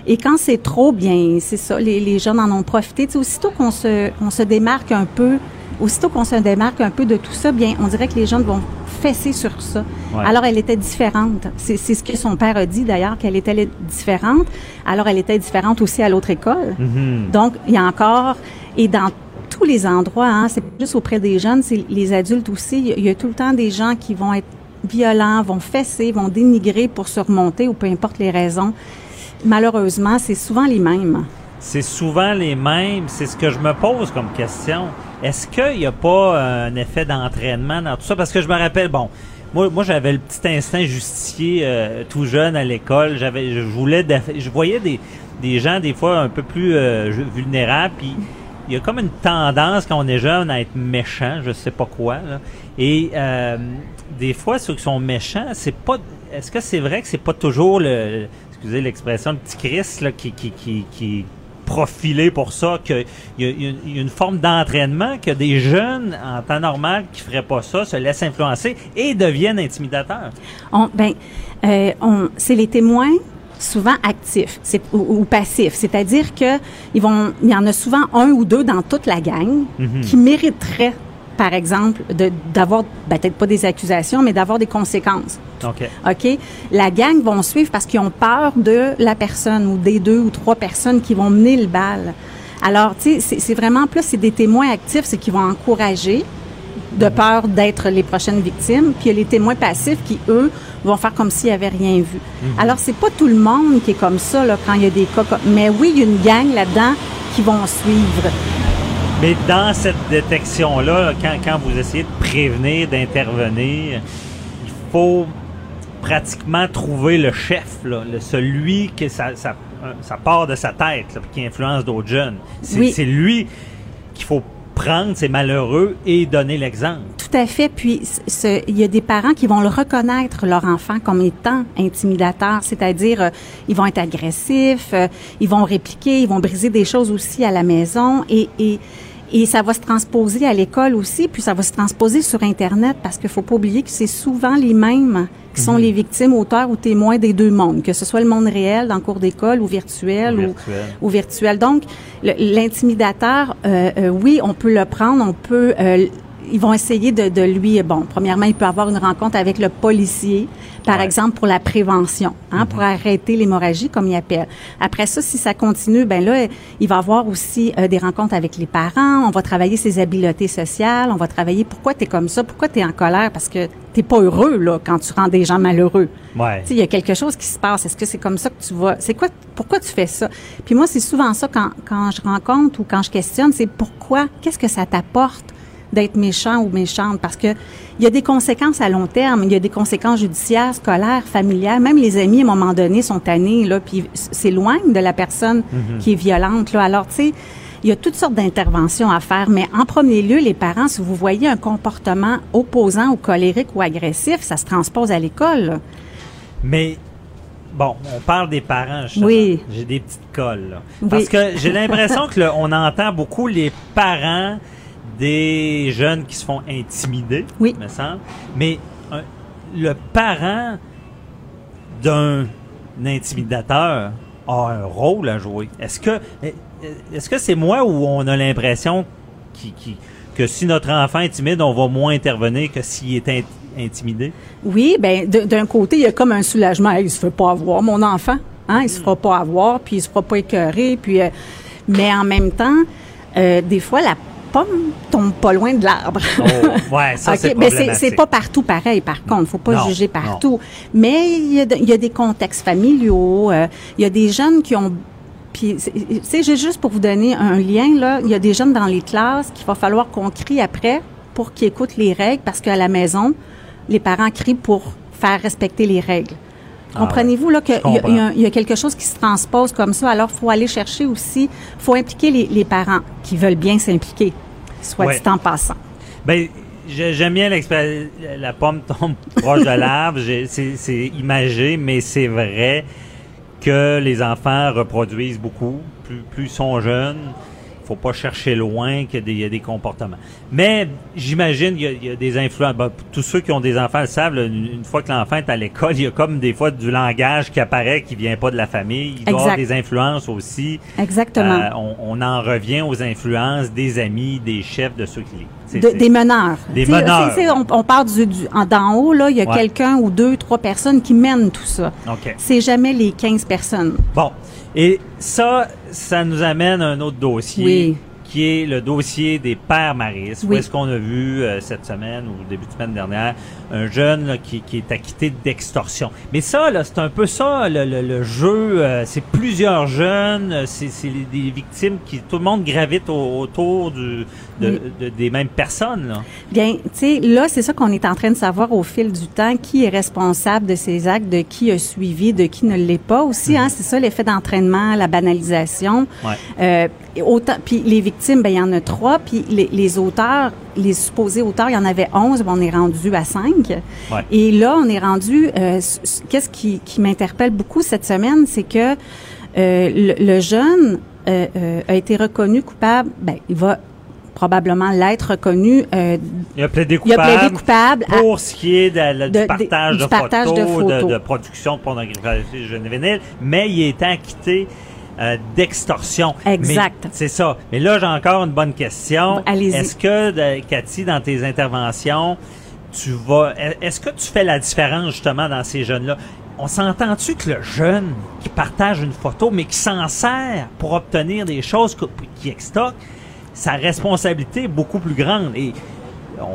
Et quand c'est trop, bien, c'est ça, les, les jeunes en ont profité. Tu sais, aussitôt qu'on se, on se démarque un peu, aussitôt qu'on se démarque un peu de tout ça, bien, on dirait que les jeunes vont fesser sur ça. Ouais. Alors, elle était différente. C'est ce que son père a dit, d'ailleurs, qu'elle était différente. Alors, elle était différente aussi à l'autre école. Mhm. Donc, il y a encore, et dans tous les endroits, hein, c'est pas juste auprès des jeunes, c'est les adultes aussi. Il y y, a tout le temps des gens qui vont être violents, vont fesser, vont dénigrer pour se remonter ou peu importe les raisons. Malheureusement, c'est souvent les mêmes. C'est souvent les mêmes. C'est ce que je me pose comme question. Est-ce qu'il n'y a pas un effet d'entraînement dans tout ça? Parce que je me rappelle, bon, moi, moi j'avais le petit instinct justicier euh, tout jeune à l'école. J'avais, je voulais, je voyais des, des gens des fois un peu plus euh, vulnérables. Puis il y a comme une tendance quand on est jeune à être méchant, je sais pas quoi. là. Et euh, des fois, ceux qui sont méchants, c'est pas. Est-ce que c'est vrai que c'est pas toujours le, excusez l'expression, le petit Christ là, qui, qui, qui, qui profilé pour ça, qu'il y, y a une- forme d'entraînement que des jeunes en temps normal qui feraient pas ça se laissent influencer et deviennent intimidateurs. On, ben, euh, on, c'est les témoins souvent actifs c'est, ou, ou passifs, c'est-à-dire que ils vont, il y en a souvent un ou deux dans toute la gang Mhm. qui mériteraient, par exemple, d'avoir ben, peut-être pas des accusations, mais d'avoir des conséquences. OK. OK? La gang vont suivre parce qu'ils ont peur de la personne ou des deux ou trois personnes qui vont mener le bal. Alors, tu sais, c'est, vraiment plus, c'est des témoins actifs, c'est qu'ils vont encourager de peur d'être les prochaines victimes. Puis il y a les témoins passifs qui, eux, vont faire comme s'ils n'avaient rien vu. Mhm. Alors, c'est pas tout le monde qui est comme ça, là, quand il y a des cas comme... Mais oui, il y a une gang là-dedans qui vont suivre. Mais dans cette détection-là, quand, quand vous essayez de prévenir, d'intervenir, il faut pratiquement trouver le chef, là, le, celui que ça, ça, euh, ça part de sa tête, là, qui influence d'autres jeunes. C'est Oui. lui qu'il faut prendre, c'est malheureux, et donner l'exemple. Tout à fait. Puis, il y a des parents qui vont le reconnaître, leur enfant, comme étant intimidateur. C'est-à-dire, euh, ils vont être agressifs, euh, ils vont répliquer, ils vont briser des choses aussi à la maison. Et, et, et ça va se transposer à l'école aussi, puis ça va se transposer sur Internet, parce qu'il faut pas oublier que c'est souvent les mêmes qui sont Mhm. les victimes, auteurs ou témoins des deux mondes, que ce soit le monde réel dans le cours d'école ou virtuel, ou, Virtuel. ou virtuel. Donc, l'intimidateur, euh, euh, oui, on peut le prendre, on peut... euh, ils vont essayer de, de lui, bon, premièrement, il peut avoir une rencontre avec le policier, par exemple, pour la prévention, hein, pour arrêter l'hémorragie, comme il appelle. Après ça, si ça continue, ben là, il va avoir aussi euh, des rencontres avec les parents, on va travailler ses habiletés sociales, on va travailler pourquoi tu es comme ça, pourquoi tu es en colère, parce que t'es pas heureux, là, quand tu rends des gens malheureux. Ouais. Tu sais, il y a quelque chose qui se passe. Est-ce que c'est comme ça que tu vas? C'est quoi Pourquoi tu fais ça? Puis moi, c'est souvent ça quand quand je rencontre ou quand je questionne, c'est pourquoi? Qu'est-ce que ça t'apporte? D'être méchant ou méchante parce que il y a des conséquences à long terme, il y a des conséquences judiciaires, scolaires, familiales, même les amis à un moment donné sont tannés là puis s'éloignent de la personne Mhm. qui est violente là. Alors tu sais, il y a toutes sortes d'interventions à faire, mais en premier lieu, les parents, si vous voyez un comportement opposant ou colérique ou agressif, ça se transpose à l'école. Mais bon, on parle des parents. justement. Oui. J'ai des petites colles. là. Oui. Parce que j'ai l'impression que on entend beaucoup les parents des jeunes qui se font intimider, Oui. me semble. Mais un- le parent d'un intimidateur a un rôle à jouer. Est-ce que est-ce que c'est moi ou on a l'impression qui- qui- que si notre enfant est timide, on va moins intervenir que s'il est int- intimidé? Oui, ben d'un côté, il y a comme un soulagement. Il se fait pas avoir, mon enfant. Hein, il se fera pas avoir, puis il se fera pas écœurer. Puis, euh, mais en même temps, euh, des fois, la pomme tombe pas loin de l'arbre. Oh, ouais, ça OK, c'est mais c'est, pas partout pareil, par contre. Faut pas Non, juger partout. Mais il y, a de- il y a des contextes familiaux. euh, il y a des jeunes qui ont... Puis, c'est- c'est j'ai juste pour vous donner un lien, là, il y a des jeunes dans les classes qu'il va falloir qu'on crie après pour qu'ils écoutent les règles, parce qu'à la maison, les parents crient pour faire respecter les règles. Ah Comprenez-vous là qu'il y, a- y y quelque chose qui se transpose comme ça. Alors, faut aller chercher aussi, faut impliquer les, les parents qui veulent bien s'impliquer, soit Ouais. dit en passant. Ben, j'ai- j'aime bien l'expression. La pomme tombe proche de l'arbre. C'est imagé, mais c'est vrai que les enfants reproduisent beaucoup. Plus, plus ils sont jeunes, faut pas chercher loin qu'il y a des- il y a des comportements. Mais j'imagine qu'il y a- il y, a des influences. Ben, tous ceux qui ont des enfants le savent, là, une, une fois que l'enfant est à l'école, il y a comme des fois du langage qui apparaît qui vient pas de la famille. Il doit y avoir des influences aussi. Exactement. Euh, on, on en revient aux influences des amis, des chefs, de ceux qui De- des meneurs. Des meneurs. On, on part du, du- en- d'en haut, là, il y a Ouais. quelqu'un ou deux, trois personnes qui mènent tout ça. OK. C'est jamais les 15 personnes. Bon. Et ça, ça nous amène à un autre dossier. Oui. Qui est le dossier des pères maristes. Où Oui. est-ce qu'on a vu euh, cette semaine ou début de semaine dernière un jeune là, qui, qui est acquitté d'extorsion. Mais ça, là, c'est un peu ça le, le- le jeu. euh, c'est plusieurs jeunes, euh, c'est, des victimes qui tout le monde gravite au- autour du, de- Oui. de- des mêmes personnes. Là. Bien, tu sais, là, c'est ça qu'on est en train de savoir au fil du temps, qui est responsable de ces actes, de qui a suivi, de qui ne l'est pas aussi. Hein, c'est ça l'effet d'entraînement, la banalisation. Ouais. Euh, et autant, puis les victimes, ben il y en a trois, puis les, les auteurs, les supposés auteurs, il y en avait onze, ben, on est rendu à cinq. Ouais. Et là, on est rendu. euh, Qu'est-ce qui, qui m'interpelle beaucoup cette semaine, c'est que euh, le, le jeune euh, euh, a été reconnu coupable. Ben, il va probablement l'être reconnu. euh, Il a plaidé il a coupable. plaidé coupable à- pour ce qui est de du partage, du de, partage photos, de de, photos. de production de pornographie juvénile, mais il est acquitté euh, d'extorsion. Exact. C'est ça. Mais là, j'ai encore une bonne question. Allez-y. Est-ce que, Cathy, dans tes interventions, tu vas... Est-ce que tu fais la différence, justement, dans ces jeunes-là? On s'entend-tu que le jeune qui partage une photo, mais qui s'en sert pour obtenir des choses qui extorquent, sa responsabilité est beaucoup plus grande? Et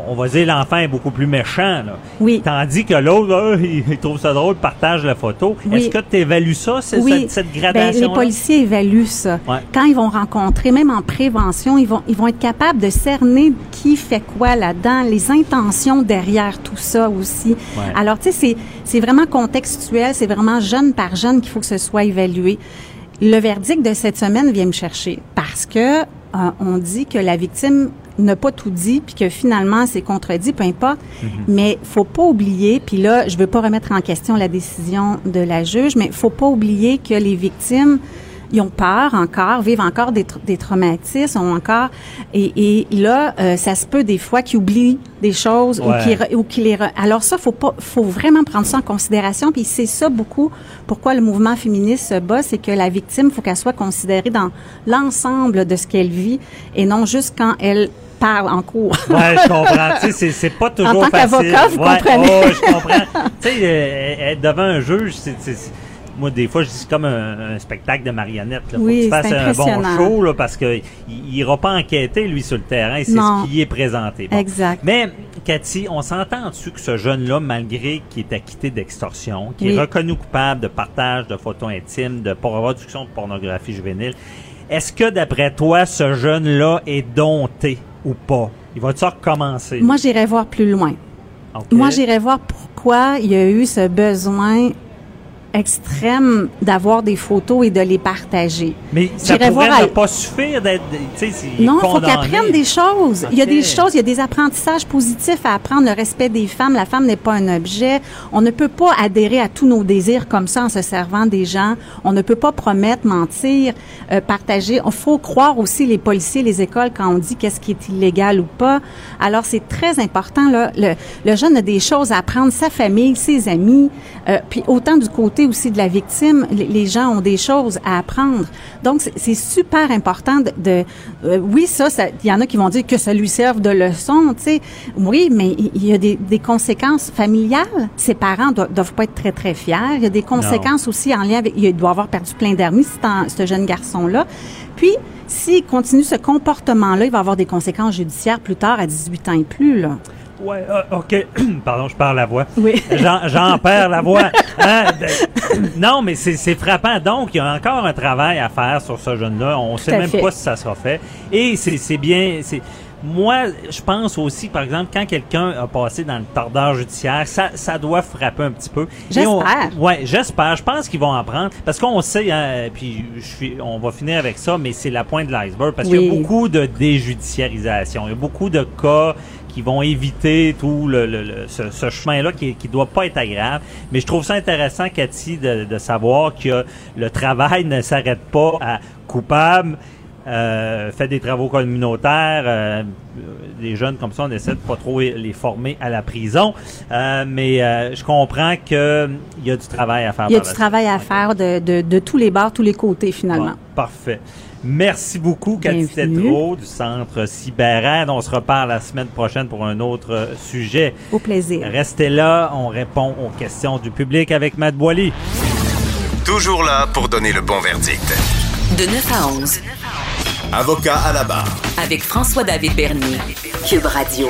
on, va dire l'enfant est beaucoup plus méchant. Là. Oui. Tandis que l'autre, il, il trouve ça drôle, partage la photo. Oui. Est-ce que tu évalues ça, Oui. cette, cette Ben, gradation les policiers évaluent ça. Ouais. Quand ils vont rencontrer, même en prévention, ils vont, ils vont être capables de cerner qui fait quoi là-dedans, les intentions derrière tout ça aussi. Ouais. Alors, tu sais, c'est, c'est vraiment contextuel, c'est vraiment jeune par jeune qu'il faut que ce soit évalué. Le verdict de cette semaine vient me chercher parce que euh, on dit que la victime n'a pas tout dit puis que finalement c'est contredit, peu importe. Mais faut pas oublier, puis là je veux pas remettre en question la décision de la juge, mais faut pas oublier que les victimes ils ont peur encore, vivent encore des, tra- des traumatismes, ont encore et, et là euh, ça se peut des fois qu'ils oublient des choses ou qu'ils ou qu'ils les re- alors ça faut pas faut vraiment prendre ça en considération puis c'est ça beaucoup pourquoi le mouvement féministe se bat c'est que la victime faut qu'elle soit considérée dans l'ensemble de ce qu'elle vit et non juste quand elle parle en cours. Ouais, je comprends. tu sais, c'est, pas toujours tant facile. qu'avocat, vous Ouais, comprenez. oh, je comprends. tu sais, euh, être devant un juge, c'est- moi, des fois, je dis c'est comme un, un spectacle de marionnettes. Là. Faut que tu fasses un bon show, là, parce que il, il ira pas enquêter, lui, sur le terrain. C'est ce qui est présenté. Bon. Exact. Mais, Cathy, on s'entend dessus que ce jeune-là, malgré qu'il est acquitté d'extorsion, qui Oui. est reconnu coupable de partage de photos intimes, de production de pornographie juvénile, est-ce que, d'après toi, ce jeune-là est dompté ou pas? Il va-tu recommencer? Moi, j'irai voir plus loin. Moi, j'irai voir pourquoi il y a eu ce besoin extrême d'avoir des photos et de les partager. Mais ça pourrait voir ne pas suffire d'être... Non, il faut condamné. qu'elle apprenne des choses. Il y a des choses, il y a des apprentissages positifs à apprendre, le respect des femmes. La femme n'est pas un objet. On ne peut pas adhérer à tous nos désirs comme ça en se servant des gens. On ne peut pas promettre, mentir, euh, partager. Il faut croire aussi les policiers, les écoles quand on dit qu'est-ce qui est illégal ou pas. Alors, c'est très important. Là, le, le jeune a des choses à apprendre, sa famille, ses amis, euh, puis autant du côté aussi de la victime, les, gens ont des choses à apprendre. Donc, c'est- super important de... de- euh, oui, ça, ça- il y en a qui vont dire que ça lui serve de leçon, tu sais. Oui, mais il y a des, des conséquences familiales. Ses parents doivent, doivent pas être très, très fiers. Il y a des conséquences aussi en lien avec... Il doit avoir perdu plein d'amis, ce jeune garçon-là. Puis, s'il continue ce comportement-là, il va avoir des conséquences judiciaires plus tard, à 18 ans et plus, là. Ouais, ah, OK. Pardon, je perds la voix. Oui. J'en, perds la voix. Hein, non, mais c'est, frappant. Donc, il y a encore un travail à faire sur ce jeune-là. On sait Tout à même fait. pas si ça sera fait. Et c'est, bien... Moi, je pense aussi, par exemple, quand quelqu'un a passé dans le tordeur judiciaire, ça, ça doit frapper un petit peu. J'espère. Ouais, j'espère. Je pense qu'ils vont en prendre. Parce qu'on sait, hein, puis je suis, on va finir avec ça, mais c'est la pointe de l'iceberg. Parce qu'il y a beaucoup de déjudiciarisation. Il y a beaucoup de cas qui vont éviter tout le, le- le- ce, ce chemin-là qui ne doit pas être agréable. Mais je trouve ça intéressant, Cathy, de, de savoir que le travail ne s'arrête pas à coupable, euh, fait des travaux communautaires, euh, des jeunes comme ça, on essaie de pas trop les former à la prison. Euh, mais euh, je comprends que il y a du travail à faire. Il y a du travail à faire de, de, de tous les bords, tous les côtés, finalement. Bon, parfait. Merci beaucoup, Cathy. Tétrault du Centre Cyberad. On se reparle la semaine prochaine pour un autre euh, sujet. Au plaisir. Restez là, on répond aux questions du public avec Matt Boily. Toujours là pour donner le bon verdict. De 9 à 11, Avocat à la barre. avec François-David Bernier. Cube Radio.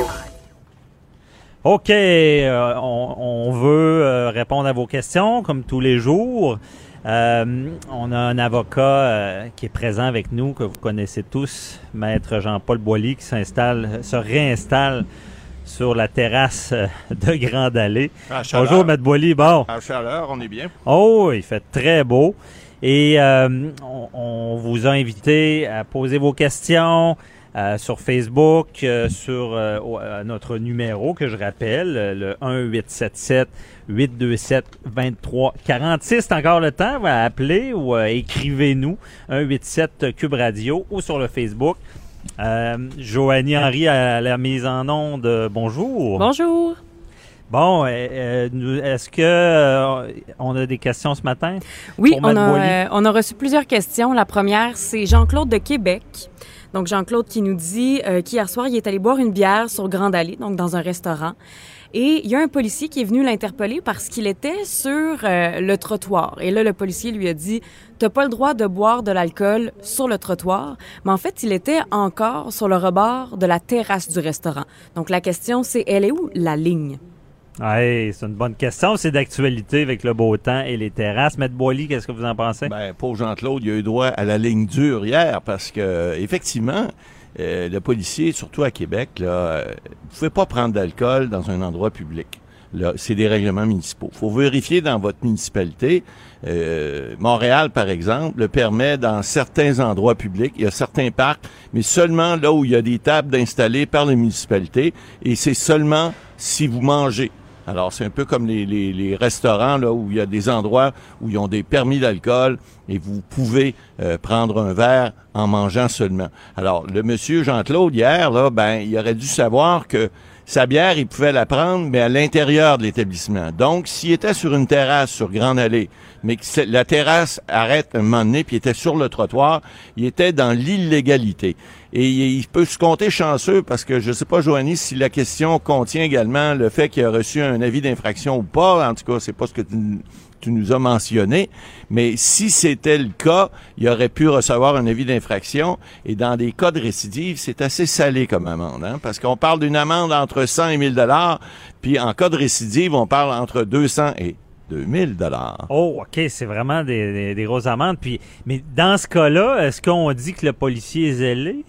OK, euh, on, on veut euh, répondre à vos questions comme tous les jours. Euh, on a un avocat euh, qui est présent avec nous, que vous connaissez tous, Maître Jean-Paul Boily, qui s'installe, se réinstalle sur la terrasse euh, de Grande Allée. À chaleur. Bonjour, Maître Boily. Bon. À chaleur, on est bien. Oh, il fait très beau. Et euh, on, on vous a invité à poser vos questions sur Facebook, sur notre numéro que je rappelle, le 1877 827 23 46. C'est encore le temps, va appeler ou euh, écrivez-nous 187 Cube Radio ou sur le Facebook. Euh, Joanie Henry à la mise en onde. Bonjour. Bonjour. Bon, euh, est-ce que euh, on a des questions ce matin? Oui, on a, on a reçu plusieurs questions. La première, c'est Jean-Claude de Québec. Donc, Jean-Claude qui nous dit qu'hier soir, il est allé boire une bière sur Grande Allée, donc dans un restaurant. Et il y a un policier qui est venu l'interpeller parce qu'il était sur euh, le trottoir. Et là, le policier lui a dit T'as pas le droit de boire de l'alcool sur le trottoir. Mais en fait, il était encore sur le rebord de la terrasse du restaurant. Donc, la question, c'est Elle est où la ligne? C'est une bonne question. C'est d'actualité avec le beau temps et les terrasses. Maître Boily, qu'est-ce que vous en pensez? Ben, pauvre Jean-Claude, il a eu droit à la ligne dure hier parce que, effectivement, euh, le policier, surtout à Québec, là, euh, vous pouvez pas prendre d'alcool dans un endroit public. C'est des règlements municipaux. faut vérifier dans votre municipalité. Euh, Montréal, par exemple, le permet dans certains endroits publics. Il y a certains parcs, mais seulement là où il y a des tables installées par les municipalités. Et c'est seulement si vous mangez. Alors, c'est un peu comme les, restaurants, là, où il y a des endroits où ils ont des permis d'alcool et vous pouvez euh, prendre un verre en mangeant seulement. Alors, le monsieur Jean-Claude, hier, là, ben, il aurait dû savoir que sa bière, il pouvait la prendre, mais à l'intérieur de l'établissement. Donc, s'il était sur une terrasse sur Grande Allée, mais que la terrasse arrête un moment donné, puis il était sur le trottoir, il était dans l'illégalité. Et il, peut se compter chanceux parce que je sais pas, Joanie, si la question contient également le fait qu'il a reçu un avis d'infraction ou pas. En tout cas, c'est pas ce que tu, tu nous as mentionné. Mais si c'était le cas, il aurait pu recevoir un avis d'infraction. Et dans des cas de récidive, c'est assez salé comme amende, hein, parce qu'on parle d'une amende entre 100 et 1000 dollars. Puis en cas de récidive, on parle entre 200 et 2000 dollars. Oh, OK, c'est vraiment des, des, des grosses amendes. Puis, mais dans ce cas-là, est-ce qu'on dit que le policier est zélé?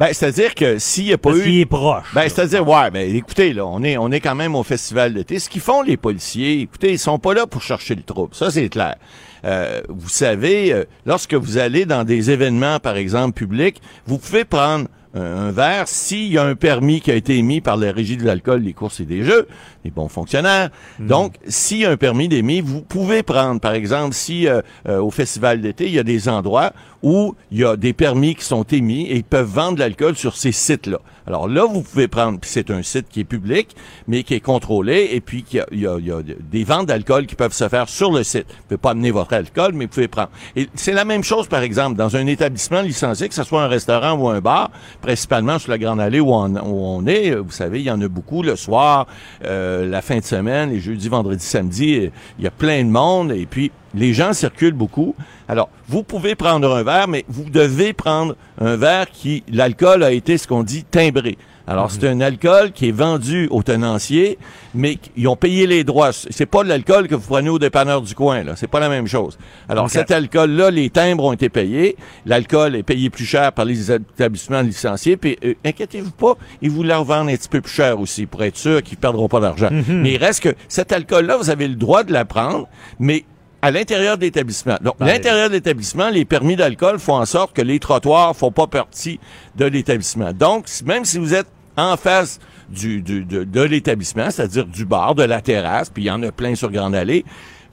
Ben, c'est-à-dire que s'il n'y a pas Parce eu... est proche. Ben, c'est-à-dire, ouais, ben, écoutez, là, on est, on est quand même au festival d'été. Ce qu'ils font, les policiers, écoutez, ils sont pas là pour chercher le trouble. Ça, c'est clair. Euh, vous savez, euh, lorsque vous allez dans des événements, par exemple, publics, vous pouvez prendre un, verre s'il y a un permis qui a été émis par la Régie de l'alcool, des courses et des jeux, les bons fonctionnaires. Donc, s'il y a un permis d'émis, vous pouvez prendre, par exemple, si euh, euh, au festival d'été, il y a des endroits où il y a des permis qui sont émis et ils peuvent vendre de l'alcool sur ces sites-là. Alors là, vous pouvez prendre, puis c'est un site qui est public, mais qui est contrôlé, et puis il y, y a des ventes d'alcool qui peuvent se faire sur le site. Vous pouvez pas amener votre alcool, mais vous pouvez prendre. Et c'est la même chose, par exemple, dans un établissement licencié, que ce soit un restaurant ou un bar, principalement sur la Grande Allée où on, est, vous savez, il y en a beaucoup le soir, euh, la fin de semaine, les jeudis, vendredis, samedis, euh, il y a plein de monde, et puis les gens circulent beaucoup. Alors, vous pouvez prendre un verre, mais vous devez prendre un verre qui, l'alcool a été ce qu'on dit timbré. Alors, c'est un alcool qui est vendu au tenancier, mais ils ont payé les droits. C'est pas de l'alcool que vous prenez au dépanneur du coin, là. C'est pas la même chose. Alors, cet alcool-là, les timbres ont été payés. L'alcool est payé plus cher par les établissements licenciés. Puis, euh, inquiétez-vous pas, ils vous le revendent un petit peu plus cher aussi, pour être sûr qu'ils perdront pas d'argent. Mais il reste que cet alcool-là, vous avez le droit de la prendre, mais à l'intérieur de l'établissement. Donc, Ben, l'intérieur de l'établissement, les permis d'alcool font en sorte que les trottoirs font pas partie de l'établissement. Donc, même si vous êtes en face du, du- de, de l'établissement, c'est-à-dire du bar, de la terrasse, puis il y en a plein sur Grande Allée,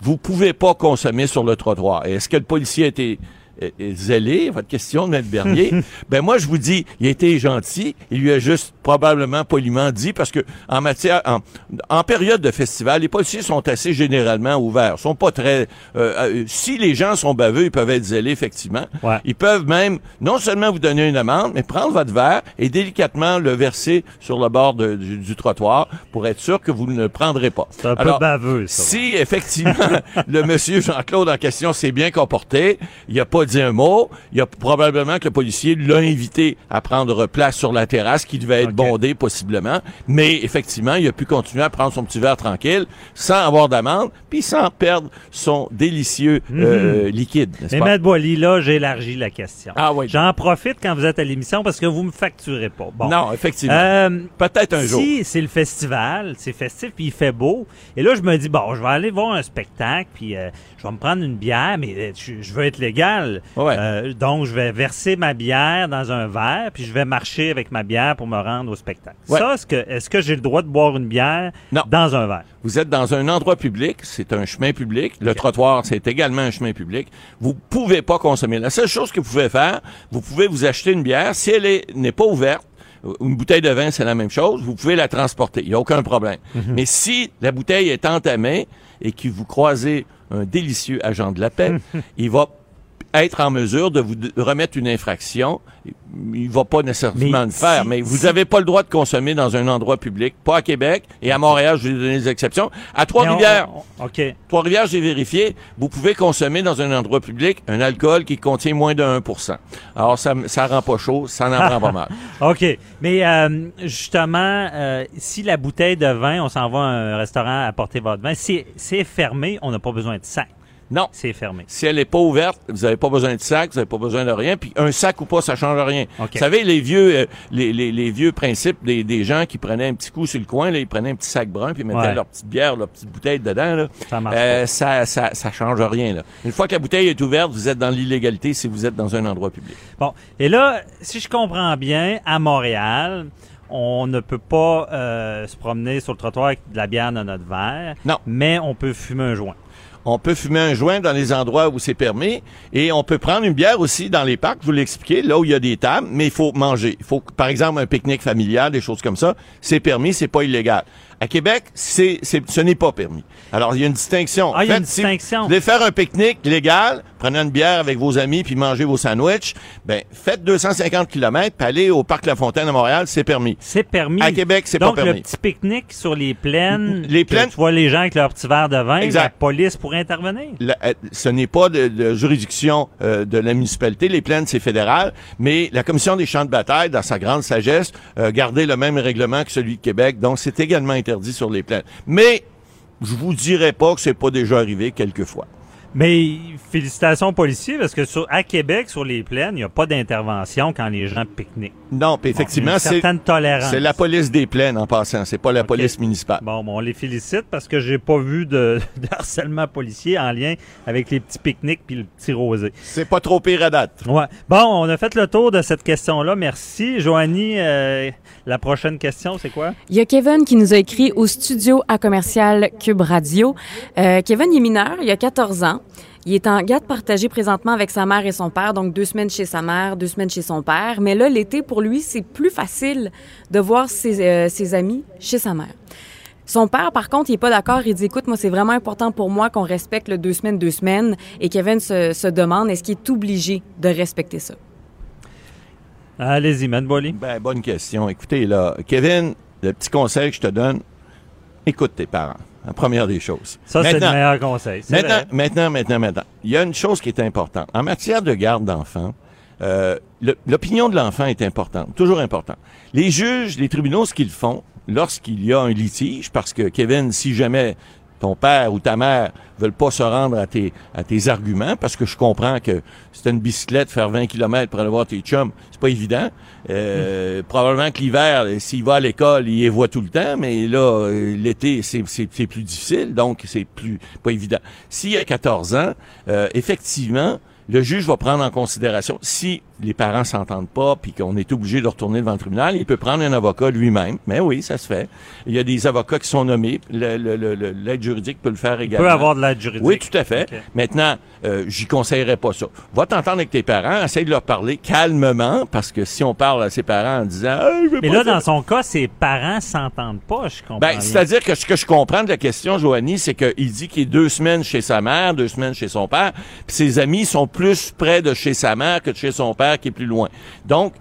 vous pouvez pas consommer sur le trottoir. Est-ce que le policier a été zélé, votre question de Maître Bernier, ben moi je vous dis, il a été gentil, il lui a juste probablement poliment dit parce que en matière en, en période de festival, les policiers sont assez généralement ouverts, sont pas très euh, euh, si les gens sont baveux, ils peuvent être zélés effectivement. Ouais. Ils peuvent même non seulement vous donner une amende, mais prendre votre verre et délicatement le verser sur le bord de- du, du trottoir pour être sûr que vous ne le prendrez pas. C'est un peu Alors, baveux, ça. si effectivement le monsieur Jean-Claude en question s'est bien comporté, il a pas dit un mot, il y a probablement que le policier l'a invité à prendre place sur la terrasse qui devait être bondée possiblement, mais effectivement, il a pu continuer à prendre son petit verre tranquille sans avoir d'amende, puis sans perdre son délicieux euh, liquide, Mais? Maître Boily, là, j'élargis la question. Ah oui. J'en profite quand vous êtes à l'émission parce que vous me facturez pas. Bon. Non, effectivement. Euh, Peut-être un jour. si c'est le festival, c'est festif, puis il fait beau, et là, je me dis, bon, je vais aller voir un spectacle, puis euh, je vais me prendre une bière, mais je, je veux être légal. Ouais. Euh, donc, je vais verser ma bière dans un verre, puis je vais marcher avec ma bière pour me rendre au spectacle. Ouais. Ça, est-ce que, est-ce que j'ai le droit de boire une bière Non. dans un verre? Vous êtes dans un endroit public, c'est un chemin public. Le trottoir, c'est également un chemin public. Vous pouvez pas consommer. La seule chose que vous pouvez faire, vous pouvez vous acheter une bière. Si elle est- n'est pas ouverte, ou une bouteille de vin, c'est la même chose. Vous pouvez la transporter. Il n'y a aucun problème. Mais si la bouteille est entamée et que vous croisez un délicieux agent de la paix, il va être en mesure de vous remettre une infraction. Il va pas nécessairement Mais le faire, si- mais vous si- n'avez pas le droit de consommer dans un endroit public, pas à Québec et à Montréal, je vais donner des exceptions. À Trois-Rivières. Trois-Rivières, j'ai vérifié, vous pouvez consommer dans un endroit public un alcool qui contient moins de 1% Alors, ça, ça rend pas chaud, ça n'en prend pas mal. OK. Mais euh, justement, euh, si la bouteille de vin, on s'en va à un restaurant apporter votre vin, si c'est fermé, on n'a pas besoin de sac. Non. C'est fermé. Si elle n'est pas ouverte, vous n'avez pas besoin de sac, vous n'avez pas besoin de rien. Puis un sac ou pas, ça change rien. OK. Vous savez, les vieux, euh, les, les, les vieux principes des, des gens qui prenaient un petit coup sur le coin, là, ils prenaient un petit sac brun, puis ils mettaient Ouais. leur petite bière, leur petite bouteille dedans. Là. Ça marche Euh, ça, ça, ça change rien. Là. Une fois que la bouteille est ouverte, vous êtes dans l'illégalité si vous êtes dans un endroit public. Bon. Et là, si je comprends bien, à Montréal, on ne peut pas euh, se promener sur le trottoir avec de la bière dans notre verre. Non. Mais on peut fumer un joint. On peut fumer un joint dans les endroits où c'est permis et on peut prendre une bière aussi dans les parcs, je vous l'expliquez, là où il y a des tables, mais il faut manger. Il faut, par exemple, un pique-nique familial, des choses comme ça, c'est permis, c'est pas illégal. À Québec, c'est, c'est, ce n'est pas permis. Alors, il y a une distinction. Ah, il y a une si distinction. Vous voulez faire un pique-nique légal, prenez une bière avec vos amis puis mangez vos sandwichs, ben, faites 250 km puis allez au Parc La Fontaine à Montréal, c'est permis. C'est permis. À Québec, c'est pas Donc, permis. le petit pique-nique sur les plaines, Les plaines- tu vois les gens avec leur petit verre de vin, Exact. la police pourrait intervenir? Euh, ce n'est pas de, juridiction euh, de la municipalité. Les plaines, c'est fédéral. Mais la Commission des champs de bataille, dans sa grande sagesse, euh, gardait le même règlement que celui de Québec. Donc, c'est également interdit sur les plaines. Mais je vous dirais pas que c'est pas déjà arrivé quelquefois. Mais félicitations aux policiers parce que sur, à Québec, sur les plaines, il n'y a pas d'intervention quand les gens pique-niquent. Non, puis effectivement, Une c'est certaine tolérance. c'est la police des plaines en passant, c'est pas la police municipale. Bon, bon, on les félicite parce que j'ai pas vu de, de harcèlement policier en lien avec les petits pique-niques puis le petit rosé. C'est pas trop pire à date. Ouais. Bon, on a fait le tour de cette question-là. Merci. Joanie, euh, la prochaine question, c'est quoi? Il y a Kevin qui nous a écrit au studio à commercial Cube Radio. Euh, Kevin il est mineur, il a 14 ans. Il est en garde partagée présentement avec sa mère et son père, donc deux semaines chez sa mère, deux semaines chez son père. Mais là, l'été, pour lui, c'est plus facile de voir ses, euh, ses amis chez sa mère. Son père, par contre, il est pas d'accord. Il dit, écoute, moi, c'est vraiment important pour moi qu'on respecte le deux semaines, deux semaines. Et Kevin se, se demande, est-ce qu'il est obligé de respecter ça? Allez-y, Mme Boily. Ben, bonne question. Écoutez, là, Kevin, le petit conseil que je te donne, écoute tes parents. La première des choses. Ça, c'est le meilleur conseil. Maintenant, vrai. maintenant, maintenant, maintenant. Il y a une chose qui est importante. En matière de garde d'enfants, euh, le- l'opinion de l'enfant est importante, toujours importante. Les juges, les tribunaux, ce qu'ils font lorsqu'il y a un litige, parce que Kevin, si jamais ton père ou ta mère veulent pas se rendre à tes, à tes arguments, parce que je comprends que c'est une bicyclette, faire 20 km pour aller voir tes chums, c'est pas évident. Euh, Probablement que l'hiver, s'il va à l'école, il les voit tout le temps, mais là, euh, l'été, c'est c'est- c'est plus difficile, donc c'est plus pas évident. S'il a 14 ans, euh, effectivement, le juge va prendre en considération si les parents s'entendent pas puis qu'on est obligé de retourner devant le tribunal, il peut prendre un avocat lui-même. Mais oui, ça se fait. Il y a des avocats qui sont nommés. Le- le- le- le- L'aide juridique peut le faire Il également. peut avoir de l'aide juridique. Oui, tout à fait. Maintenant, euh, j'y conseillerais pas ça. Va t'entendre avec tes parents, essaye de leur parler calmement, parce que si on parle à ses parents en disant Ah, je veux Mais là, faire dans son cas, ses parents s'entendent pas, je comprends. ben, c'est-à-dire que ce que je comprends de la question, Joanie, c'est qu'il dit qu'il est deux semaines chez sa mère, deux semaines chez son père, puis ses amis sont plus près de chez sa mère que de chez son père qui est plus loin. Donc,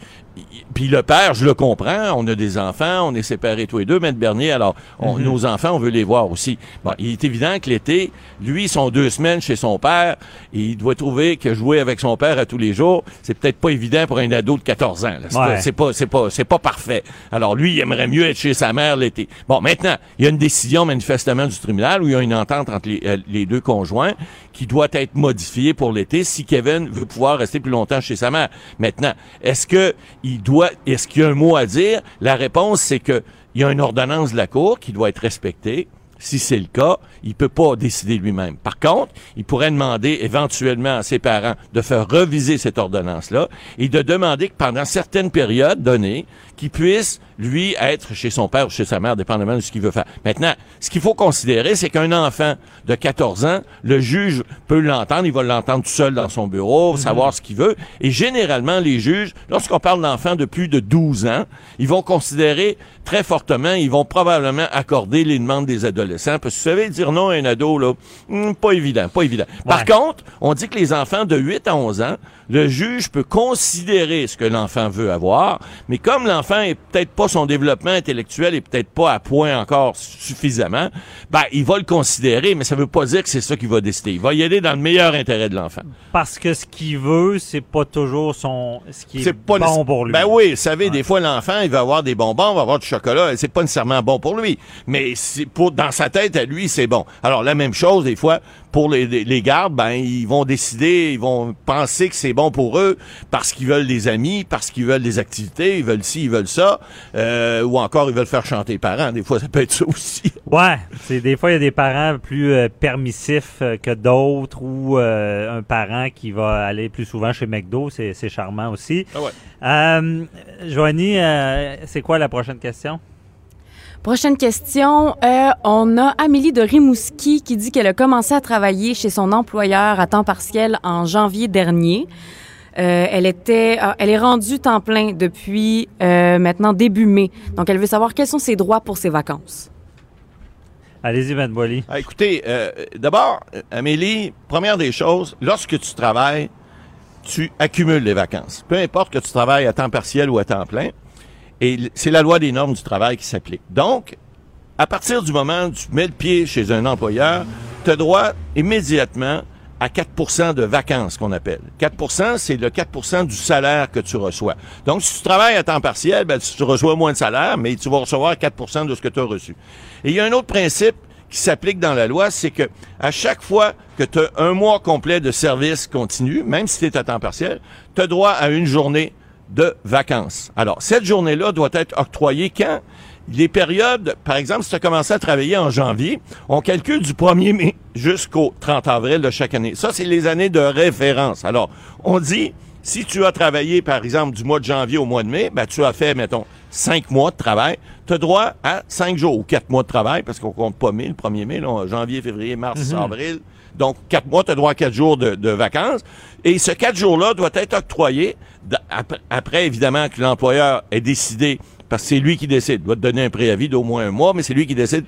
puis le père, je le comprends, on a des enfants, on est séparés tous les deux, Maître Bernier, alors on- Mhm. nos enfants, on veut les voir aussi. Bon, il est évident que l'été, lui, ils sont deux semaines chez son père, et il doit trouver que jouer avec son père à tous les jours, c'est peut-être pas évident pour un ado de 14 ans. C'est Ouais. pas- c'est pas, c'est pas, parfait. Alors lui, il aimerait mieux être chez sa mère l'été. Bon, maintenant, il y a une décision manifestement du tribunal où il y a une entente entre les, euh, les deux conjoints qui doit être modifiée pour l'été si Kevin veut pouvoir rester plus longtemps chez sa mère. Maintenant, est-ce que il doit, est-ce qu'il y a un mot à dire? La réponse, c'est que il y a une ordonnance de la cour qui doit être respectée. Si c'est le cas, il peut pas décider lui-même. Par contre, il pourrait demander éventuellement à ses parents de faire reviser cette ordonnance-là et de demander que pendant certaines périodes données, qu'il puisse, lui, être chez son père ou chez sa mère, dépendamment de ce qu'il veut faire. Maintenant, ce qu'il faut considérer, c'est qu'un enfant de 14 ans, le juge peut l'entendre, il va l'entendre tout seul dans son bureau, savoir ce qu'il veut. Et généralement, les juges, lorsqu'on parle d'enfants de plus de 12 ans, ils vont considérer très fortement, ils vont probablement accorder les demandes des adolescents. Parce que vous savez, dire non à un ado, là, hum, pas évident, pas évident. Par contre, on dit que les enfants de 8 à 11 ans, le juge peut considérer ce que l'enfant veut avoir, mais comme l'enfant est peut-être pas son développement intellectuel est peut-être pas à point encore suffisamment, ben il va le considérer, mais ça veut pas dire que c'est ça qu'il va décider. Il va y aller dans le meilleur intérêt de l'enfant. Parce que ce qu'il veut, c'est pas toujours son, ce qui est, pas bon pour lui. Ben oui, vous savez, des fois l'enfant, il va avoir des bonbons, il va avoir du chocolat, et c'est pas nécessairement bon pour lui, mais c'est pour dans sa tête à lui, c'est bon. Alors la même chose des fois pour les, gardes, ben ils vont décider, ils vont penser que c'est bon pour eux parce qu'ils veulent des amis, parce qu'ils veulent des activités, ils veulent ci, ils veulent ça, euh, ou encore ils veulent faire chanter les parents. Des fois, ça peut être ça aussi. Ouais, c'est des fois il y a des parents plus euh, permissifs euh, que d'autres ou euh, un parent qui va aller plus souvent chez McDo, c'est charmant aussi. Ah ouais. Joanie, c'est quoi la prochaine question? Prochaine question. Euh, on a Amélie de Rimouski qui dit qu'elle a commencé à travailler chez son employeur à temps partiel en janvier dernier. Euh, elle était, ah, elle est rendue temps plein depuis euh, maintenant début mai. Donc, elle veut savoir quels sont ses droits pour ses vacances. Allez-y, Mme Boily. Ah, écoutez, euh, d'abord, Amélie, première des choses, lorsque tu travailles, tu accumules les vacances. Peu importe que tu travailles à temps partiel ou à temps plein. Et c'est la loi des normes du travail qui s'applique. Donc, à partir du moment où tu mets le pied chez un employeur, tu as droit immédiatement à 4% de vacances qu'on appelle. 4% c'est le 4% du salaire que tu reçois. Donc, si tu travailles à temps partiel, ben, tu reçois moins de salaire, mais tu vas recevoir 4% de ce que tu as reçu. Et il y a un autre principe qui s'applique dans la loi, c'est que à chaque fois que tu as un mois complet de service continu, même si tu es à temps partiel, tu as droit à une journée de vacances. Alors, cette journée-là doit être octroyée quand les périodes, par exemple, si tu as commencé à travailler en janvier, on calcule du 1er mai jusqu'au 30 avril de chaque année. Ça, c'est les années de référence. Alors, on dit, si tu as travaillé, par exemple, du mois de janvier au mois de mai, ben, tu as fait, mettons, cinq mois de travail, tu as droit à cinq jours ou quatre mois de travail, parce qu'on compte pas mai, le 1er mai, là, janvier, février, mars, Mhm. avril. Donc, quatre mois, tu as droit à quatre jours de, vacances. Et ce quatre jours-là doit être octroyé après, évidemment, que l'employeur ait décidé, parce que c'est lui qui décide, doit te donner un préavis d'au moins un mois, mais c'est lui qui décide,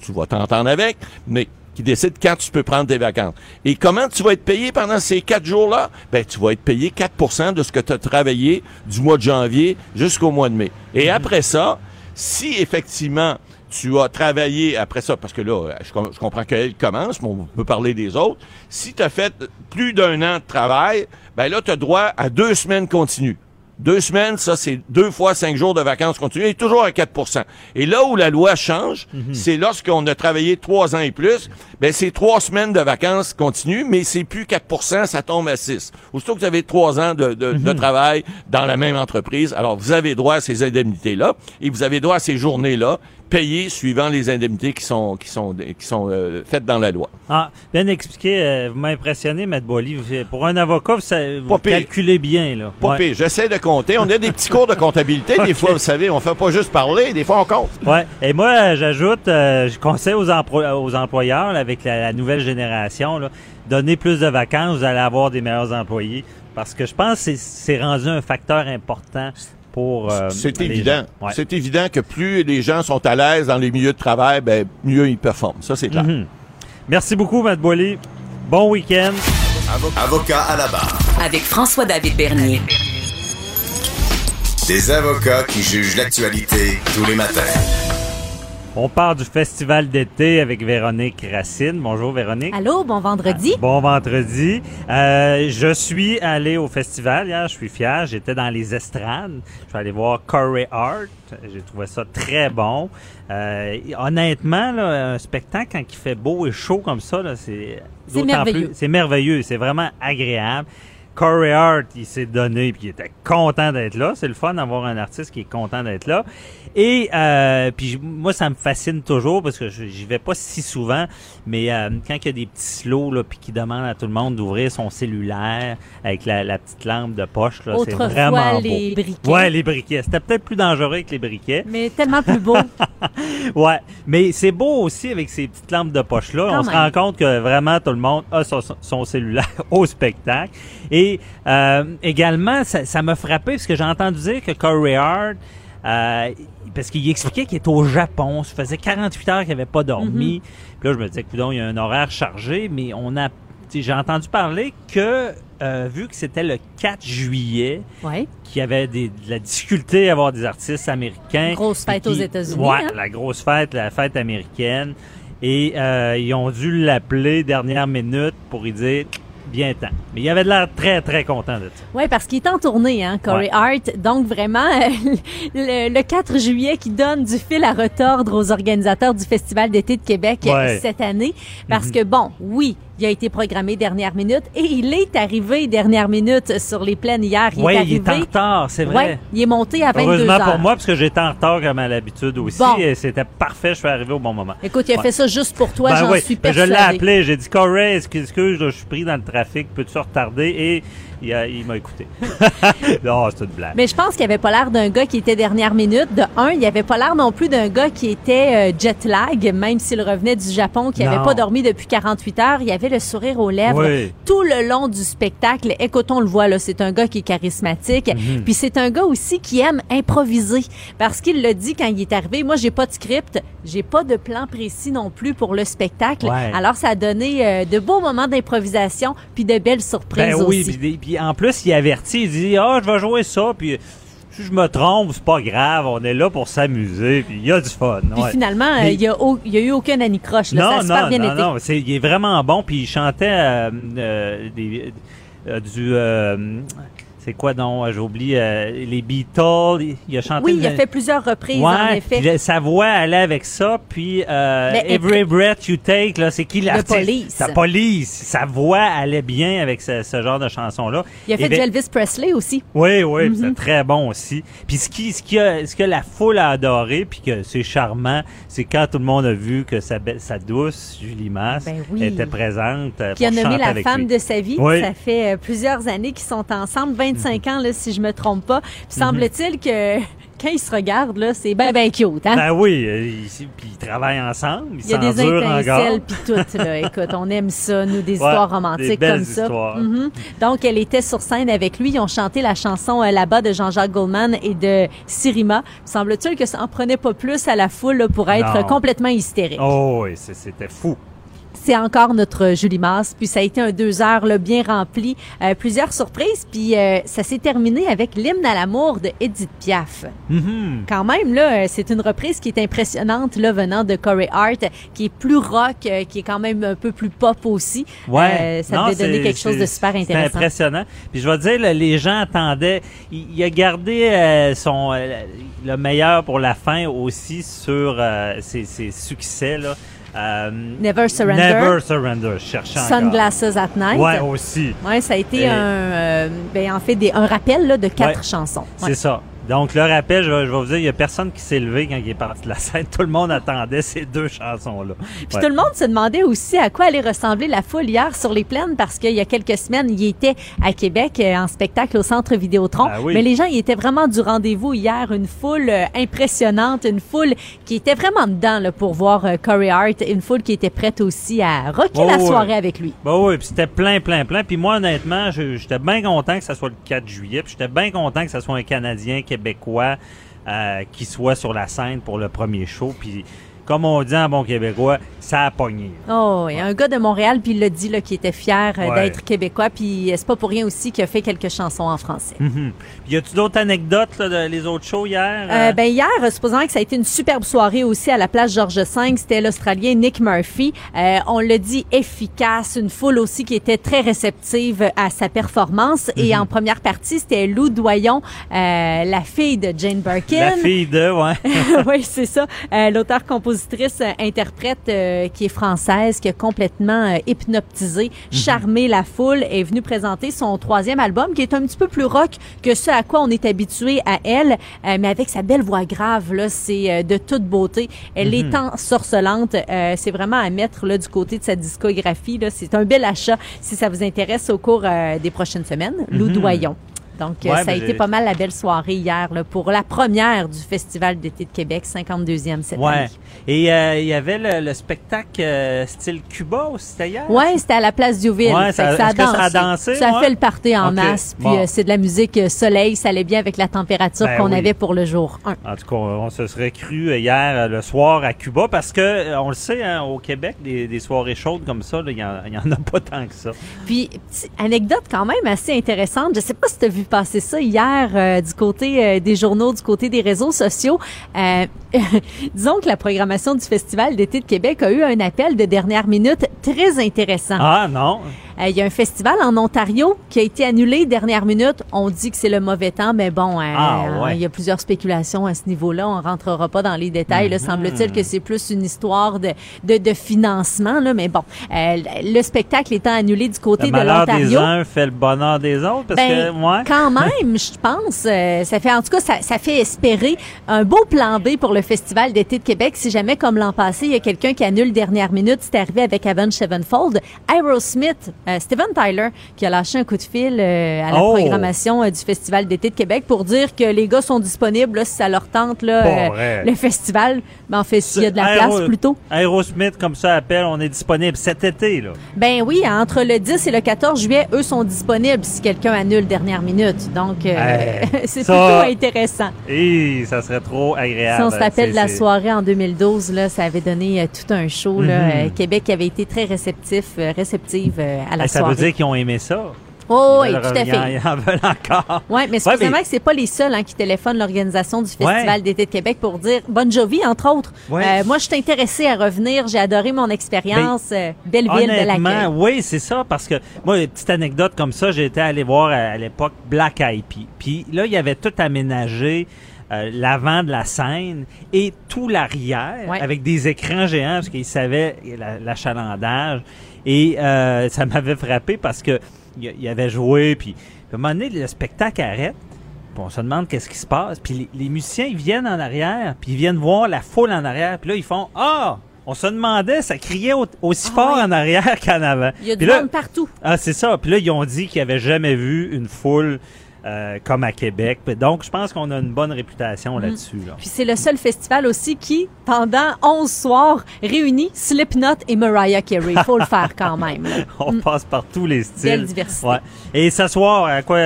tu vas t'entendre avec, mais qui décide quand tu peux prendre tes vacances. Et comment tu vas être payé pendant ces quatre jours-là? Ben, tu vas être payé 4% de ce que tu as travaillé du mois de janvier jusqu'au mois de mai. Et après ça, si effectivement tu as travaillé après ça, parce que là, je, com- je comprends qu'elle commence, mais on peut parler des autres. Si tu as fait plus d'un an de travail, ben là, tu as droit à deux semaines continues. Deux semaines, ça, c'est deux fois cinq jours de vacances continues et toujours à 4% Et là où la loi change, c'est lorsqu'on a travaillé trois ans et plus, ben c'est trois semaines de vacances continues, mais c'est plus 4% ça tombe à 6. Aussitôt que vous avez trois ans de, de- de travail dans la même entreprise, alors vous avez droit à ces indemnités-là et vous avez droit à ces journées-là payées suivant les indemnités qui sont, qui sont, qui sont euh, faites dans la loi. Ah, bien expliqué. euh, vous m'impressionnez, M. Boily. Pour un avocat, vous, sa- vous calculez bien. Là. Pas Ouais. J'essaie de compter. On a des petits cours de comptabilité. Des fois, vous savez, on fait pas juste parler. Des fois, on compte. Ouais. Et moi, j'ajoute, euh, je conseille aux, emplo- aux employeurs, là, avec la, la nouvelle génération, là, donner plus de vacances, vous allez avoir des meilleurs employés. Parce que je pense que c'est rendu un facteur important pour. euh, C'est évident. Ouais. C'est évident que plus les gens sont à l'aise dans les milieux de travail, ben, mieux ils performent. Ça, c'est clair. Mhm. Merci beaucoup, Matt Boily. Bon week-end. Avocat à la barre. Avec François-David Bernier. Des avocats qui jugent l'actualité tous les matins. On part du festival d'été avec Véronique Racine. Bonjour, Véronique. Allô, bon vendredi. Bon vendredi. Euh, je suis allé au festival hier, je suis fier. J'étais dans les estrades. Je suis allé voir Corey Art. J'ai trouvé ça très bon. Euh, honnêtement, là, un spectacle quand il fait beau et chaud comme ça, là, c'est merveilleux. C'est merveilleux. C'est vraiment agréable. Corey Hart, il s'est donné puis il était content d'être là. C'est le fun d'avoir un artiste qui est content d'être là. Et euh, puis moi, ça me fascine toujours parce que je- j'y vais pas si souvent, mais euh, quand il y a des petits slows là, puis qui demandent à tout le monde d'ouvrir son cellulaire avec la, la petite lampe de poche, là, c'est vraiment beau. les briquets. Ouais, les briquets. C'était peut-être plus dangereux que les briquets. Mais tellement plus beau. Ouais, mais c'est beau aussi avec ces petites lampes de poche-là. Quand On se rend compte que vraiment tout le monde a son, son cellulaire au spectacle. Et euh, également, ça ça m'a frappé parce que j'ai entendu dire que Corey Hart, euh, parce qu'il expliquait qu'il était au Japon, ça faisait 48 heures qu'il n'avait pas dormi. Puis là, je me disais, coudonc, il y a un horaire chargé, mais on a, j'ai entendu parler que euh, vu que c'était le 4 juillet, Ouais. qu'il y avait des, de la difficulté à avoir des artistes américains. Grosse fête aux États-Unis, Ouais, hein? la grosse fête, la fête américaine. Et euh, ils ont dû l'appeler dernière minute pour lui dire bien temps. Mais il avait de l'air très, très content de ça. Oui, parce qu'il est en tournée, hein, Corey Ouais. Hart. Donc, vraiment, euh, le, le 4 juillet qui donne du fil à retordre aux organisateurs du Festival d'été de Québec Ouais. cette année. Parce Mhm. que, bon, oui, il a été programmé dernière minute et il est arrivé dernière minute sur les plaines hier. Il Oui, est il est en retard, c'est vrai. Ouais, il est monté à 22 Heureusement heures. pour moi, parce que j'étais en retard comme à l'habitude aussi. Bon. Et c'était parfait, je suis arrivé au bon moment. Écoute, il a Ouais. fait ça juste pour toi, Ben j'en oui, suis ben je l'ai appelé, j'ai dit Corey, excuse, excuse, je suis pris dans le trafic, peux-tu retarder? Et il, m'a écouté. non, c'est une blague. Mais je pense qu'il avait pas l'air d'un gars qui était dernière minute. De un, il avait pas l'air non plus d'un gars qui était euh, jet lag, même s'il revenait du Japon, qui Non. avait pas dormi depuis 48 heures. Il avait le sourire aux lèvres Oui. tout le long du spectacle. Écoute, on le voit là, c'est un gars qui est charismatique. Mhm. Puis c'est un gars aussi qui aime improviser, parce qu'il l'a dit quand il est arrivé. Moi, j'ai pas de script, j'ai pas de plan précis non plus pour le spectacle. Ouais. Alors ça a donné euh, de beaux moments d'improvisation, puis de belles surprises Ben oui, aussi. puis, puis en plus, il avertit, il dit Ah, je vais jouer ça, puis si je me trompe, c'est pas grave, on est là pour s'amuser, puis il y a du fun. Puis ouais. finalement, euh, Mais- il y a, eu aucun anicroche. Là. ça a non, super non, bien non, été. non, c'est- il est vraiment bon, puis il chantait euh, euh, des, euh, du. Euh, c'est quoi non? J'ai oublié euh, les Beatles. Il, a chanté. Oui, il a fait plusieurs reprises, en effet. le- sa voix allait avec ça, puis euh, Every Breath You Take, là, c'est qui l'artiste? Police. Sa police. Sa voix allait bien avec ce, ce genre de chanson-là. Il a fait Et du ben- Elvis Presley aussi. Oui, oui, Mhm. c'est très bon aussi. Puis ce qui, ce qui a, ce que la foule a adoré, puis que c'est charmant, c'est quand tout le monde a vu que sa, sa douce Julie Masse Ben oui. était présente. euh, qui a pour nommé la femme lui. de sa vie. Oui. Ça fait euh, plusieurs années qu'ils sont ensemble, 25 ans, là, si je me trompe pas. Puis Mhm. semble-t-il que quand ils se regardent, là, c'est ben, ben cute, hein? Ben oui, euh, ils, puis ils travaillent ensemble, ils Il y a des étincelles puis tout là. Écoute, on aime ça, nous des Ouais, histoires romantiques comme ça. Mhm. Donc elle était sur scène avec lui, ils ont chanté la chanson euh, là-bas de Jean-Jacques Goldman et de Sirima. Semble-t-il que ça en prenait pas plus à la foule là, pour être Non. complètement hystérique. Oh oui, c'était fou. C'est encore notre Julie Masse, puis ça a été un deux heures là, bien rempli, euh, plusieurs surprises, puis euh, ça s'est terminé avec l'hymne à l'amour de Edith Piaf. Mhm. Quand même, là, euh, c'est une reprise qui est impressionnante, là, venant de Corey Hart, qui est plus rock, qui est quand même un peu plus pop aussi. Ouais. Euh, ça devait donner quelque chose de super intéressant. impressionnant. Puis je vais dire, là, les gens attendaient. Il, il a gardé son le meilleur pour la fin aussi sur ses, ses succès là. Euh, Never Surrender. Never Surrender. Je cherchais encore. Sunglasses at Night. Ouais, aussi. Ouais, ça a été Et- un, euh, ben, en fait, des, un rappel là, de quatre Ouais. chansons. Ouais. C'est ça. Donc, le rappel, je vais, je vais vous dire, il n'y a personne qui s'est levé quand il est parti de la scène. Tout le monde attendait ces deux chansons-là. Puis Ouais. tout le monde se demandait aussi à quoi allait ressembler la foule hier sur les plaines parce qu'il y a quelques semaines, il était à Québec euh, en spectacle au Centre Vidéotron. Ah oui. Mais les gens, ils étaient vraiment du rendez-vous hier. Une foule euh, impressionnante, une foule qui était vraiment dedans là, pour voir euh, Corey Hart, une foule qui était prête aussi à rocker Oh, la soirée avec lui. Bah oui, puis c'était plein, plein, plein. Puis moi, honnêtement, j'étais bien content que ça soit le 4 juillet. Puis j'étais bien content que ça soit un Canadien québécois euh, qui soit sur la scène pour le premier show. Puis comme on dit en bon québécois, ça a pogné. Oh, il y a un gars de Montréal, puis il l'a dit, là, qui était fier euh, Ouais. d'être québécois, puis euh, c'est pas pour rien aussi qu'il a fait quelques chansons en français. Mhm. Puis y a-tu d'autres anecdotes là, de les autres shows hier? Euh, ben hier, euh, supposant que ça a été une superbe soirée aussi à la place Georges V, c'était l'Australien Nick Murphy. Euh, on l'a dit efficace, une foule aussi qui était très réceptive à sa performance. Et Mhm. en première partie, c'était Lou Doyon, euh, la fille de Jane Birkin. La fille de, ouais. oui, c'est ça. Euh, L'auteur-compositrice euh, interprète euh, qui est française, qui a complètement euh, hypnotisé, charmé la foule, est venue présenter son troisième album, qui est un petit peu plus rock que ce à quoi on est habitué à elle, euh, mais avec sa belle voix grave, là, c'est euh, de toute beauté. Elle Mhm. est ensorcelante. Euh, c'est vraiment à mettre là du côté de sa discographie. Là, c'est un bel achat si ça vous intéresse au cours des prochaines semaines. Lou Mhm. Doyon. Donc, euh, Ouais, ça a été pas mal la belle soirée hier là, pour la première du Festival d'été de Québec, 52e cette Ouais. année. Et euh, il y avait le, le spectacle euh, style Cuba aussi, c'était hier? Ouais, c'était à la place Diouville. Ouais, ça- a ça a dansé? Ça a fait le party en masse. Puis bon. euh, c'est de la musique soleil. Ça allait bien avec la température Ben qu'on oui. avait pour le jour 1. En tout cas, on, on se serait cru hier le soir à Cuba parce que on le sait, hein, au Québec, des, des soirées chaudes comme ça, il y en- a pas tant que ça. Puis, petite anecdote quand même assez intéressante. Je sais pas si tu as vu passer ça hier euh, du côté euh, des journaux, du côté des réseaux sociaux. Euh, disons que la programmation du Festival d'été de Québec a eu un appel de dernière minute très intéressant. Ah non? Euh, Il y a un festival en Ontario qui a été annulé dernière minute. On dit que c'est le mauvais temps, mais bon, euh, Ah, ouais. il y a plusieurs spéculations à ce niveau-là. On rentrera pas dans les détails. Mhm. semble-t-il que c'est plus une histoire de, de, de financement. Là, mais bon, euh, le spectacle étant annulé du côté Le de malheur des l'Ontario. uns fait le bonheur des autres parce Ben, que moi. quand même, je pense, ça fait en tout cas, ça, ça fait espérer un beau plan B pour le Festival d'été de Québec. Si jamais, comme l'an passé, il y a quelqu'un qui annule dernière minute, c'est arrivé avec Avenged Sevenfold, Aerosmith, Steven Tyler, qui a lâché un coup de fil euh, à la Oh! programmation euh, du Festival d'été de Québec pour dire que les gars sont disponibles là, si ça leur tente là, euh, le festival. Mais en fait, s'il y a de la Aéro- place plutôt. Aerosmith, comme ça appelle, on est disponible cet été. Là. Ben oui, entre le 10 et le 14 juillet, eux sont disponibles si quelqu'un annule dernière minute. Donc, euh, Hey, c'est plutôt intéressant. Et ça serait trop agréable. Si on se rappelle la soirée en 2012, là, ça avait donné euh, tout un show. là. Mhm. Euh, Québec avait été très réceptif, euh, réceptive euh, à la Ça soirée. veut dire qu'ils ont aimé ça. Oh, oui, tout à fait. Ils en veulent encore. Oui, mais Ouais, que c'est pas les seuls hein, qui téléphonent l'organisation du Festival Ouais. d'été de Québec pour dire Bon Jovi, entre autres. Ouais. Euh, moi, je suis intéressée à revenir. J'ai adoré mon expérience. Euh, belle ville, Honnêtement, accueil. oui, c'est ça, parce que moi, une petite anecdote comme ça, été allé voir à, à l'époque Black Eyed. Puis là, il y avait tout aménagé. euh, l'avant de la scène et tout l'arrière Ouais. avec des écrans géants parce qu'ils savaient la- l'achalandage et euh, ça m'avait frappé parce que il avait joué puis à un moment donné le spectacle arrête puis on se demande qu'est-ce qui se passe puis les, les musiciens ils viennent en arrière puis ils viennent voir la foule en arrière puis là ils font ah on se demandait ça criait au- aussi fort en arrière qu'en avant Il y a du là- monde partout. ah, c'est ça. Puis là, ils ont dit qu'ils n'avaient jamais vu une foule euh, comme à Québec. Donc, je pense qu'on a une bonne réputation Mm. là-dessus. Là. Puis c'est le seul festival aussi qui, pendant 11 soirs, réunit Slipknot et Mariah Carey. Il faut le faire quand même. On passe par tous les styles. Belle diversité. Ouais. Et ce soir, à quoi,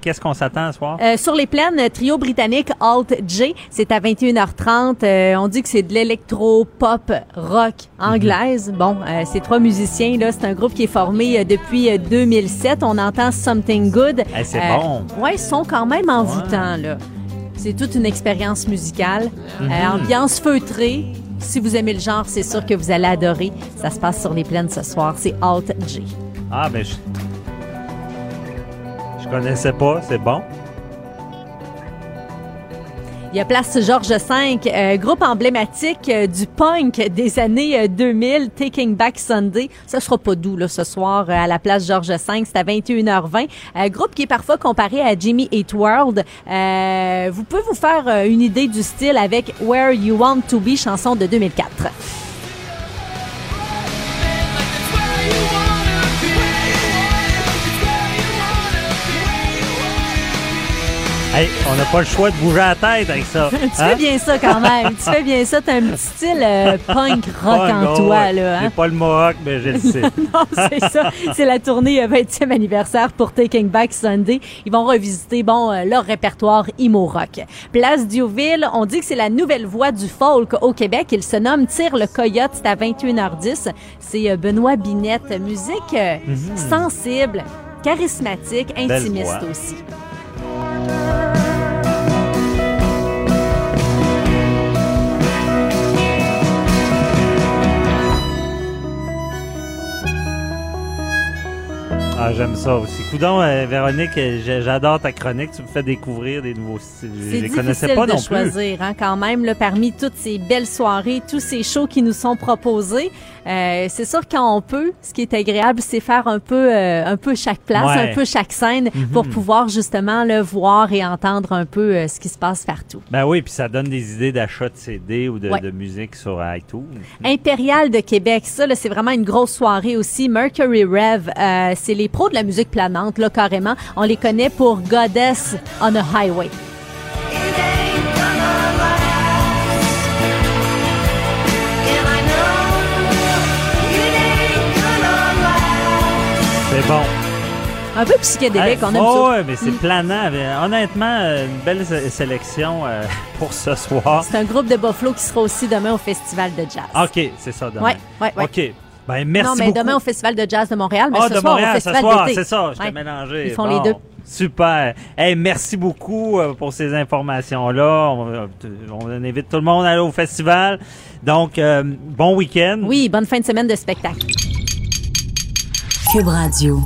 qu'est-ce qu'on s'attend ce soir? Euh, sur les plaines, trio britannique Alt J, c'est à 21h30. Euh, on dit que c'est de l'électro-pop rock anglaise. Bon, euh, ces trois musiciens, là, c'est un groupe qui est formé euh, depuis euh, 2007. On entend Something Good. Eh, c'est Euh, bon. Ouais, ils sont quand même envoûtants, là. C'est toute une expérience musicale. Euh, Mhm. ambiance feutrée. Si vous aimez le genre, c'est sûr que vous allez adorer. Ça se passe sur les plaines ce soir. C'est Alt J. Ah, ben, je, je connaissais pas. C'est bon? Il y a Place Georges V, euh, groupe emblématique euh, du punk des années euh, 2000, Taking Back Sunday. Ça sera pas doux là, ce soir euh, à la Place Georges V, c'est à 21h20. Euh, groupe qui est parfois comparé à Jimmy Eat World. Euh, vous pouvez vous faire euh, une idée du style avec Where You Want to Be, chanson de 2004. Hey, on n'a pas le choix de bouger la tête avec ça. tu Hein? fais bien ça quand même. tu fais bien ça. T'as un petit style euh, punk rock en non, toi là. hein? J'ai pas le mohawk, mais je le sais. non, c'est ça. C'est la tournée euh, 20e anniversaire pour Taking Back Sunday. Ils vont revisiter, bon, euh, leur répertoire emo rock. Place Diouville, on dit que c'est la nouvelle voix du folk au Québec. Il se nomme Tire le Coyote. C'est à 21h10. C'est euh, Benoît Binette. Musique euh, Mhm. sensible, charismatique, intimiste aussi. Harder. Ah, j'aime ça aussi. Coudon, euh, Véronique, euh, j'adore ta chronique. Tu me fais découvrir des nouveaux styles. Je C'est les connaissais pas de non plus. choisir, hein, quand même, là, parmi toutes ces belles soirées, tous ces shows qui nous sont proposés. Euh, c'est sûr quand on peut, ce qui est agréable, c'est faire un peu, euh, un peu chaque place, Ouais. un peu chaque scène, Mhm. pour pouvoir justement le voir et entendre un peu ce qui se passe partout. Ben oui, puis ça donne des idées d'achat de CD ou de, Ouais. de musique sur iTunes. Impérial de Québec, ça, c'est vraiment une grosse soirée aussi. Mercury Rev, c'est les pros de la musique planante, là, carrément. On les connaît pour Goddess on a Highway. C'est bon. Un peu psychédélique, Hey, on aime oh, ça. ouais, mais c'est Mm. planant. Honnêtement, une belle sé- sélection euh, pour ce soir. C'est un groupe de Buffalo qui sera aussi demain au Festival de jazz. OK, c'est ça demain. Ouais, ouais, ouais. OK. Ben, merci non, mais beaucoup. demain au Festival de jazz de Montréal, mais Ah, ce de soir Montréal, au ce Festival soir, d'été. c'est ça, je t'ai Ouais. mélangé. Ils font Bon, les deux. Super. Hey, merci beaucoup euh, pour ces informations-là. On, euh, on invite tout le monde à aller au festival. Donc, euh, bon week-end. Oui, bonne fin de semaine de spectacle. Cube Radio.